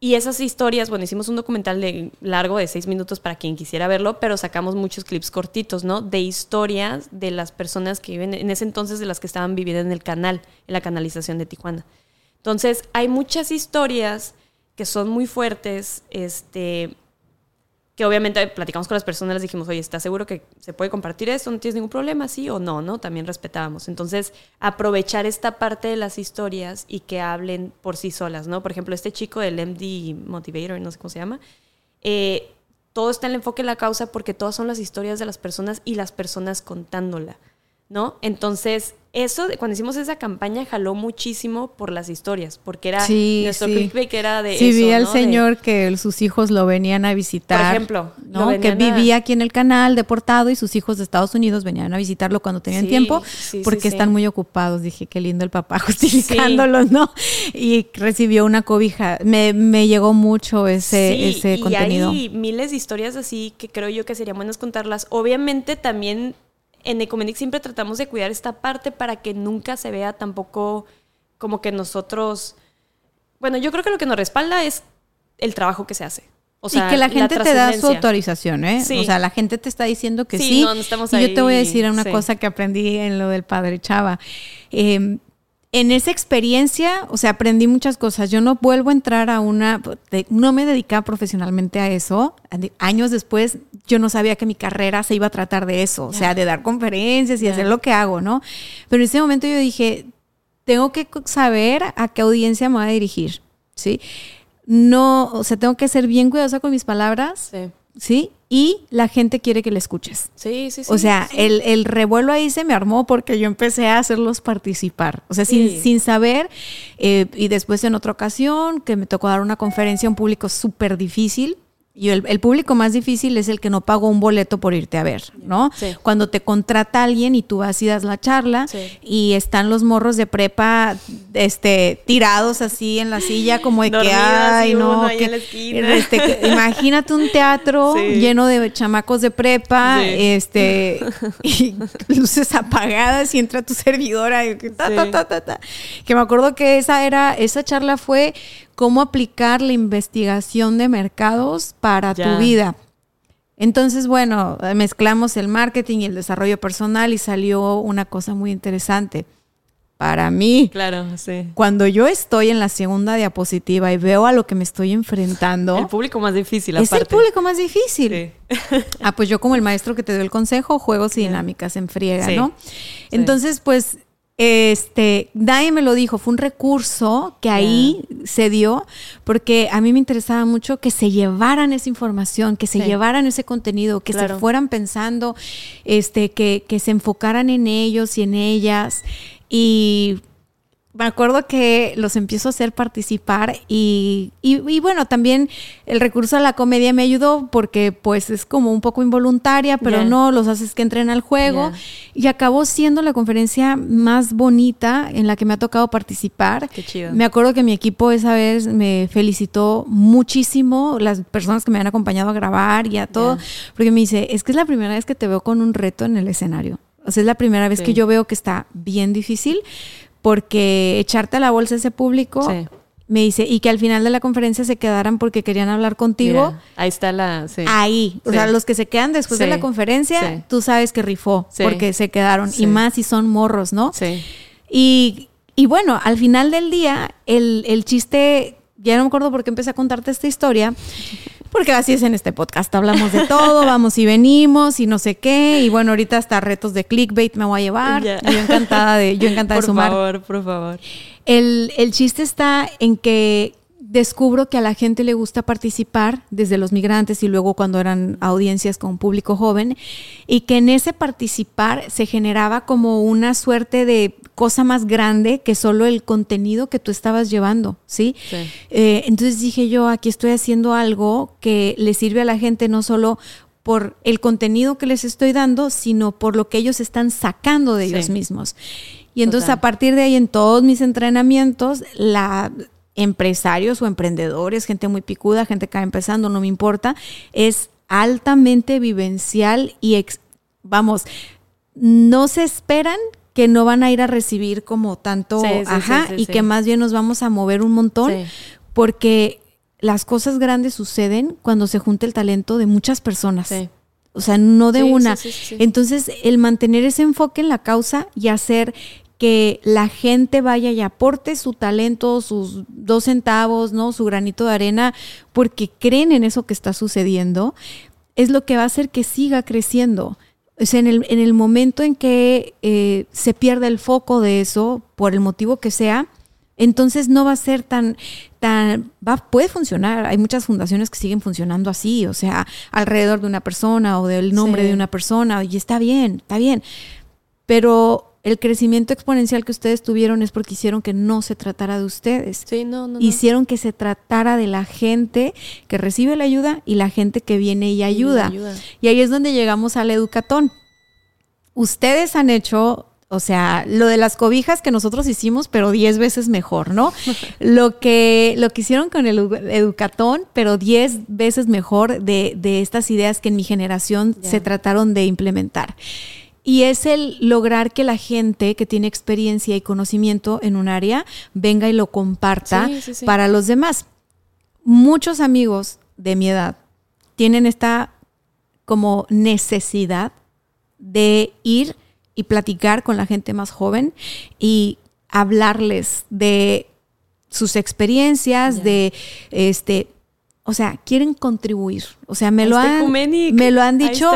Speaker 2: Y esas historias, bueno, hicimos un documental largo de seis minutos para quien quisiera verlo, pero sacamos muchos clips cortitos, ¿no? De historias de las personas que viven, en ese entonces de las que estaban viviendo en el canal, en la canalización de Tijuana. Entonces, hay muchas historias que son muy fuertes, este, que obviamente platicamos con las personas, les dijimos, oye, ¿estás seguro que se puede compartir esto? ¿No tienes ningún problema? Sí o no, ¿no? También respetábamos. Entonces, aprovechar esta parte de las historias y que hablen por sí solas, ¿no? Por ejemplo, este chico del MD Motivator, no sé cómo se llama, eh, todo está en el enfoque de la causa porque todas son las historias de las personas y las personas contándola, ¿no? Entonces, eso, cuando hicimos esa campaña, jaló muchísimo por las historias, porque era
Speaker 1: Sí,
Speaker 2: nuestro
Speaker 1: sí.
Speaker 2: clickbait era de
Speaker 1: Sí,
Speaker 2: eso,
Speaker 1: vi al
Speaker 2: ¿no? De-
Speaker 1: señor que sus hijos lo venían a visitar.
Speaker 2: Por ejemplo, lo
Speaker 1: ¿no? que
Speaker 2: a-
Speaker 1: vivía aquí en el canal deportado y sus hijos de Estados Unidos venían a visitarlo cuando tenían
Speaker 2: Sí,
Speaker 1: tiempo porque están muy ocupados. Dije, qué lindo el papá justificándolos, ¿no? Y recibió una cobija. Me, me llegó mucho ese, ese
Speaker 2: y
Speaker 1: contenido.
Speaker 2: hay miles de historias así que creo yo que serían buenas contarlas. Obviamente también en Ecomedic siempre tratamos de cuidar esta parte para que nunca se vea tampoco como que nosotros... Bueno, yo creo que lo que nos respalda es el trabajo que se hace. O sea,
Speaker 1: y que la gente te da su autorización, ¿eh?
Speaker 2: Sí.
Speaker 1: O sea, la gente te está diciendo que sí.
Speaker 2: Sí, no, no estamos
Speaker 1: y yo te voy a decir una
Speaker 2: sí.
Speaker 1: cosa que aprendí en lo del padre Chava. Eh, en esa experiencia, o sea, aprendí muchas cosas. Yo no vuelvo a entrar a una, no me dedicaba profesionalmente a eso. Años después, yo no sabía que mi carrera se iba a tratar de eso, o sea, de dar conferencias y hacer lo que hago, ¿no? Pero en ese momento yo dije, tengo que saber a qué audiencia me voy a dirigir, ¿sí? No, o sea, tengo que ser bien cuidadosa con mis palabras,
Speaker 2: Sí,
Speaker 1: ¿sí? Y la gente quiere que le escuches.
Speaker 2: sí, sí. sí,
Speaker 1: O sea,
Speaker 2: sí.
Speaker 1: el, el revuelo ahí se me armó porque yo empecé a hacerlos participar. O sea, sin, sin saber. eh, y después en otra ocasión, que me tocó dar una conferencia a un público súper difícil. Y el, el público más difícil es el que no pagó un boleto por irte a ver, ¿no?
Speaker 2: Sí.
Speaker 1: Cuando te contrata alguien y tú vas y das la charla
Speaker 2: Sí.
Speaker 1: y están los morros de prepa este tirados así en la silla como de que ay
Speaker 2: y
Speaker 1: no que-
Speaker 2: en la esquina.
Speaker 1: este, que- imagínate un teatro
Speaker 2: Sí.
Speaker 1: lleno de chamacos de prepa este y luces apagadas y entra tu servidora y ta, ta, ta. que me acuerdo que esa era esa charla fue cómo aplicar la investigación de mercados para
Speaker 2: Ya.
Speaker 1: tu vida entonces, bueno, mezclamos el marketing y el desarrollo personal y salió una cosa muy interesante. Para mí,
Speaker 2: Claro, sí.
Speaker 1: cuando yo estoy en la segunda diapositiva y veo a lo que me estoy enfrentando,
Speaker 2: El público más difícil,
Speaker 1: es
Speaker 2: aparte.
Speaker 1: el público más difícil.
Speaker 2: Sí.
Speaker 1: Ah, pues yo como el maestro que te dio el consejo, juegos y dinámicas en friega,
Speaker 2: Sí.
Speaker 1: ¿no? Entonces, pues, este, nadie me lo dijo, fue un recurso que ahí se dio, porque a mí me interesaba mucho que se llevaran esa información, que se
Speaker 2: Sí.
Speaker 1: llevaran ese contenido, que se fueran pensando, este, que, que se enfocaran en ellos y en ellas. Y me acuerdo que los empiezo a hacer participar y, y- y bueno, también el recurso a la comedia me ayudó porque pues es como un poco involuntaria, pero no, los haces que entren al juego y acabó siendo la conferencia más bonita en la que me ha tocado participar.
Speaker 2: Qué chido.
Speaker 1: Me acuerdo que mi equipo esa vez me felicitó muchísimo, las personas que me han acompañado a grabar y a todo, porque me dice, es que es la primera vez que te veo con un reto en el escenario. O sea, es la primera vez
Speaker 2: Sí.
Speaker 1: que yo veo que está bien difícil porque echarte a la bolsa ese público,
Speaker 2: Sí.
Speaker 1: me dice, y que al final de la conferencia se quedaran porque querían hablar contigo.
Speaker 2: Mira, ahí está la. Sí.
Speaker 1: Ahí, o
Speaker 2: Sí.
Speaker 1: sea, los que se quedan después de la conferencia, tú sabes que rifó porque se quedaron y más si son morros, ¿no?
Speaker 2: Sí.
Speaker 1: Y, y bueno, al final del día, el, el chiste, ya no me acuerdo por qué empecé a contarte esta historia, porque así es en este podcast, hablamos de todo, vamos y venimos y no sé qué, y bueno, ahorita hasta retos de clickbait me voy a llevar,
Speaker 2: Ya.
Speaker 1: y yo encantada de, yo encantada
Speaker 2: Por
Speaker 1: de sumar.
Speaker 2: favor, por favor.
Speaker 1: El, el chiste está en que descubro que a la gente le gusta participar, desde los migrantes y luego cuando eran audiencias con público joven, y que en ese participar se generaba como una suerte de cosa más grande que solo el contenido que tú estabas llevando, ¿sí?
Speaker 2: Sí.
Speaker 1: Eh, entonces dije yo, aquí estoy haciendo algo que le sirve a la gente no solo por el contenido que les estoy dando, sino por lo que ellos están sacando de
Speaker 2: Sí.
Speaker 1: ellos mismos. Y entonces
Speaker 2: Total.
Speaker 1: a partir de ahí en todos mis entrenamientos, la empresarios o emprendedores, gente muy picuda, gente que va empezando, no me importa, es altamente vivencial y ex- vamos, no se esperan que no van a ir a recibir como tanto,
Speaker 2: Sí, sí,
Speaker 1: ajá,
Speaker 2: sí,
Speaker 1: y que más bien nos vamos a mover un montón porque las cosas grandes suceden cuando se junta el talento de muchas personas. O sea, no de una. Entonces, el mantener ese enfoque en la causa y hacer que la gente vaya y aporte su talento, sus dos centavos, ¿no? Su granito de arena, porque creen en eso que está sucediendo, es lo que va a hacer que siga creciendo. O sea, en el, en el momento en que eh, se pierde el foco de eso, por el motivo que sea, entonces no va a ser tan, tan, va, puede funcionar. Hay muchas fundaciones que siguen funcionando así, o sea, alrededor de una persona o del nombre
Speaker 2: Sí.
Speaker 1: de una persona, y está bien, está bien. Pero el crecimiento exponencial que ustedes tuvieron es porque hicieron que no se tratara de ustedes.
Speaker 2: Sí, no, no. no.
Speaker 1: Hicieron que se tratara de la gente que recibe la ayuda y la gente que viene y ayuda.
Speaker 2: ayuda.
Speaker 1: Y ahí es donde llegamos al educatón. Ustedes han hecho, o sea, lo de las cobijas que nosotros hicimos, pero 10 veces mejor, ¿no? lo, que, lo que hicieron con el edu- educatón, pero 10 veces mejor de, de estas ideas que en mi generación se trataron de implementar. Y es el lograr que la gente que tiene experiencia y conocimiento en un área venga y lo comparta
Speaker 2: Sí, sí, sí.
Speaker 1: para los demás. Muchos amigos de mi edad tienen esta como necesidad de ir y platicar con la gente más joven y hablarles de sus experiencias, de este, o sea, quieren contribuir. O sea, me lo han me lo han dicho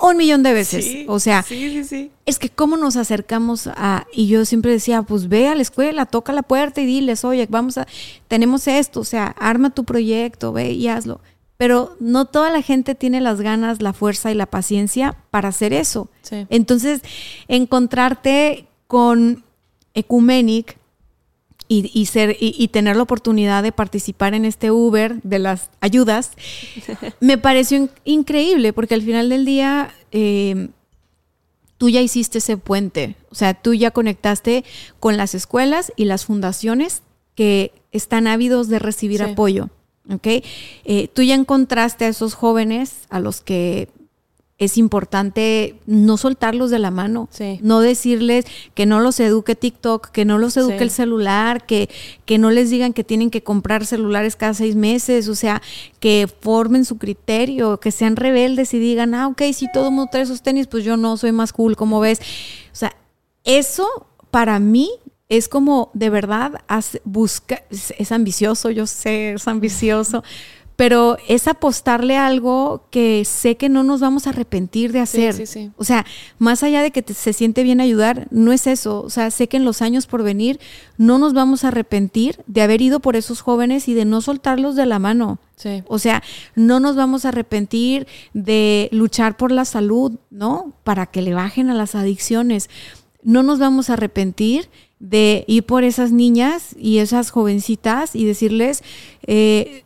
Speaker 1: un millón de veces.
Speaker 2: Sí,
Speaker 1: o sea,
Speaker 2: Sí, sí, sí.
Speaker 1: es que cómo nos acercamos a y yo siempre decía, pues ve a la escuela, toca la puerta y diles, "Oye, vamos a tenemos esto", o sea, arma tu proyecto, ve y hazlo. Pero no toda la gente tiene las ganas, la fuerza y la paciencia para hacer eso.
Speaker 2: Sí.
Speaker 1: Entonces, encontrarte con Ecumenic y, ser, y, tener la oportunidad de participar en este Uber de las ayudas, me pareció increíble porque al final del día eh, tú ya hiciste ese puente, o sea, tú ya conectaste con las escuelas y las fundaciones que están ávidos de recibir apoyo. ¿ok? Eh, tú ya encontraste a esos jóvenes a los que es importante no soltarlos de la mano, no decirles que no los eduque TikTok, que no los eduque el celular, que, que no les digan que tienen que comprar celulares cada seis meses, o sea, que formen su criterio, que sean rebeldes y digan, ah, ok, si todo el mundo trae esos tenis, pues yo no soy más cool, como ves? O sea, eso para mí es como de verdad busca, es ambicioso, yo sé, es ambicioso, pero es apostarle algo que sé que no nos vamos a arrepentir de hacer. O sea, más allá de que se siente bien ayudar, no es eso. O sea, sé que en los años por venir no nos vamos a arrepentir de haber ido por esos jóvenes y de no soltarlos de la mano. O sea, no nos vamos a arrepentir de luchar por la salud, ¿no? Para que le bajen a las adicciones. No nos vamos a arrepentir de ir por esas niñas y esas jovencitas y decirles, eh,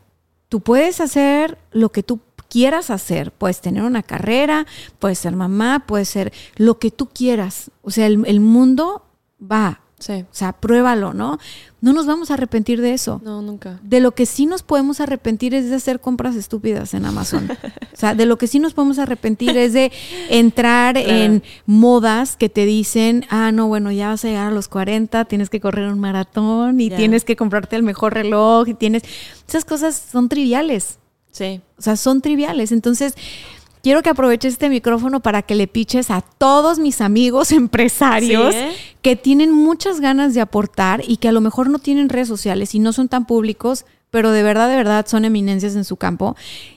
Speaker 1: Tú puedes hacer lo que tú quieras hacer. Puedes tener una carrera, puedes ser mamá, puedes ser lo que tú quieras. O sea, el, mundo va. O sea, pruébalo, ¿no? No nos vamos a arrepentir de eso.
Speaker 2: No, nunca.
Speaker 1: De lo que sí nos podemos arrepentir es de hacer compras estúpidas en Amazon. o sea, de lo que sí nos podemos arrepentir es de entrar en modas que te dicen, ah, no, bueno, ya vas a llegar a los 40, tienes que correr un maratón y tienes que comprarte el mejor reloj y tienes... Esas cosas son triviales.
Speaker 2: Sí.
Speaker 1: O sea, son triviales. Entonces, quiero que aproveches este micrófono para que le piches a todos mis amigos empresarios que tienen muchas ganas de aportar y que a lo mejor no tienen redes sociales y no son tan públicos, pero de verdad, de verdad son eminencias en su campo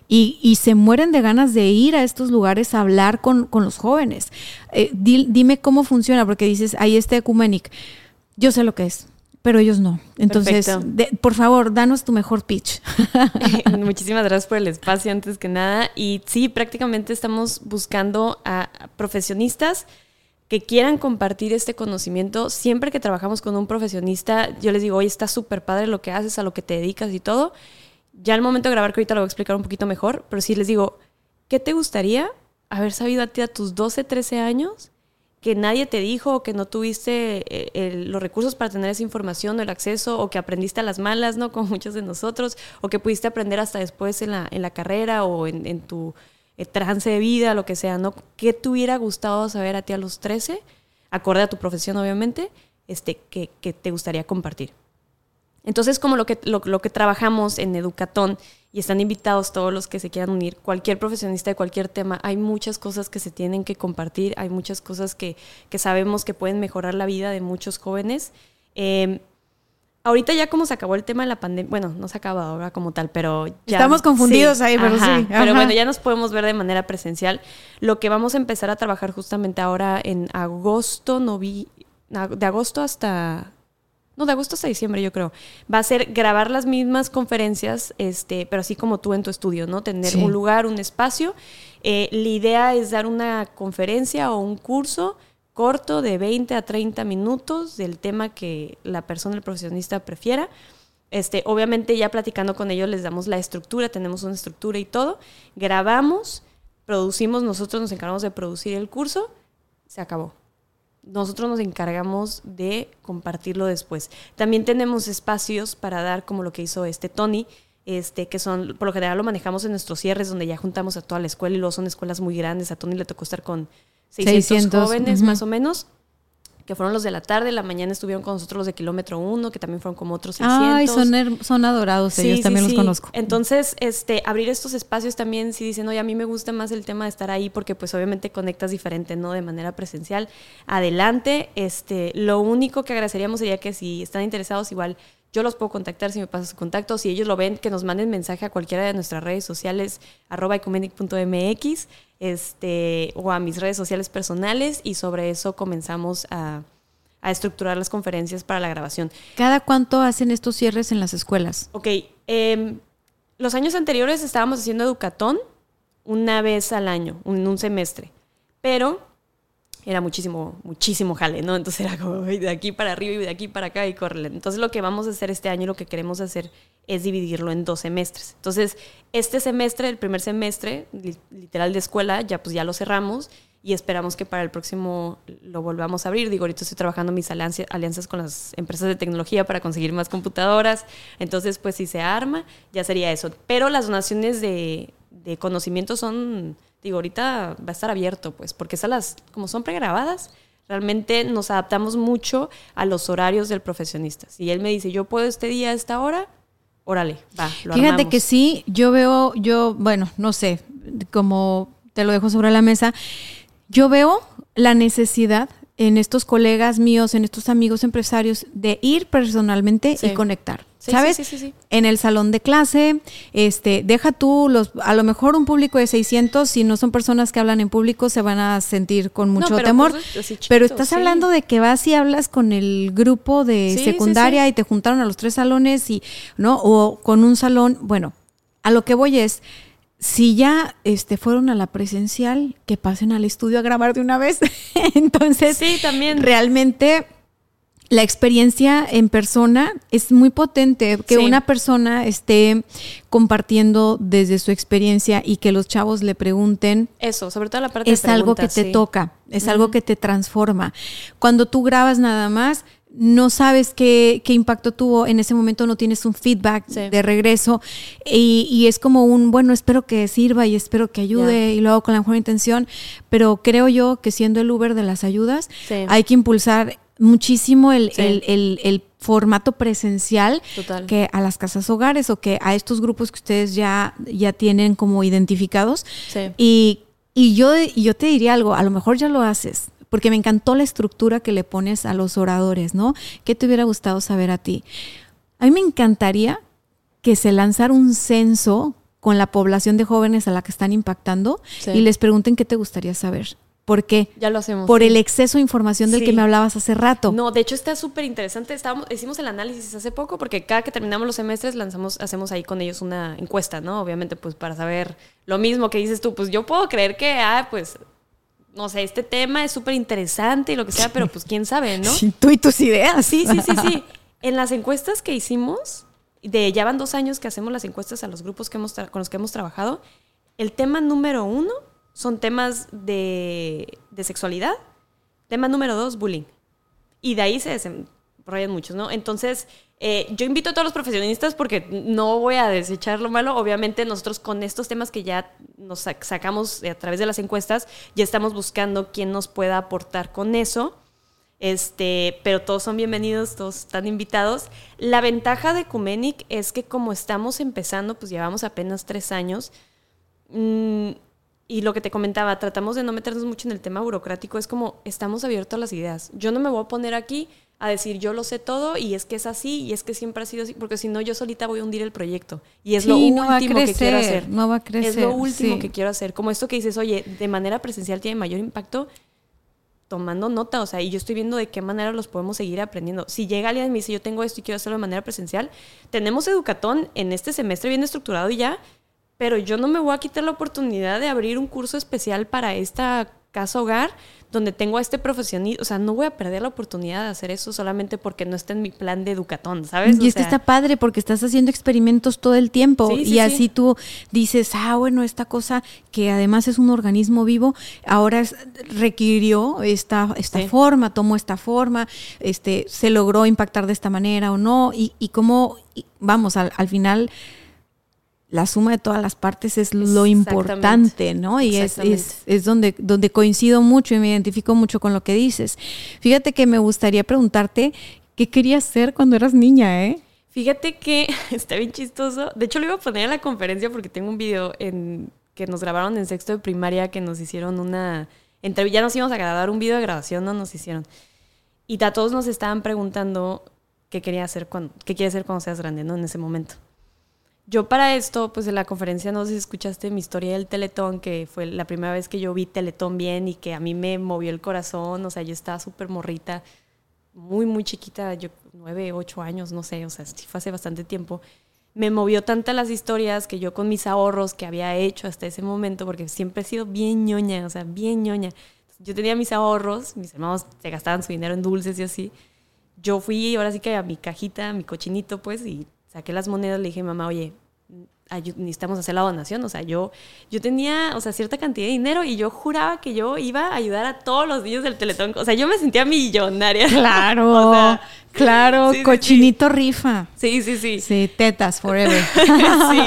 Speaker 1: y, se mueren de ganas de ir a estos lugares a hablar con, los jóvenes. Eh, dime cómo funciona, porque dices, ahí está Ecumenic. Yo sé lo que es pero ellos no. Entonces, por favor, danos tu mejor pitch.
Speaker 2: Muchísimas gracias por el espacio antes que nada. Y sí, prácticamente estamos buscando a profesionistas que quieran compartir este conocimiento. Siempre que trabajamos con un profesionista, yo les digo, oye, está súper padre lo que haces, a lo que te dedicas y todo. Ya al momento de grabar, que ahorita lo voy a explicar un poquito mejor, pero sí les digo, ¿qué te gustaría haber sabido a ti a tus 12, 13 años? Que nadie te dijo o que no tuviste eh, los recursos para tener esa información o el acceso o que aprendiste a las malas, ¿no? Como muchos de nosotros, o que pudiste aprender hasta después en la, en la carrera o en, tu eh, trance de vida, lo que sea, ¿no? ¿Qué te hubiera gustado saber a ti a los 13, acorde a tu profesión obviamente, este, que, que te gustaría compartir? Entonces, como lo que, lo, que trabajamos en Educatón, y están invitados todos los que se quieran unir, cualquier profesionista de cualquier tema, hay muchas cosas que se tienen que compartir, hay muchas cosas que, sabemos que pueden mejorar la vida de muchos jóvenes. Em, ahorita ya como se acabó el tema de la pandemia, bueno, no se acaba ahora como tal, pero ya...
Speaker 1: Estamos confundidos ahí, pero sí.
Speaker 2: Pero bueno, ya nos podemos ver de manera presencial. Lo que vamos a empezar a trabajar justamente ahora en agosto, novi, de agosto hasta no, de agosto hasta diciembre, yo creo. Va a ser grabar las mismas conferencias, este, pero así como tú en tu estudio, ¿no? Tener un lugar, un espacio. Eh, la idea es dar una conferencia o un curso corto de 20 a 30 minutos del tema que la persona, el profesionista prefiera. Este, obviamente ya platicando con ellos les damos la estructura, tenemos una estructura y todo. Grabamos, producimos, nosotros nos encargamos de producir el curso, se acabó nosotros nos encargamos de compartirlo después. También tenemos espacios para dar como lo que hizo este Tony, este, que son, por lo general lo manejamos en nuestros cierres, donde ya juntamos a toda la escuela y luego son escuelas muy grandes. A Tony le tocó estar con 600, jóvenes más o menos que fueron los de la tarde, la mañana estuvieron con nosotros los de kilómetro uno, que también fueron como otros 600.
Speaker 1: Ay, son, son adorados, ellos también los conozco.
Speaker 2: Entonces, este, abrir estos espacios también, si dicen, oye, a mí me gusta más el tema de estar ahí porque pues obviamente conectas diferente, ¿no? De manera presencial. Adelante, este, lo único que agradeceríamos sería que si están interesados, igual yo los puedo contactar si me pasas su contacto. Si ellos lo ven, que nos manden mensaje a cualquiera de nuestras redes sociales, arroba ecumenic.mx, este, o a mis redes sociales personales, y sobre eso comenzamos a, estructurar las conferencias para la grabación.
Speaker 1: ¿Cada cuánto hacen estos cierres en las escuelas?
Speaker 2: Ok. Em, los años anteriores estábamos haciendo educatón una vez al año, en un semestre. Pero era muchísimo, muchísimo jale, ¿no? Entonces era como de aquí para arriba y de aquí para acá y correle. Entonces lo que vamos a hacer este año lo que queremos hacer es dividirlo en dos semestres. Entonces, este semestre, el primer semestre, literal de escuela, ya pues ya lo cerramos y esperamos que para el próximo lo volvamos a abrir. Digo, ahorita estoy trabajando mis alianzas con las empresas de tecnología para conseguir más computadoras. Entonces, pues si se arma, ya sería eso. Pero las donaciones de, de conocimiento son, digo, ahorita va a estar abierto, pues, porque esas las, como son pregrabadas, realmente nos adaptamos mucho a los horarios del profesionista. Si él me dice, yo puedo este día a esta hora, órale, va,
Speaker 1: lo Fíjate que sí, yo veo, yo, bueno, no sé, como te lo dejo sobre la mesa, yo veo la necesidad en estos colegas míos, en estos amigos empresarios, de ir personalmente y conectar. ¿Sabes? Sí, sí, sí, en el salón de clase, este, deja tú los, a lo mejor un público de 600, si no son personas que hablan en público, se van a sentir con mucho temor. Pues, pero estás hablando de que vas y hablas con el grupo de secundaria y te juntaron a los tres salones y, ¿no? O con un salón, bueno, a lo que voy es, si ya este, fueron a la presencial, que pasen al estudio a grabar de una vez. Entonces,
Speaker 2: sí, también.
Speaker 1: realmente la experiencia en persona es muy potente, que una persona esté compartiendo desde su experiencia y que los chavos le pregunten.
Speaker 2: Eso, sobre todo la parte
Speaker 1: Es algo que te toca, es algo que te transforma. Cuando tú grabas nada más, no sabes qué, impacto tuvo, en ese momento no tienes un feedback de regreso y, es como un, bueno, espero que sirva y espero que ayude y lo hago con la mejor intención, pero creo yo que siendo el Uber de las ayudas, hay que impulsar muchísimo el, formato presencial que a las casas hogares o que a estos grupos que ustedes ya, ya tienen como identificados. Y, y yo, y yo te diría algo, a lo mejor ya lo haces, porque me encantó la estructura que le pones a los oradores, ¿no? ¿Qué te hubiera gustado saber a ti? A mí me encantaría que se lanzara un censo con la población de jóvenes a la que están impactando y les pregunten qué te gustaría saber. ¿Por qué?
Speaker 2: Ya lo hacemos.
Speaker 1: Por el exceso de información del que me hablabas hace rato.
Speaker 2: No, de hecho está súper interesante. Estábamos, hicimos el análisis hace poco porque cada que terminamos los semestres lanzamos, hacemos ahí con ellos una encuesta, ¿no? Obviamente, pues para saber lo mismo que dices tú. Pues yo puedo creer que, ah, pues no sé, este tema es súper interesante y lo que sea, pero pues quién sabe, ¿no?
Speaker 1: Sí, tú y tus ideas.
Speaker 2: Sí, sí, sí, sí. En las encuestas que hicimos, de ya van dos años que hacemos las encuestas a los grupos que hemos con los que hemos trabajado, el tema número uno son temas de, de sexualidad. Tema número dos, bullying. Y de ahí se desarrollan muchos, ¿no? Entonces, eh, yo invito a todos los profesionistas porque no voy a desechar lo malo. Obviamente nosotros con estos temas que ya nos sacamos a través de las encuestas, ya estamos buscando quién nos pueda aportar con eso. Este, pero todos son bienvenidos, todos están invitados. La ventaja de Ecumenic es que como estamos empezando, pues llevamos apenas tres años. Mm, y lo que te comentaba, tratamos de no meternos mucho en el tema burocrático, es como estamos abiertos a las ideas. Yo no me voy a poner aquí a decir yo lo sé todo y es que es así y es que siempre ha sido así, porque si no yo solita voy a hundir el proyecto. Y es lo último que quiero hacer.
Speaker 1: No va a crecer.
Speaker 2: Es lo último que quiero hacer. Como esto que dices, oye, de manera presencial tiene mayor impacto, tomando nota, o sea, y yo estoy viendo de qué manera los podemos seguir aprendiendo. Si llega alguien y me dice, yo tengo esto y quiero hacerlo de manera presencial, tenemos Educatón en este semestre bien estructurado y ya, pero yo no me voy a quitar la oportunidad de abrir un curso especial para esta casa hogar donde tengo a este profesionista, o sea, no voy a perder la oportunidad de hacer eso solamente porque no está en mi plan de educatón, ¿sabes?
Speaker 1: Y es que está padre porque estás haciendo experimentos todo el tiempo y así tú dices, ah, bueno, esta cosa que además es un organismo vivo, ahora requirió esta, esta forma, tomó esta forma, este, se logró impactar de esta manera o no, y, y cómo, vamos, al, al final la suma de todas las partes es lo importante, ¿no? Y es, es, donde, donde coincido mucho y me identifico mucho con lo que dices. Fíjate que me gustaría preguntarte, ¿qué querías ser cuando eras niña, eh?
Speaker 2: Fíjate que está bien chistoso. De hecho, lo iba a poner en la conferencia porque tengo un video en, que nos grabaron en sexto de primaria que nos hicieron una entrevista. Ya nos íbamos a grabar un video de grabación, no nos hicieron. Y a todos nos estaban preguntando qué quería hacer cuando, qué quieres ser cuando seas grande, ¿no? En ese momento. Yo para esto, pues en la conferencia, no sé si escuchaste mi historia del Teletón, que fue la primera vez que yo vi Teletón bien y que a mí me movió el corazón, o sea, yo estaba súper morrita, muy, muy chiquita, yo nueve, ocho años, no sé, o sea, fue hace bastante tiempo. Me movió tantas las historias que yo con mis ahorros que había hecho hasta ese momento, porque siempre he sido bien ñoña, o sea, bien ñoña. yo tenía mis ahorros, mis hermanos se gastaban su dinero en dulces y así. Yo fui ahora sí que a mi cajita, a mi cochinito, pues, y saqué las monedas, le dije, mamá, oye, necesitamos hacer la donación. O sea, yo, yo tenía, o sea, cierta cantidad de dinero y yo juraba que yo iba a ayudar a todos los niños del Teletón. O sea, yo me sentía millonaria.
Speaker 1: Claro, claro, cochinito rifa.
Speaker 2: Sí, sí, sí.
Speaker 1: Sí, tetas forever.
Speaker 2: sí.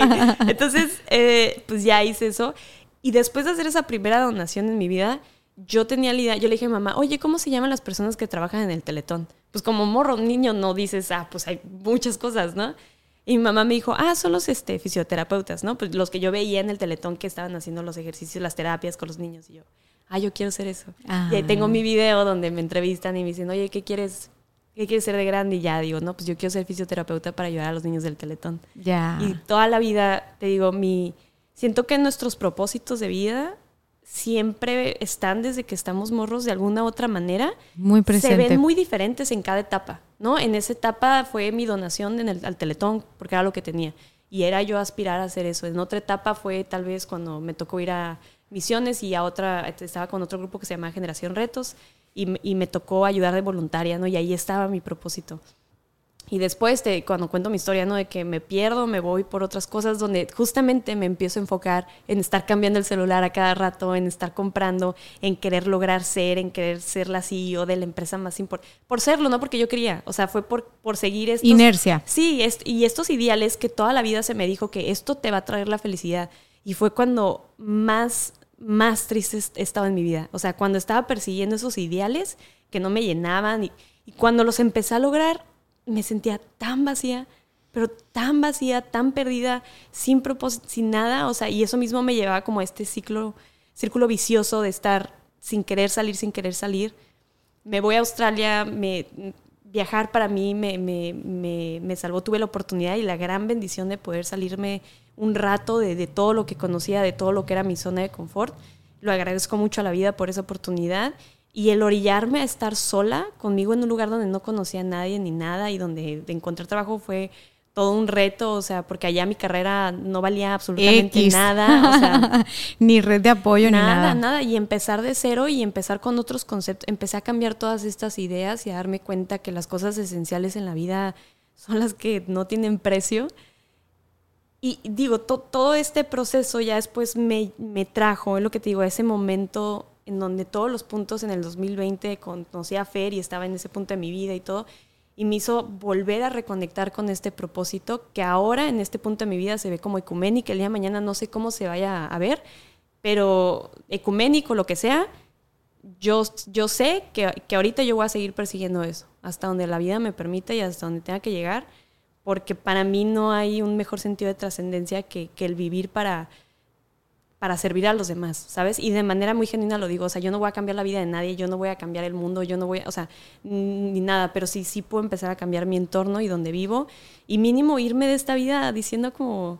Speaker 2: Entonces, eh, pues ya hice eso. Y después de hacer esa primera donación en mi vida, yo tenía la idea, yo le dije a mamá, oye, ¿cómo se llaman las personas que trabajan en el Teletón? Pues como morro, niño, no dices, ah, pues hay muchas cosas, ¿no? Y mi mamá me dijo, ah, son los este, fisioterapeutas, ¿no? Pues los que yo veía en el teletón que estaban haciendo los ejercicios, las terapias con los niños. Y yo, ah, yo quiero ser eso. Y ahí tengo mi video donde me entrevistan y me dicen, oye, ¿qué quieres? ¿Qué quieres ser de grande? Y ya digo, no, pues yo quiero ser fisioterapeuta para ayudar a los niños del teletón.
Speaker 1: Ya.
Speaker 2: Y toda la vida, te digo, mi... Siento que nuestros propósitos de vida siempre están desde que estamos morros de alguna otra manera.
Speaker 1: Muy presente.
Speaker 2: Se ven muy diferentes en cada etapa, ¿no? En esa etapa fue mi donación en el, al Teletón, porque era lo que tenía. Y era yo aspirar a hacer eso. En otra etapa fue tal vez cuando me tocó ir a misiones y a otra, estaba con otro grupo que se llama Generación Retos y, y me tocó ayudar de voluntaria, ¿no? Y ahí estaba mi propósito. Y después, te, cuando cuento mi historia, ¿no? De que me pierdo, me voy por otras cosas, donde justamente me empiezo a enfocar en estar cambiando el celular a cada rato, en estar comprando, en querer lograr ser, en querer ser la CEO de la empresa más importante. Por serlo, no porque yo quería. O sea, fue por, por seguir estos...
Speaker 1: Inercia.
Speaker 2: Sí, y estos ideales que toda la vida se me dijo que esto te va a traer la felicidad. Y fue cuando más, más triste estaba en mi vida. O sea, cuando estaba persiguiendo esos ideales que no me llenaban y, y cuando los empecé a lograr me sentía tan vacía, pero tan vacía, tan perdida, sin propósito, sin nada, o sea, y eso mismo me llevaba como a este ciclo, círculo vicioso de estar sin querer salir, sin querer salir. Me voy a Australia, me, viajar para mí me, me, me, salvó, tuve la oportunidad y la gran bendición de poder salirme un rato de, todo lo que conocía, de todo lo que era mi zona de confort. Lo agradezco mucho a la vida por esa oportunidad y el orillarme a estar sola conmigo en un lugar donde no conocía a nadie ni nada y donde de encontrar trabajo fue todo un reto, o sea, porque allá mi carrera no valía absolutamente nada, o sea,
Speaker 1: ni red de apoyo
Speaker 2: nada,
Speaker 1: ni nada.
Speaker 2: Nada, y empezar de cero y empezar con otros conceptos, empecé a cambiar todas estas ideas y a darme cuenta que las cosas esenciales en la vida son las que no tienen precio. Y digo, todo este proceso ya después me, me trajo, es lo que te digo, ese momento en donde todos los puntos en el 2020 conocí a Fer y estaba en ese punto de mi vida y todo, y me hizo volver a reconectar con este propósito que ahora en este punto de mi vida se ve como ecuménico, el día de mañana no sé cómo se vaya a ver, pero ecuménico, lo que sea, yo, yo sé que, que ahorita yo voy a seguir persiguiendo eso, hasta donde la vida me permita y hasta donde tenga que llegar, porque para mí no hay un mejor sentido de trascendencia que, que el vivir para para servir a los demás, ¿sabes? Y de manera muy genuina lo digo, o sea, yo no voy a cambiar la vida de nadie, yo no voy a cambiar el mundo, yo no voy, a, o sea, ni nada, pero sí, sí puedo empezar a cambiar mi entorno y donde vivo y mínimo irme de esta vida diciendo como,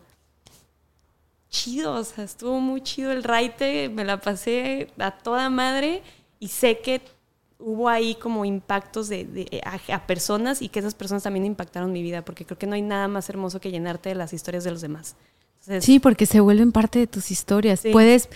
Speaker 2: chido, o sea, estuvo muy chido el raite, me la pasé a toda madre y sé que hubo ahí como impactos de, a, personas y que esas personas también impactaron mi vida, porque creo que no hay nada más hermoso que llenarte de las historias de los demás
Speaker 1: sí, porque se vuelven parte de tus historias. Puedes,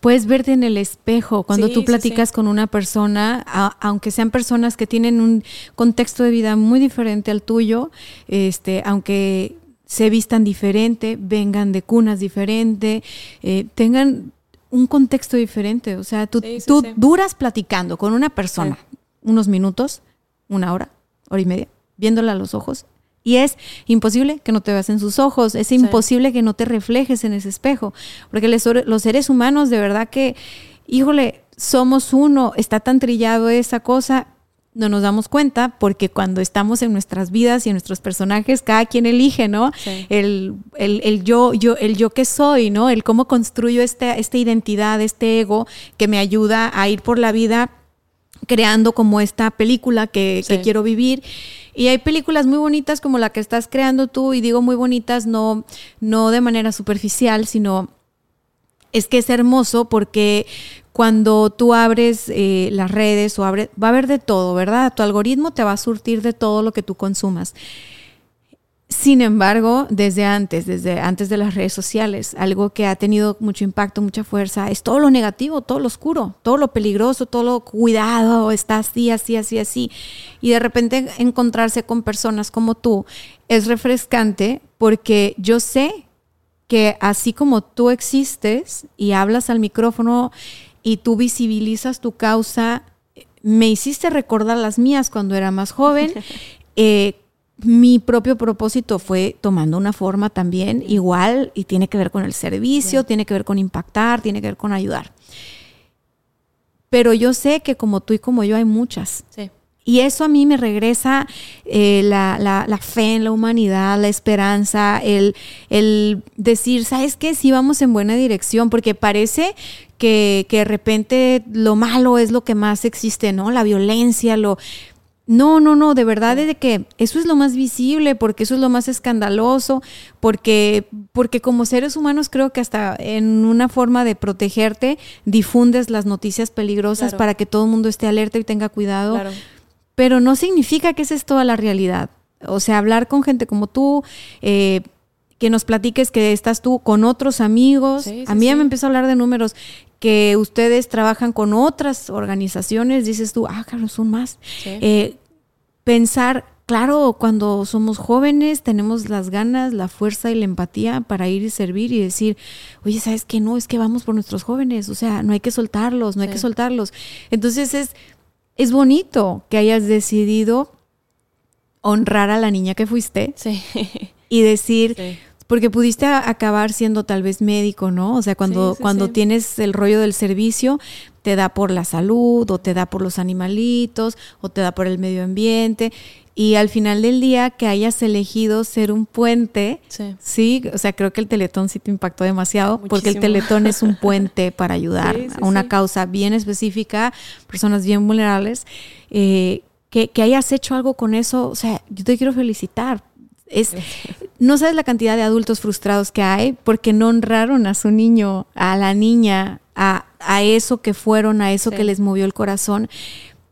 Speaker 1: puedes verte en el espejo. Cuando tú platicas con una persona, aunque sean personas que tienen un contexto de vida muy diferente al tuyo, este, aunque se vistan diferente, vengan de cunas diferente, eh, tengan un contexto diferente. O sea, tú, tú duras platicando con una persona unos minutos, una hora, hora y media, viéndola a los ojos y es imposible que no te veas en sus ojos, es imposible que no te reflejes en ese espejo, porque los seres humanos de verdad que, híjole, somos uno, está tan trillado esa cosa, no nos damos cuenta porque cuando estamos en nuestras vidas y en nuestros personajes, cada quien elige, ¿no? El, el, yo, yo, el yo que soy, ¿no? El cómo construyo esta, esta identidad, este ego que me ayuda a ir por la vida creando como esta película que, que quiero vivir. Y hay películas muy bonitas como la que estás creando tú, y digo muy bonitas no, no de manera superficial, sino es que es hermoso porque cuando tú abres eh, las redes o abres, va a haber de todo, ¿verdad? Tu algoritmo te va a surtir de todo lo que tú consumas. Sin embargo, desde antes, desde antes de las redes sociales, algo que ha tenido mucho impacto, mucha fuerza, es todo lo negativo, todo lo oscuro, todo lo peligroso, todo lo cuidado, está así, así, así, así. Y de repente encontrarse con personas como tú es refrescante porque yo sé que así como tú existes y hablas al micrófono y tú visibilizas tu causa, me hiciste recordar las mías cuando era más joven. Eh, mi propio propósito fue tomando una forma también igual y tiene que ver con el servicio, tiene que ver con impactar, tiene que ver con ayudar. Pero yo sé que como tú y como yo hay muchas. Y eso a mí me regresa eh, la, fe en la humanidad, la esperanza, el, el decir, ¿sabes qué? Sí vamos en buena dirección, porque parece que, que de repente lo malo es lo que más existe, ¿no? La violencia, lo no, no, no, de verdad es de que eso es lo más visible, porque eso es lo más escandaloso, porque, porque como seres humanos creo que hasta en una forma de protegerte difundes las noticias peligrosas para que todo el mundo esté alerta y tenga cuidado. Pero no significa que esa es toda la realidad. O sea, hablar con gente como tú, eh, que nos platiques que estás tú con otros amigos. a mí ya me empezó a hablar de números que ustedes trabajan con otras organizaciones, dices tú, ah, claro, son más. Eh, pensar, claro, cuando somos jóvenes tenemos las ganas, la fuerza y la empatía para ir y servir y decir, oye, ¿sabes qué? No, es que vamos por nuestros jóvenes, o sea, no hay que soltarlos, no hay que soltarlos. Entonces es, es bonito que hayas decidido honrar a la niña que fuiste y decir porque pudiste acabar siendo tal vez médico, ¿no? O sea, cuando, cuando tienes el rollo del servicio, te da por la salud, o te da por los animalitos, o te da por el medio ambiente. Y al final del día, que hayas elegido ser un puente, sí, o sea, creo que el Teletón sí te impactó demasiado, porque el Teletón es un puente para ayudar a una causa bien específica, personas bien vulnerables. Eh, que, que hayas hecho algo con eso, o sea, yo te quiero felicitar, es, no sabes la cantidad de adultos frustrados que hay porque no honraron a su niño, a la niña, a, eso que fueron, a eso que les movió el corazón.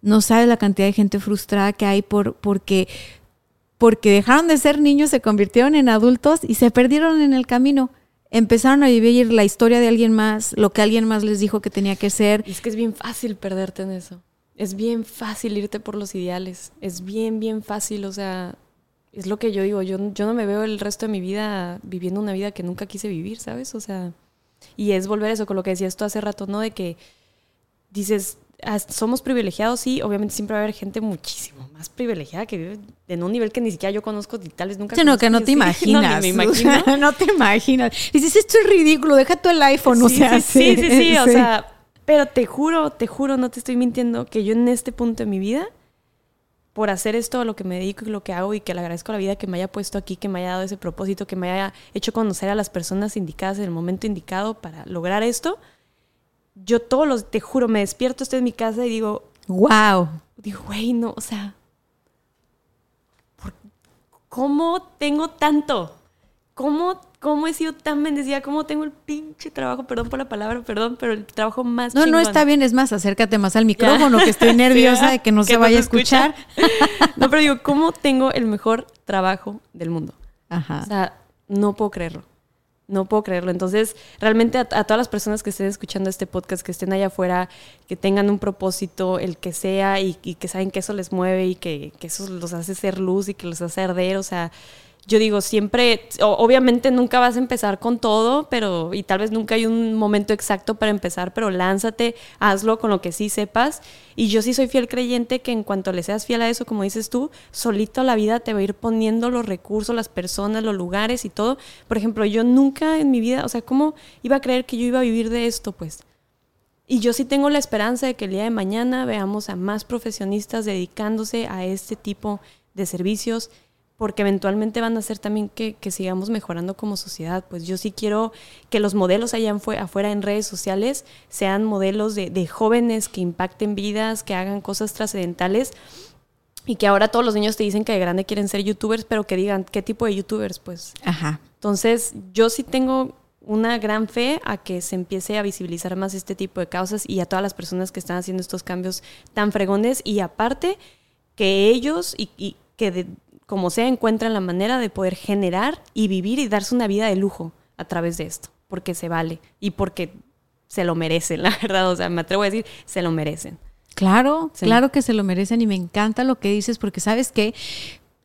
Speaker 1: No sabes la cantidad de gente frustrada que hay por, porque, porque dejaron de ser niños, se convirtieron en adultos y se perdieron en el camino. Empezaron a vivir la historia de alguien más, lo que alguien más les dijo que tenía que ser.
Speaker 2: es que es bien fácil perderte en eso. Es bien fácil irte por los ideales. Es bien, bien fácil. O sea, es lo que yo digo, yo, yo no me veo el resto de mi vida viviendo una vida que nunca quise vivir, ¿sabes? O sea, y es volver a eso con lo que decías tú hace rato, ¿no? De que dices, somos privilegiados, sí, obviamente siempre va a haber gente muchísimo más privilegiada que vive en un nivel que ni siquiera yo conozco y tal vez nunca
Speaker 1: sí, no, que no te imaginas. no, no te imaginas. Dices, esto es ridículo, deja tú el iPhone, o sea.
Speaker 2: Sí, sí, sí, sí, o sea, pero te juro, te juro, no te estoy mintiendo, que yo en este punto de mi vida por hacer esto lo que me dedico y lo que hago y que le agradezco a la vida que me haya puesto aquí, que me haya dado ese propósito, que me haya hecho conocer a las personas indicadas en el momento indicado para lograr esto. Yo todos los, te juro, me despierto, estoy en mi casa y digo,
Speaker 1: wow.
Speaker 2: Digo, güey, no, o sea, ¿cómo tengo tanto? ¿Cómo cómo he sido tan bendecida, cómo tengo el pinche trabajo, perdón por la palabra, perdón, pero el trabajo más
Speaker 1: No, no está bien, es más, acércate más al micrófono, que estoy nerviosa de que no se vaya a escuchar.
Speaker 2: no, pero digo, ¿cómo tengo el mejor trabajo del mundo? Ajá. O sea, no puedo creerlo. No puedo creerlo. Entonces, realmente a, todas las personas que estén escuchando este podcast, que estén allá afuera, que tengan un propósito, el que sea, y, y que saben que eso les mueve y que, que eso los hace ser luz y que los hace arder, o sea, yo digo, siempre, obviamente nunca vas a empezar con todo, pero, y tal vez nunca hay un momento exacto para empezar, pero lánzate, hazlo con lo que sí sepas. Y yo sí soy fiel creyente que en cuanto le seas fiel a eso, como dices tú, solito la vida te va a ir poniendo los recursos, las personas, los lugares y todo. Por ejemplo, yo nunca en mi vida, o sea, ¿cómo iba a creer que yo iba a vivir de esto? Pues. Y yo sí tengo la esperanza de que el día de mañana veamos a más profesionistas dedicándose a este tipo de servicios porque eventualmente van a hacer también que, sigamos mejorando como sociedad. Pues yo sí quiero que los modelos allá afuera en redes sociales sean modelos de, jóvenes que impacten vidas, que hagan cosas trascendentales y que ahora todos los niños te dicen que de grande quieren ser youtubers, pero que digan qué tipo de youtubers, pues. Ajá. Entonces, yo sí tengo una gran fe a que se empiece a visibilizar más este tipo de causas y a todas las personas que están haciendo estos cambios tan fregones y aparte que ellos y, y que de, como sea, encuentran la manera de poder generar y vivir y darse una vida de lujo a través de esto, porque se vale y porque se lo merecen, la verdad, o sea, me atrevo a decir, se lo merecen.
Speaker 1: Claro,
Speaker 2: Sí.
Speaker 1: claro que se lo merecen y me encanta lo que dices porque sabes que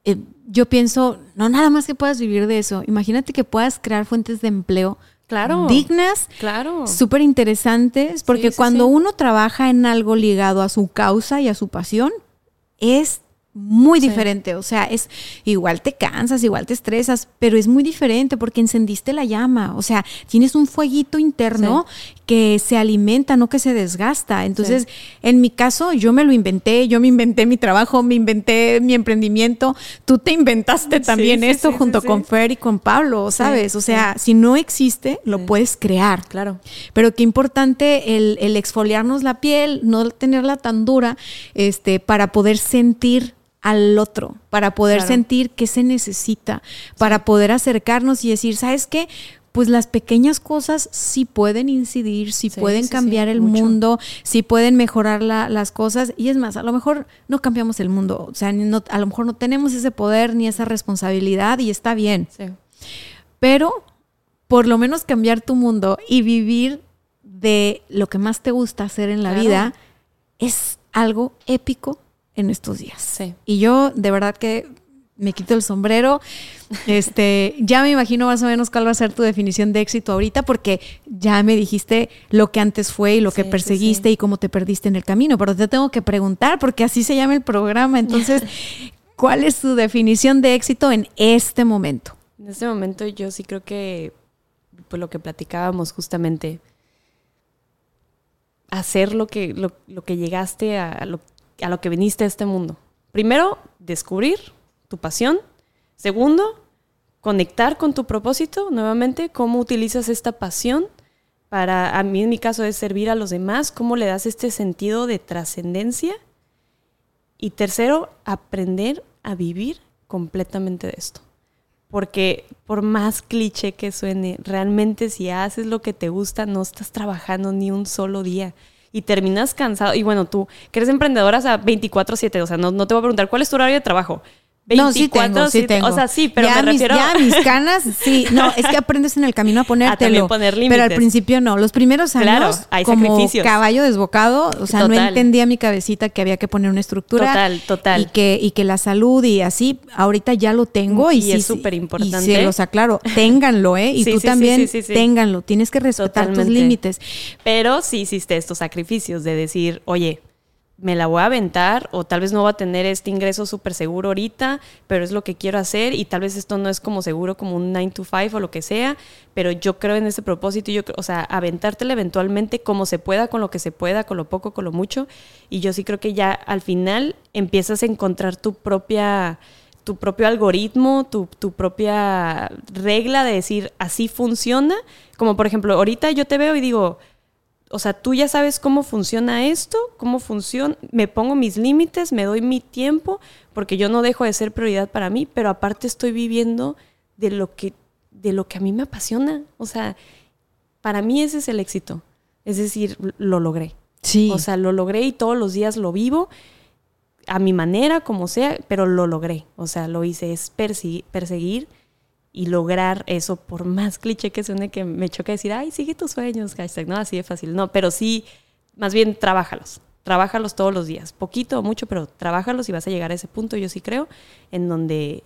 Speaker 1: eh, yo pienso, no nada más que puedas vivir de eso, imagínate que puedas crear fuentes de empleo
Speaker 2: Claro.
Speaker 1: dignas,
Speaker 2: Claro.
Speaker 1: súper interesantes, porque
Speaker 2: Sí, sí,
Speaker 1: cuando uno trabaja en algo ligado a su causa y a su pasión, es muy
Speaker 2: Sí.
Speaker 1: diferente, o sea, es igual te cansas, igual te estresas, pero es muy diferente porque encendiste la llama, o sea, tienes un fueguito interno que se alimenta, no que se desgasta. Entonces, en mi caso, yo me lo inventé, yo me inventé mi trabajo, me inventé mi emprendimiento, tú te inventaste también esto junto con. Fer y con Pablo, ¿sabes? o sea, si no existe, lo puedes crear.
Speaker 2: Claro.
Speaker 1: Pero qué importante el, el exfoliarnos la piel, no tenerla tan dura, este, para poder sentir al otro, para poder
Speaker 2: Claro.
Speaker 1: sentir qué se necesita, para poder acercarnos y decir, ¿sabes qué? Pues las pequeñas cosas sí pueden incidir, sí,
Speaker 2: Sí,
Speaker 1: pueden
Speaker 2: sí, sí,
Speaker 1: cambiar el
Speaker 2: mucho.
Speaker 1: mundo, sí pueden mejorar la- las cosas. Y es más, a lo mejor no cambiamos el mundo, o sea, no- a lo mejor no tenemos ese poder ni esa responsabilidad y está bien
Speaker 2: Sí.
Speaker 1: pero por lo menos cambiar tu mundo y vivir de lo que más te gusta hacer en la
Speaker 2: Claro.
Speaker 1: vida es algo épico en estos días.
Speaker 2: Sí.
Speaker 1: Y yo de verdad que me quito el sombrero. Este, ya me imagino más o menos cuál va a ser tu definición de éxito ahorita, porque ya me dijiste lo que antes fue y lo
Speaker 2: Sí,
Speaker 1: que
Speaker 2: sí,
Speaker 1: perseguiste
Speaker 2: sí.
Speaker 1: y cómo te perdiste en el camino. Pero te tengo que preguntar, porque así se llama el programa. Entonces, ¿cuál es tu definición de éxito en este momento?
Speaker 2: En este momento yo sí creo que, pues lo que platicábamos justamente, hacer lo que, lo, lo que llegaste a, a lo, a lo que viniste a este mundo. Primero, descubrir tu pasión. Segundo, conectar con tu propósito, nuevamente, cómo utilizas esta pasión para, a mí en mi caso es servir a los demás, cómo le das este sentido de trascendencia. Y tercero, aprender a vivir completamente de esto. Porque por más cliché que suene, realmente si haces lo que te gusta, no estás trabajando ni un solo día. Y terminas cansado. Y bueno, tú, que eres emprendedora, o sea, 24-7, o sea, no, no te voy a preguntar cuál es tu horario de trabajo.
Speaker 1: No, sí tengo, sí
Speaker 2: 24/7,
Speaker 1: tengo.
Speaker 2: O sea, sí, pero
Speaker 1: ya
Speaker 2: me
Speaker 1: mis,
Speaker 2: refiero...
Speaker 1: Ya mis canas, sí. No, es que aprendes en el camino a ponértelo.
Speaker 2: también poner
Speaker 1: Pero al
Speaker 2: límites.
Speaker 1: principio no. Los primeros años,
Speaker 2: Claro, hay
Speaker 1: como
Speaker 2: sacrificios.
Speaker 1: caballo desbocado, o sea, no entendía mi cabecita que había que poner una estructura.
Speaker 2: Total, total.
Speaker 1: Y que, y que la salud y así, ahorita ya lo tengo. Y,
Speaker 2: Y
Speaker 1: sí,
Speaker 2: es
Speaker 1: sí,
Speaker 2: superimportante.
Speaker 1: Y se los aclaro, ténganlo, ¿eh? Y
Speaker 2: Sí,
Speaker 1: tú
Speaker 2: sí,
Speaker 1: también,
Speaker 2: sí, sí, sí.
Speaker 1: ténganlo. Tienes que respetar tus límites.
Speaker 2: Pero sí hiciste estos sacrificios de decir, oye, me la voy a aventar o tal vez no voy a tener este ingreso súper seguro ahorita, pero es lo que quiero hacer y tal vez esto no es como seguro como un 9 to 5 o lo que sea, pero yo creo en ese propósito yo, o sea, aventártela eventualmente como se pueda, con lo que se pueda, con lo poco, con lo mucho y yo sí creo que ya al final empiezas a encontrar tu propia tu propio algoritmo, tu, tu propia regla de decir así funciona, como por ejemplo, ahorita yo te veo y digo, o sea, tú ya sabes cómo funciona esto, cómo funciona, me pongo mis límites, me doy mi tiempo, porque yo no dejo de ser prioridad para mí, pero aparte estoy viviendo de lo que, de lo que a mí me apasiona. O sea, para mí ese es el éxito. Es decir, lo logré.
Speaker 1: Sí.
Speaker 2: O sea, lo logré y todos los días lo vivo a mi manera, como sea, pero lo logré. O sea, lo hice, es persi- perseguir y lograr eso, por más cliché que suene que me choca decir, ay, sigue tus sueños, hashtag, no, así de fácil. No, pero sí, más bien, trabájalos. Trabájalos todos los días. Poquito o mucho, pero trabájalos y vas a llegar a ese punto, yo sí creo, en donde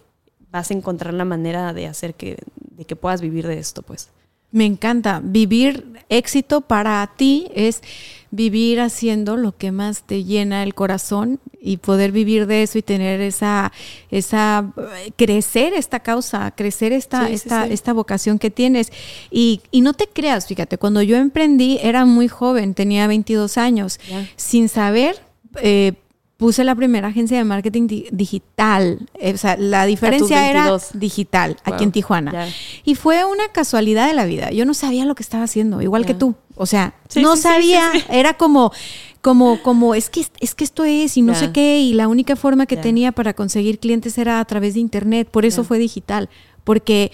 Speaker 2: vas a encontrar la manera de hacer que, de que puedas vivir de esto, pues.
Speaker 1: Me encanta. Vivir éxito para ti es vivir haciendo lo que más te llena el corazón y poder vivir de eso y tener esa, esa, eh, crecer esta causa, crecer esta,
Speaker 2: Sí,
Speaker 1: esta,
Speaker 2: sí.
Speaker 1: esta vocación que tienes. Y, y no te creas, fíjate, cuando yo emprendí era muy joven, tenía 22 años, sin saber. eh, Puse la primera agencia de marketing di- digital. Eh, o sea, la diferencia era
Speaker 2: 22.
Speaker 1: digital, aquí en Tijuana. Y fue una casualidad de la vida. Yo no sabía lo que estaba haciendo, igual que tú. O sea,
Speaker 2: Sí,
Speaker 1: no
Speaker 2: sí,
Speaker 1: sabía.
Speaker 2: sí.
Speaker 1: Era como, como, como, es que, es que esto es y no sé qué. Y la única forma que tenía para conseguir clientes era a través de internet. Por eso fue digital. porque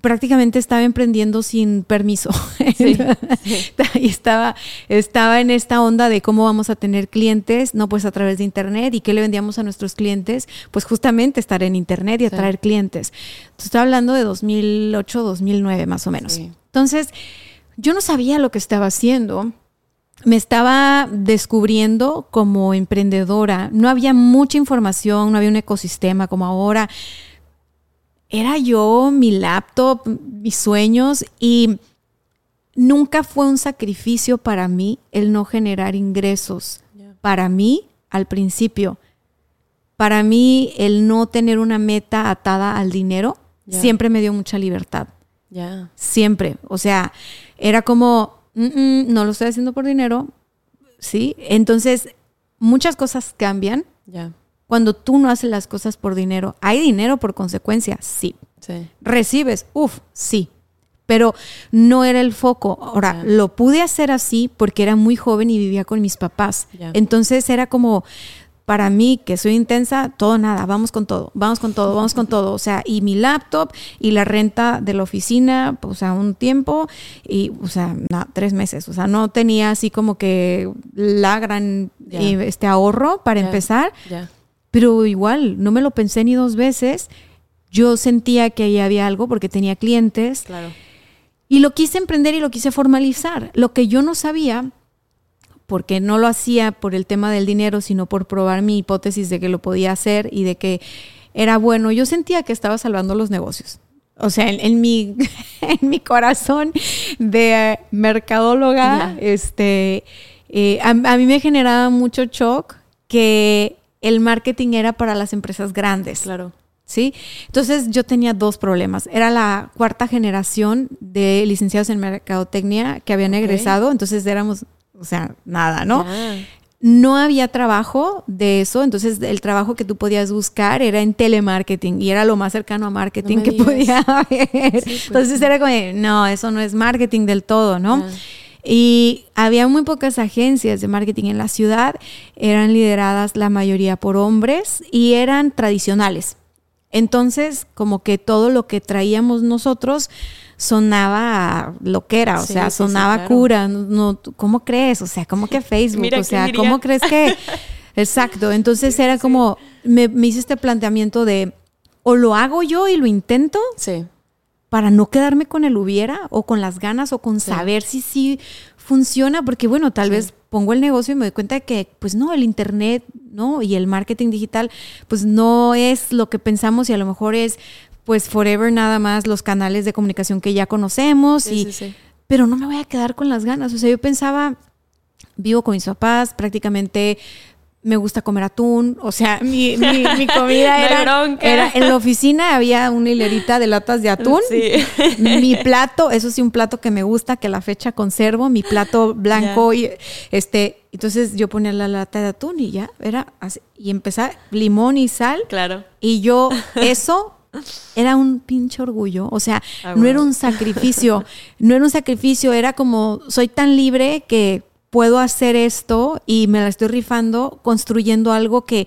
Speaker 1: prácticamente estaba emprendiendo sin permiso. y estaba, estaba en esta onda de cómo vamos a tener clientes, no pues a través de internet y qué le vendíamos a nuestros clientes, pues justamente estar en internet y atraer clientes. Entonces, estoy hablando de 2008, 2009 más o menos. Entonces, yo no sabía lo que estaba haciendo me estaba descubriendo como emprendedora. No había mucha información, no había un ecosistema como ahora era yo, mi laptop, mis sueños y nunca fue un sacrificio para mí el no generar ingresos. Para mí, al principio, para mí el no tener una meta atada al dinero siempre me dio mucha libertad. Siempre. O sea, era como, no lo estoy haciendo por dinero. Sí. Entonces, muchas cosas cambian. Cuando tú no haces las cosas por dinero, ¿hay dinero por consecuencia? Sí. ¿Recibes? Uf, sí. Pero no era el foco. Ahora, lo pude hacer así porque era muy joven y vivía con mis papás. Entonces era como, para mí, que soy intensa, todo nada, vamos con todo, vamos con todo, vamos con todo. O sea, y mi laptop y la renta de la oficina, o sea, un tiempo y, o sea, tres meses. O sea, no tenía así como que la gran este ahorro para empezar. Pero igual, no me lo pensé ni dos veces. Yo sentía que ahí había algo porque tenía clientes. Claro. Y lo quise emprender y lo quise formalizar. Lo que yo no sabía, porque no lo hacía por el tema del dinero, sino por probar mi hipótesis de que lo podía hacer y de que era bueno, yo sentía que estaba salvando los negocios. O sea, en, mi, en mi corazón de mercadóloga, este, eh, a, a mí me generaba mucho shock que el marketing era para las empresas grandes. Claro. ¿Sí? Entonces yo tenía dos problemas. Era la cuarta generación de licenciados en mercadotecnia que habían egresado, entonces éramos, o sea, nada, ¿no? No había trabajo de eso, entonces el trabajo que tú podías buscar era en telemarketing y era lo más cercano a marketing que podía haber. Pues entonces era como, no, eso no es marketing del todo, ¿no? Y había muy pocas agencias de marketing en la ciudad, eran lideradas la mayoría por hombres y eran tradicionales. Entonces, como que todo lo que traíamos nosotros sonaba lo que era, o sea, sonaba cura. No, ¿Cómo crees? O sea, ¿cómo que Facebook? o sea, ¿cómo crees que...? Exacto, entonces era como, me, me hice este planteamiento de, o lo hago yo y lo intento, sí para no quedarme con el hubiera o con las ganas o con saber si sí funciona, porque bueno, tal vez pongo el negocio y me doy cuenta de que pues no, el internet, ¿no? Y el marketing digital pues no es lo que pensamos y a lo mejor es pues forever nada más los canales de comunicación que ya conocemos y pero no me voy a quedar con las ganas, o sea, yo pensaba vivo con mis papás, prácticamente me gusta comer atún, o sea, mi, mi, comida era, era, en la oficina había una hilerita de latas de atún. Sí. Mi plato, eso sí, un plato que me gusta, que la fecha conservo, mi plato blanco y este, entonces yo ponía la lata de atún y ya era así, y empezaba limón y sal. Claro. Y yo eso era un pinche orgullo, o sea, ah, no era un sacrificio, no era un sacrificio, era como soy tan libre que puedo hacer esto y me la estoy rifando construyendo algo que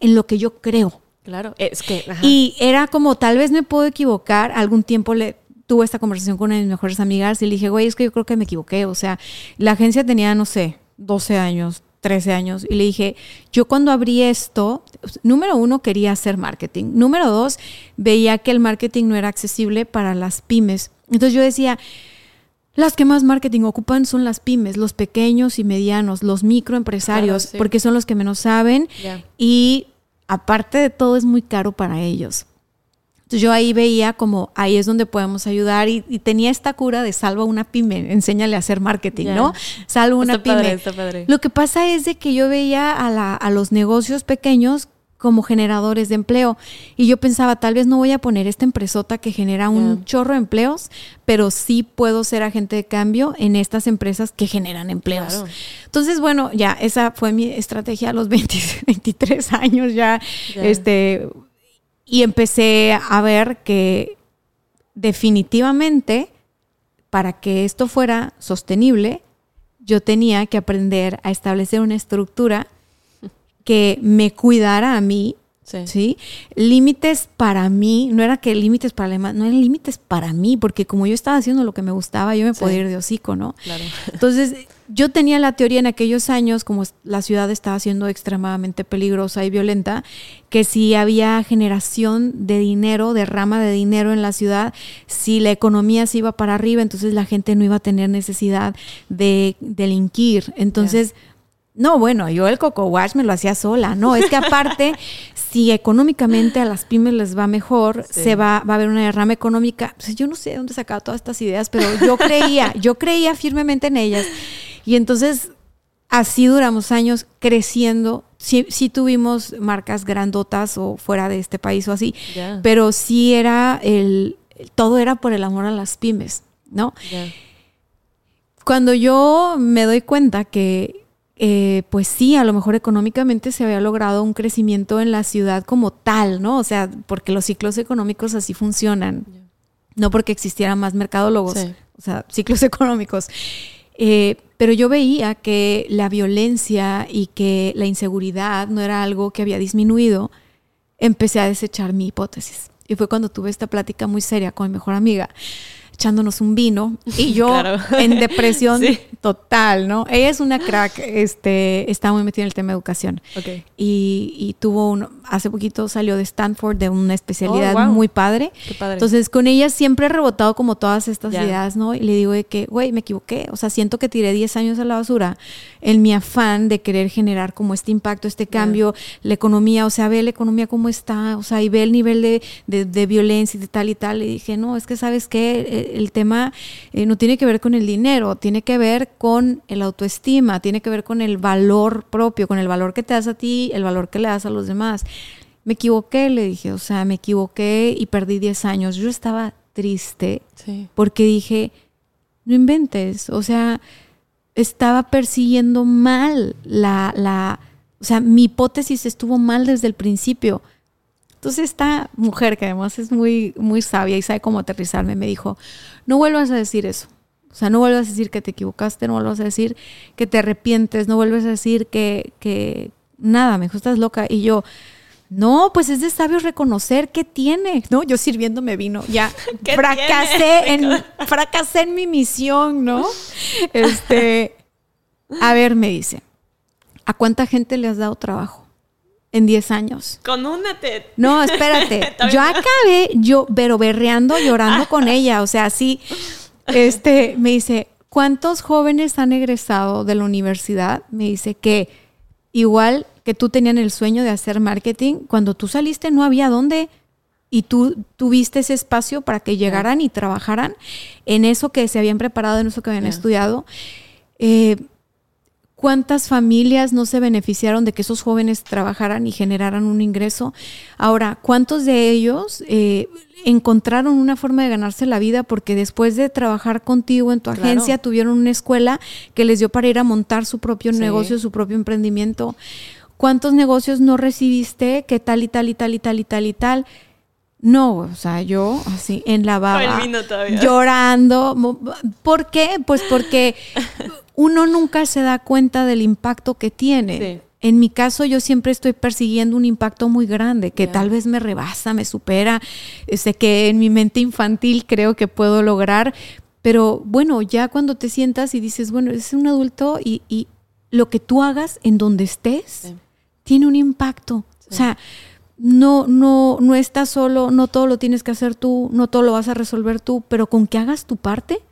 Speaker 1: en lo que yo creo.
Speaker 2: Claro, es que...
Speaker 1: Y era como, tal vez me puedo equivocar, algún tiempo le tuve esta conversación con una de mis mejores amigas y le dije, güey, es que yo creo que me equivoqué, o sea, la agencia tenía, no sé, 12 años, 13 años, y le dije, yo cuando abrí esto, número uno, quería hacer marketing, número dos, veía que el marketing no era accesible para las pymes. Entonces yo decía, las que más marketing ocupan son las pymes, los pequeños y medianos, los microempresarios, porque son los que menos saben y aparte de todo es muy caro para ellos. Entonces yo ahí veía como ahí es donde podemos ayudar y, tenía esta cura de salva una pyme, enséñale a hacer marketing, ¿no? Salva una pyme. Lo que pasa es de que yo veía a, a los negocios pequeños como generadores de empleo. Y yo pensaba, tal vez no voy a poner esta empresota que genera un chorro de empleos, pero sí puedo ser agente de cambio en estas empresas que generan empleos. Entonces, bueno, ya esa fue mi estrategia a los 23 años ya. Este, y empecé a ver que definitivamente para que esto fuera sostenible, yo tenía que aprender a establecer una estructura que me cuidara a mí Sí. Límites para mí, no era que límites para la no eran límites para mí, porque como yo estaba haciendo lo que me gustaba, yo me podía ir de hocico, ¿no?
Speaker 2: Claro.
Speaker 1: Entonces, yo tenía la teoría en aquellos años, como la ciudad estaba siendo extremadamente peligrosa y violenta, que si había generación de dinero, derrama de dinero en la ciudad, si la economía se iba para arriba, entonces la gente no iba a tener necesidad de delinquir. Entonces, no, bueno, yo el Coco Wash me lo hacía sola. No, es que aparte si económicamente a las pymes les va mejor, se va, va a haber una derrama económica. Pues yo no sé de dónde sacaba todas estas ideas, pero yo creía, yo creía firmemente en ellas. Y entonces así duramos años creciendo. Sí, tuvimos marcas grandotas o fuera de este país o así, pero sí era el, todo era por el amor a las pymes, ¿no? Cuando yo me doy cuenta que eh, pues sí, a lo mejor económicamente se había logrado un crecimiento en la ciudad como tal, ¿no? O sea, porque los ciclos económicos así funcionan, no porque existieran más mercadólogos, o sea, ciclos económicos. Eh, pero yo veía que la violencia y que la inseguridad no era algo que había disminuido, empecé a desechar mi hipótesis. Y fue cuando tuve esta plática muy seria con mi mejor amiga echándonos un vino y yo en depresión total, ¿no? Ella es una crack, este, está muy metida en el tema de educación. Y, y, tuvo un, hace poquito salió de Stanford de una especialidad oh, muy padre. Entonces con ella siempre he rebotado como todas estas ideas, ¿no? Y le digo de que, güey, me equivoqué. O sea, siento que tiré 10 años a la basura en mi afán de querer generar como este impacto, este cambio, la economía, o sea, ve la economía cómo está, o sea, y ve el nivel de, de, de violencia y de tal y tal. Y dije, no, es que sabes qué, el tema eh, no tiene que ver con el dinero, tiene que ver con el autoestima, tiene que ver con el valor propio, con el valor que te das a ti, el valor que le das a los demás. Me equivoqué, le dije, o sea, me equivoqué y perdí 10 años. Yo estaba triste porque dije, no inventes, o sea, estaba persiguiendo mal la, la, o sea, mi hipótesis estuvo mal desde el principio. Entonces esta mujer, que además es muy, muy sabia y sabe cómo aterrizarme, me dijo, no vuelvas a decir eso. O sea, no vuelvas a decir que te equivocaste, no vuelvas a decir que te arrepientes, no vuelvas a decir que, que nada, me dijo, estás loca. Y yo, no, pues es de sabio reconocer qué tiene, ¿no? Yo sirviéndome vino, ya fracasé en, fracasé en mi misión, ¿no? Este, a ver, me dice, ¿a cuánta gente le has dado trabajo? En 10 años.
Speaker 2: Con una te...
Speaker 1: No, espérate. yo acabé, yo, pero berreando, llorando con ella. O sea, sí, este, me dice, ¿cuántos jóvenes han egresado de la universidad? Me dice que igual que tú tenían el sueño de hacer marketing, cuando tú saliste no había dónde y tú tuviste ese espacio para que llegaran y trabajaran en eso que se habían preparado, en eso que habían estudiado. Eh, cuántas familias no se beneficiaron de que esos jóvenes trabajaran y generaran un ingreso. Ahora, ¿cuántos de ellos eh, encontraron una forma de ganarse la vida porque después de trabajar contigo en tu agencia tuvieron una escuela que les dio para ir a montar su propio negocio, su propio emprendimiento? ¿Cuántos negocios no recibiste que tal y tal y tal y tal y tal y tal? No, o sea, yo así en la baba, llorando. ¿Por qué? Pues porque uno nunca se da cuenta del impacto que tiene. En mi caso, yo siempre estoy persiguiendo un impacto muy grande, que tal vez me rebasa, me supera, sé que en mi mente infantil creo que puedo lograr, pero bueno, ya cuando te sientas y dices, bueno, es un adulto y, lo que tú hagas en donde estés tiene un impacto. O sea, no, no, no estás solo, no todo lo tienes que hacer tú, no todo lo vas a resolver tú, pero con que hagas tu parte,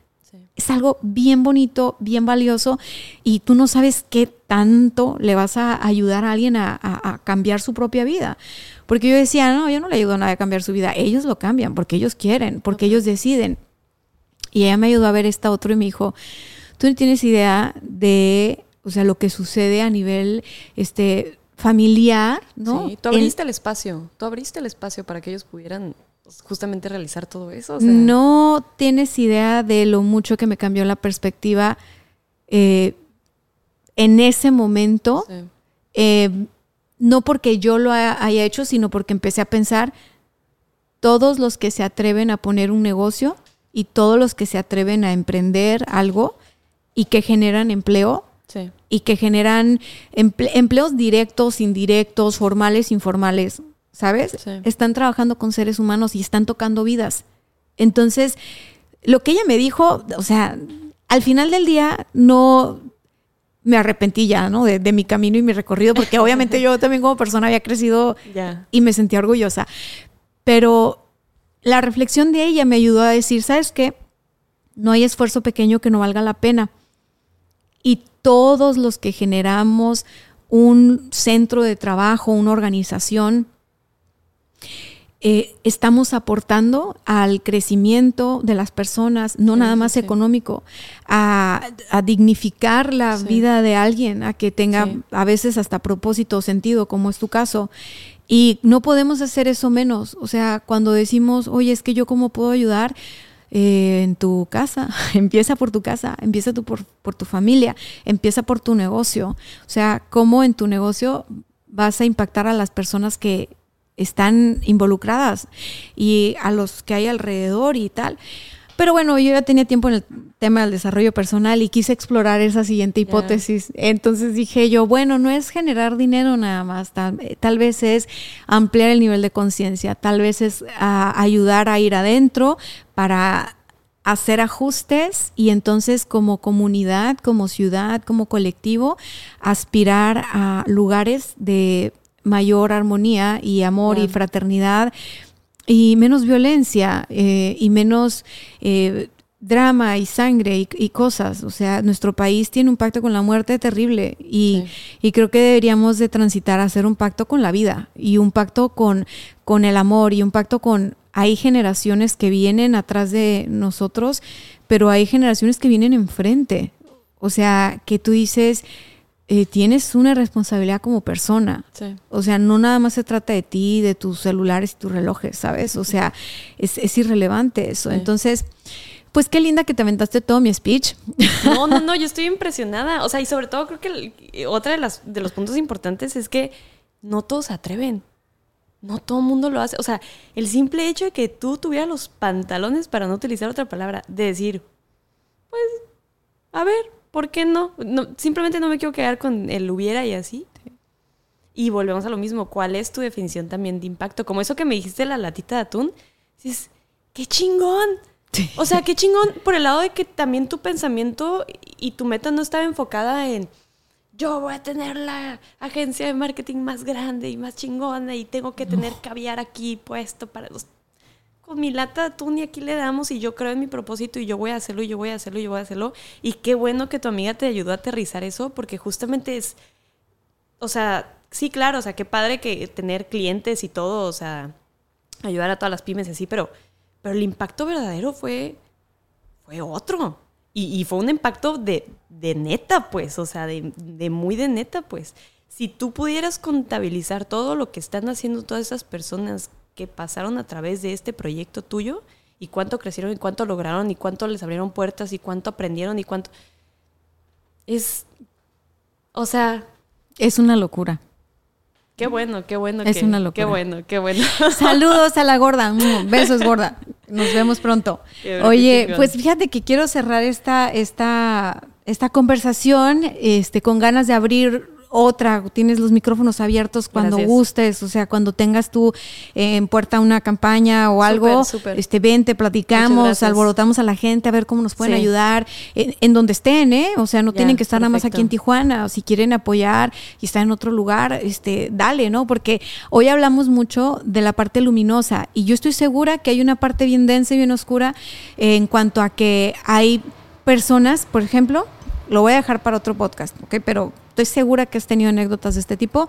Speaker 1: es algo bien bonito, bien valioso y tú no sabes qué tanto le vas a ayudar a alguien a, cambiar su propia vida. Porque yo decía, no, yo no le ayudo a nadie a cambiar su vida, ellos lo cambian porque ellos quieren, porque ellos deciden. Y ella me ayudó a ver esta otro y me dijo, tú no tienes idea de, o sea, lo que sucede a nivel, este, familiar, ¿no?
Speaker 2: Sí, tú abriste el espacio, tú abriste el espacio para que ellos pudieran pues, justamente realizar todo eso.
Speaker 1: No tienes idea de lo mucho que me cambió la perspectiva eh, en ese momento. Eh, no porque yo lo haya hecho, sino porque empecé a pensar todos los que se atreven a poner un negocio y todos los que se atreven a emprender algo y que generan empleo y que generan empleos directos, indirectos, formales, informales ¿sabes?
Speaker 2: Sí.
Speaker 1: Están trabajando con seres humanos y están tocando vidas. Entonces, lo que ella me dijo, o sea, al final del día no me arrepentí ya, ¿no? De, de mi camino y mi recorrido, porque obviamente yo también como persona había crecido
Speaker 2: Ya.
Speaker 1: y me sentía orgullosa. Pero la reflexión de ella me ayudó a decir, ¿sabes qué? No hay esfuerzo pequeño que no valga la pena. Y todos los que generamos un centro de trabajo, una organización, eh, estamos aportando al crecimiento de las personas, no
Speaker 2: Sí,
Speaker 1: nada más
Speaker 2: sí.
Speaker 1: económico, a, a dignificar la
Speaker 2: Sí.
Speaker 1: vida de alguien, a que tenga a veces hasta propósito o sentido, como es tu caso. Y no podemos hacer eso menos. O sea, cuando decimos, oye, es que yo cómo puedo ayudar Eh, en tu casa, empieza por tu casa, empieza tú por, por tu familia, empieza por tu negocio. O sea, cómo en tu negocio vas a impactar a las personas que están involucradas y a los que hay alrededor y tal. Pero bueno, yo ya tenía tiempo en el tema del desarrollo personal y quise explorar esa siguiente hipótesis. Entonces dije yo, bueno, no es generar dinero nada más, tal, eh, tal vez es ampliar el nivel de conciencia, tal vez es ah, ayudar a ir adentro para hacer ajustes y entonces como comunidad, como ciudad, como colectivo, aspirar a lugares de mayor armonía y amor y fraternidad y menos violencia eh, y menos eh, drama y sangre y, y cosas. O sea, nuestro país tiene un pacto con la muerte terrible y, y creo que deberíamos de transitar a hacer un pacto con la vida y un pacto con, con el amor y un pacto con... Hay generaciones que vienen atrás de nosotros, pero hay generaciones que vienen enfrente. O sea, que tú dices, eh, tienes una responsabilidad como persona.
Speaker 2: Sí.
Speaker 1: O sea, no nada más se trata de ti, de tus celulares y tus relojes, ¿sabes? O sea, es, es irrelevante eso.
Speaker 2: Sí.
Speaker 1: Entonces, pues qué linda que te aventaste todo mi speech.
Speaker 2: No, no, no, yo estoy impresionada. O sea, y sobre todo creo que otra de, las, de los puntos importantes es que no todos se atreven. No todo el mundo lo hace. O sea, el simple hecho de que tú tuvieras los pantalones, para no utilizar otra palabra, de decir, pues, a ver, ¿por qué no? no simplemente no me quiero quedar con el hubiera y así. Y volvemos a lo mismo. ¿Cuál es tu definición también de impacto? Como eso que me dijiste de la latita de atún. Dices, ¡qué chingón! O sea, qué chingón por el lado de que también tu pensamiento y tu meta no estaba enfocada en yo voy a tener la agencia de marketing más grande y más chingona y tengo que tener caviar aquí puesto para los... Con mi lata de atún y aquí le damos y yo creo en mi propósito y yo voy a hacerlo y yo voy a hacerlo y yo voy a hacerlo. Y qué bueno que tu amiga te ayudó a aterrizar eso porque justamente es... O sea, sí, claro, o sea, qué padre que tener clientes y todo, o sea, ayudar a todas las pymes así, pero, pero el impacto verdadero fue, fue otro. Y, fue un impacto de, de neta, pues, o sea, de muy de neta, pues. Si tú pudieras contabilizar todo lo que están haciendo todas esas personas que pasaron a través de este proyecto tuyo, y cuánto crecieron, y cuánto lograron, y cuánto les abrieron puertas, y cuánto aprendieron, y cuánto... Es... O sea,
Speaker 1: Es una locura.
Speaker 2: Qué bueno, qué bueno.
Speaker 1: Es
Speaker 2: que-
Speaker 1: una locura.
Speaker 2: Qué bueno, qué bueno.
Speaker 1: Saludos a la gorda. Mm, Besos, gorda. Nos vemos pronto. Oye, pues fíjate que quiero cerrar esta, esta, esta conversación este, con ganas de abrir otra. Tienes los micrófonos abiertos cuando
Speaker 2: Gracias.
Speaker 1: gustes, o sea, cuando tengas tú eh, en puerta una campaña o algo,
Speaker 2: súper.
Speaker 1: este, vente, platicamos, alborotamos a la gente a ver cómo nos pueden
Speaker 2: Sí.
Speaker 1: ayudar en, en donde estén, ¿eh? O sea, no
Speaker 2: Ya,
Speaker 1: tienen que estar nada más aquí en. Tijuana, o si quieren apoyar y estar en otro lugar, este, dale, ¿no? Porque hoy hablamos mucho de la parte luminosa y yo estoy segura que hay una parte bien densa y bien oscura eh, en cuanto a que hay personas, por ejemplo, lo voy a dejar para otro podcast, ¿ok? Pero estoy segura que has tenido anécdotas de este tipo,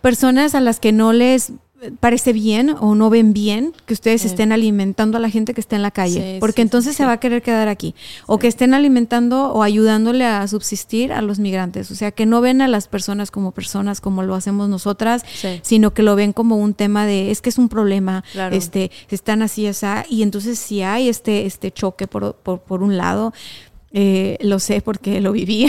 Speaker 1: personas a las que no les parece bien o no ven bien que ustedes
Speaker 2: Sí.
Speaker 1: estén alimentando a la gente que está en la calle,
Speaker 2: Sí,
Speaker 1: porque
Speaker 2: sí,
Speaker 1: entonces se va a querer quedar aquí, o que estén alimentando o ayudándole a subsistir a los migrantes, o sea, que no ven a las personas como personas como lo hacemos nosotras, sino que lo ven como un tema de es que es un problema,
Speaker 2: Claro.
Speaker 1: este, están así, así, y entonces si hay este, este choque por, por, por un lado, eh, lo sé porque lo viví.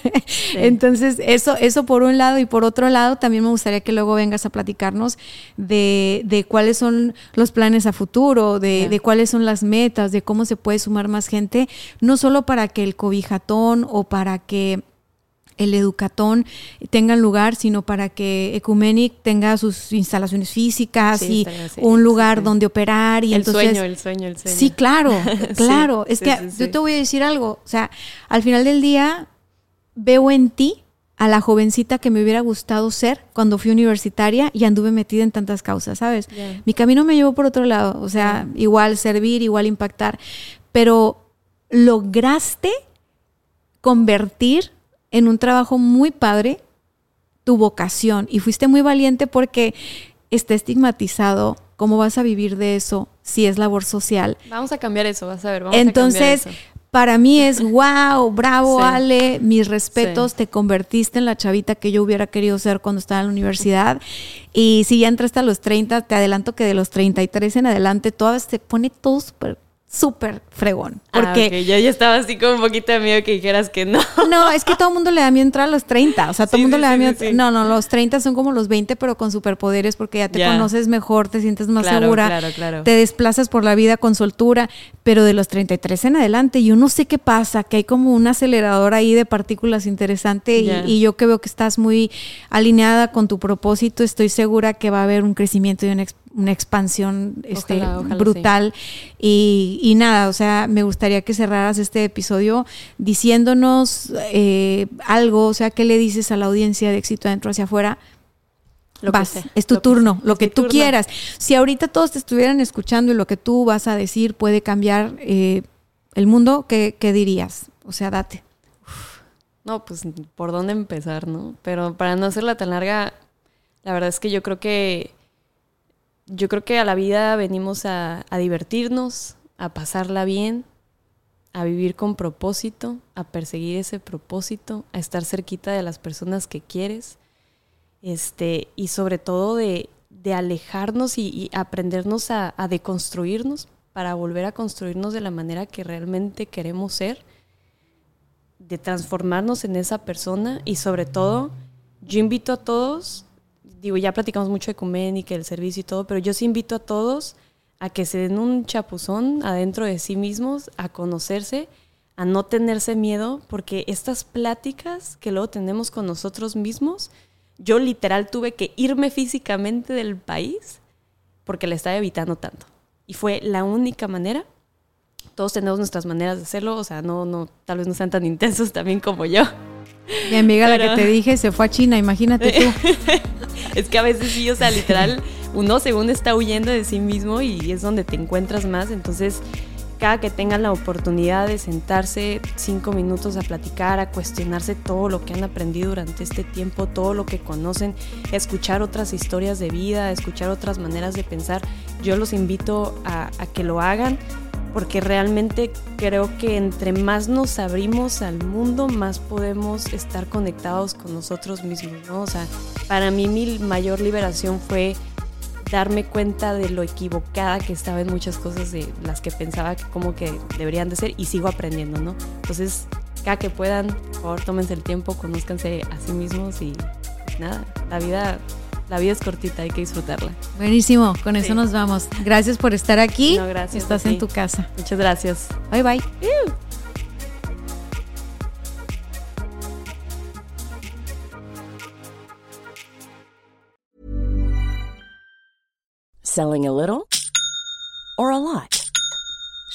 Speaker 1: Entonces, eso, eso por un lado y por otro lado, también me gustaría que luego vengas a platicarnos de, de cuáles son los planes a futuro, de, de cuáles son las metas, de cómo se puede sumar más gente, no solo para que el cobijatón o para que el educatón tengan lugar, sino para que Ecumenic tenga sus instalaciones físicas
Speaker 2: Sí,
Speaker 1: y
Speaker 2: así,
Speaker 1: un lugar
Speaker 2: sí.
Speaker 1: donde operar y
Speaker 2: el
Speaker 1: entonces
Speaker 2: sueño, el sueño, el sueño.
Speaker 1: Sí, claro, claro.
Speaker 2: Sí,
Speaker 1: es que yo te voy a decir algo. O sea, al final del día veo en ti a la jovencita que me hubiera gustado ser cuando fui universitaria y anduve metida en tantas causas, ¿sabes? Mi camino me llevó por otro lado. O sea, igual servir, igual impactar. Pero lograste convertir en un trabajo muy padre tu vocación y fuiste muy valiente porque está estigmatizado cómo vas a vivir de eso si es labor social.
Speaker 2: Vamos a cambiar eso, vas a ver. Vamos
Speaker 1: Entonces,
Speaker 2: a cambiar eso.
Speaker 1: para mí es wow, bravo
Speaker 2: Sí.
Speaker 1: Ale, mis respetos,
Speaker 2: Sí.
Speaker 1: te convertiste en la chavita que yo hubiera querido ser cuando estaba en la universidad. Y si ya entraste a los 30, te adelanto que de los 33 en adelante, toda vez se pone todo súper, súper fregón. Porque
Speaker 2: Ah, yo ya estaba así con un poquito de miedo que dijeras que no.
Speaker 1: no, es que todo el mundo le da miedo entrar a los 30. O sea, todo el
Speaker 2: Sí,
Speaker 1: mundo
Speaker 2: sí,
Speaker 1: le da miedo.
Speaker 2: sí.
Speaker 1: No, no, los 30 son como los 20, pero con superpoderes porque ya te conoces mejor, te sientes más
Speaker 2: Claro,
Speaker 1: segura.
Speaker 2: claro, claro.
Speaker 1: Te desplazas por la vida con soltura. Pero de los 33 en adelante, yo no sé qué pasa, que hay como un acelerador ahí de partículas interesante. y-. Y, yo que veo que estás muy alineada con tu propósito, estoy segura que va a haber un crecimiento y una, ex- una expansión este,
Speaker 2: Ojalá, ojalá,
Speaker 1: brutal. Y, y nada, o sea, me gustaría que cerraras este episodio diciéndonos eh, algo, o sea, ¿qué le dices a la audiencia de éxito adentro hacia afuera?
Speaker 2: Lo que
Speaker 1: Vas,
Speaker 2: sea,
Speaker 1: es tu
Speaker 2: lo
Speaker 1: turno, lo que tú
Speaker 2: turno.
Speaker 1: quieras. Si ahorita todos te estuvieran escuchando y lo que tú vas a decir puede cambiar eh, el mundo, ¿qué, qué dirías? O sea, date.
Speaker 2: No, pues por dónde empezar, ¿no? Pero para no hacerla tan larga, la verdad es que yo creo que yo creo que a la vida venimos a, divertirnos, a pasarla bien, a vivir con propósito, a perseguir ese propósito, a estar cerquita de las personas que quieres, este, y sobre todo de, de alejarnos y, y aprendernos a, a deconstruirnos para volver a construirnos de la manera que realmente queremos ser de transformarnos en esa persona y sobre todo, yo invito a todos, digo, ya platicamos mucho de Ecuménica, el servicio y todo, pero yo sí invito a todos a que se den un chapuzón adentro de sí mismos, a conocerse, a no tenerse miedo, porque estas pláticas que luego tenemos con nosotros mismos, yo literal tuve que irme físicamente del país porque le estaba evitando tanto. Y fue la única manera todos tenemos nuestras maneras de hacerlo, o sea, no, no, tal vez no sean tan intensos también como yo.
Speaker 1: Mi amiga, la
Speaker 2: Pero-
Speaker 1: que te dije, se fue a China, imagínate tú.
Speaker 2: Es que a veces sí, o sea, literal, uno según está huyendo de sí mismo y es donde te encuentras más, entonces cada que tengan la oportunidad de sentarse cinco minutos a platicar, a cuestionarse todo lo que han aprendido durante este tiempo, todo lo que conocen, escuchar otras historias de vida, escuchar otras maneras de pensar, yo los invito a, a que lo hagan porque realmente creo que entre más nos abrimos al mundo, más podemos estar conectados con nosotros mismos, ¿no? O sea, para mí mi mayor liberación fue darme cuenta de lo equivocada que estaba en muchas cosas de las que pensaba que como que deberían de ser y sigo aprendiendo, ¿no? Entonces, cada que puedan, por favor, tómense el tiempo, conózcanse a sí mismos y nada, la vida, la vida es cortita, hay que disfrutarla.
Speaker 1: Buenísimo, con eso
Speaker 2: Sí.
Speaker 1: nos vamos. Gracias por estar aquí.
Speaker 2: No, gracias
Speaker 1: Estás en tu casa.
Speaker 2: Muchas gracias.
Speaker 1: Bye bye.
Speaker 3: Selling a little or a lot?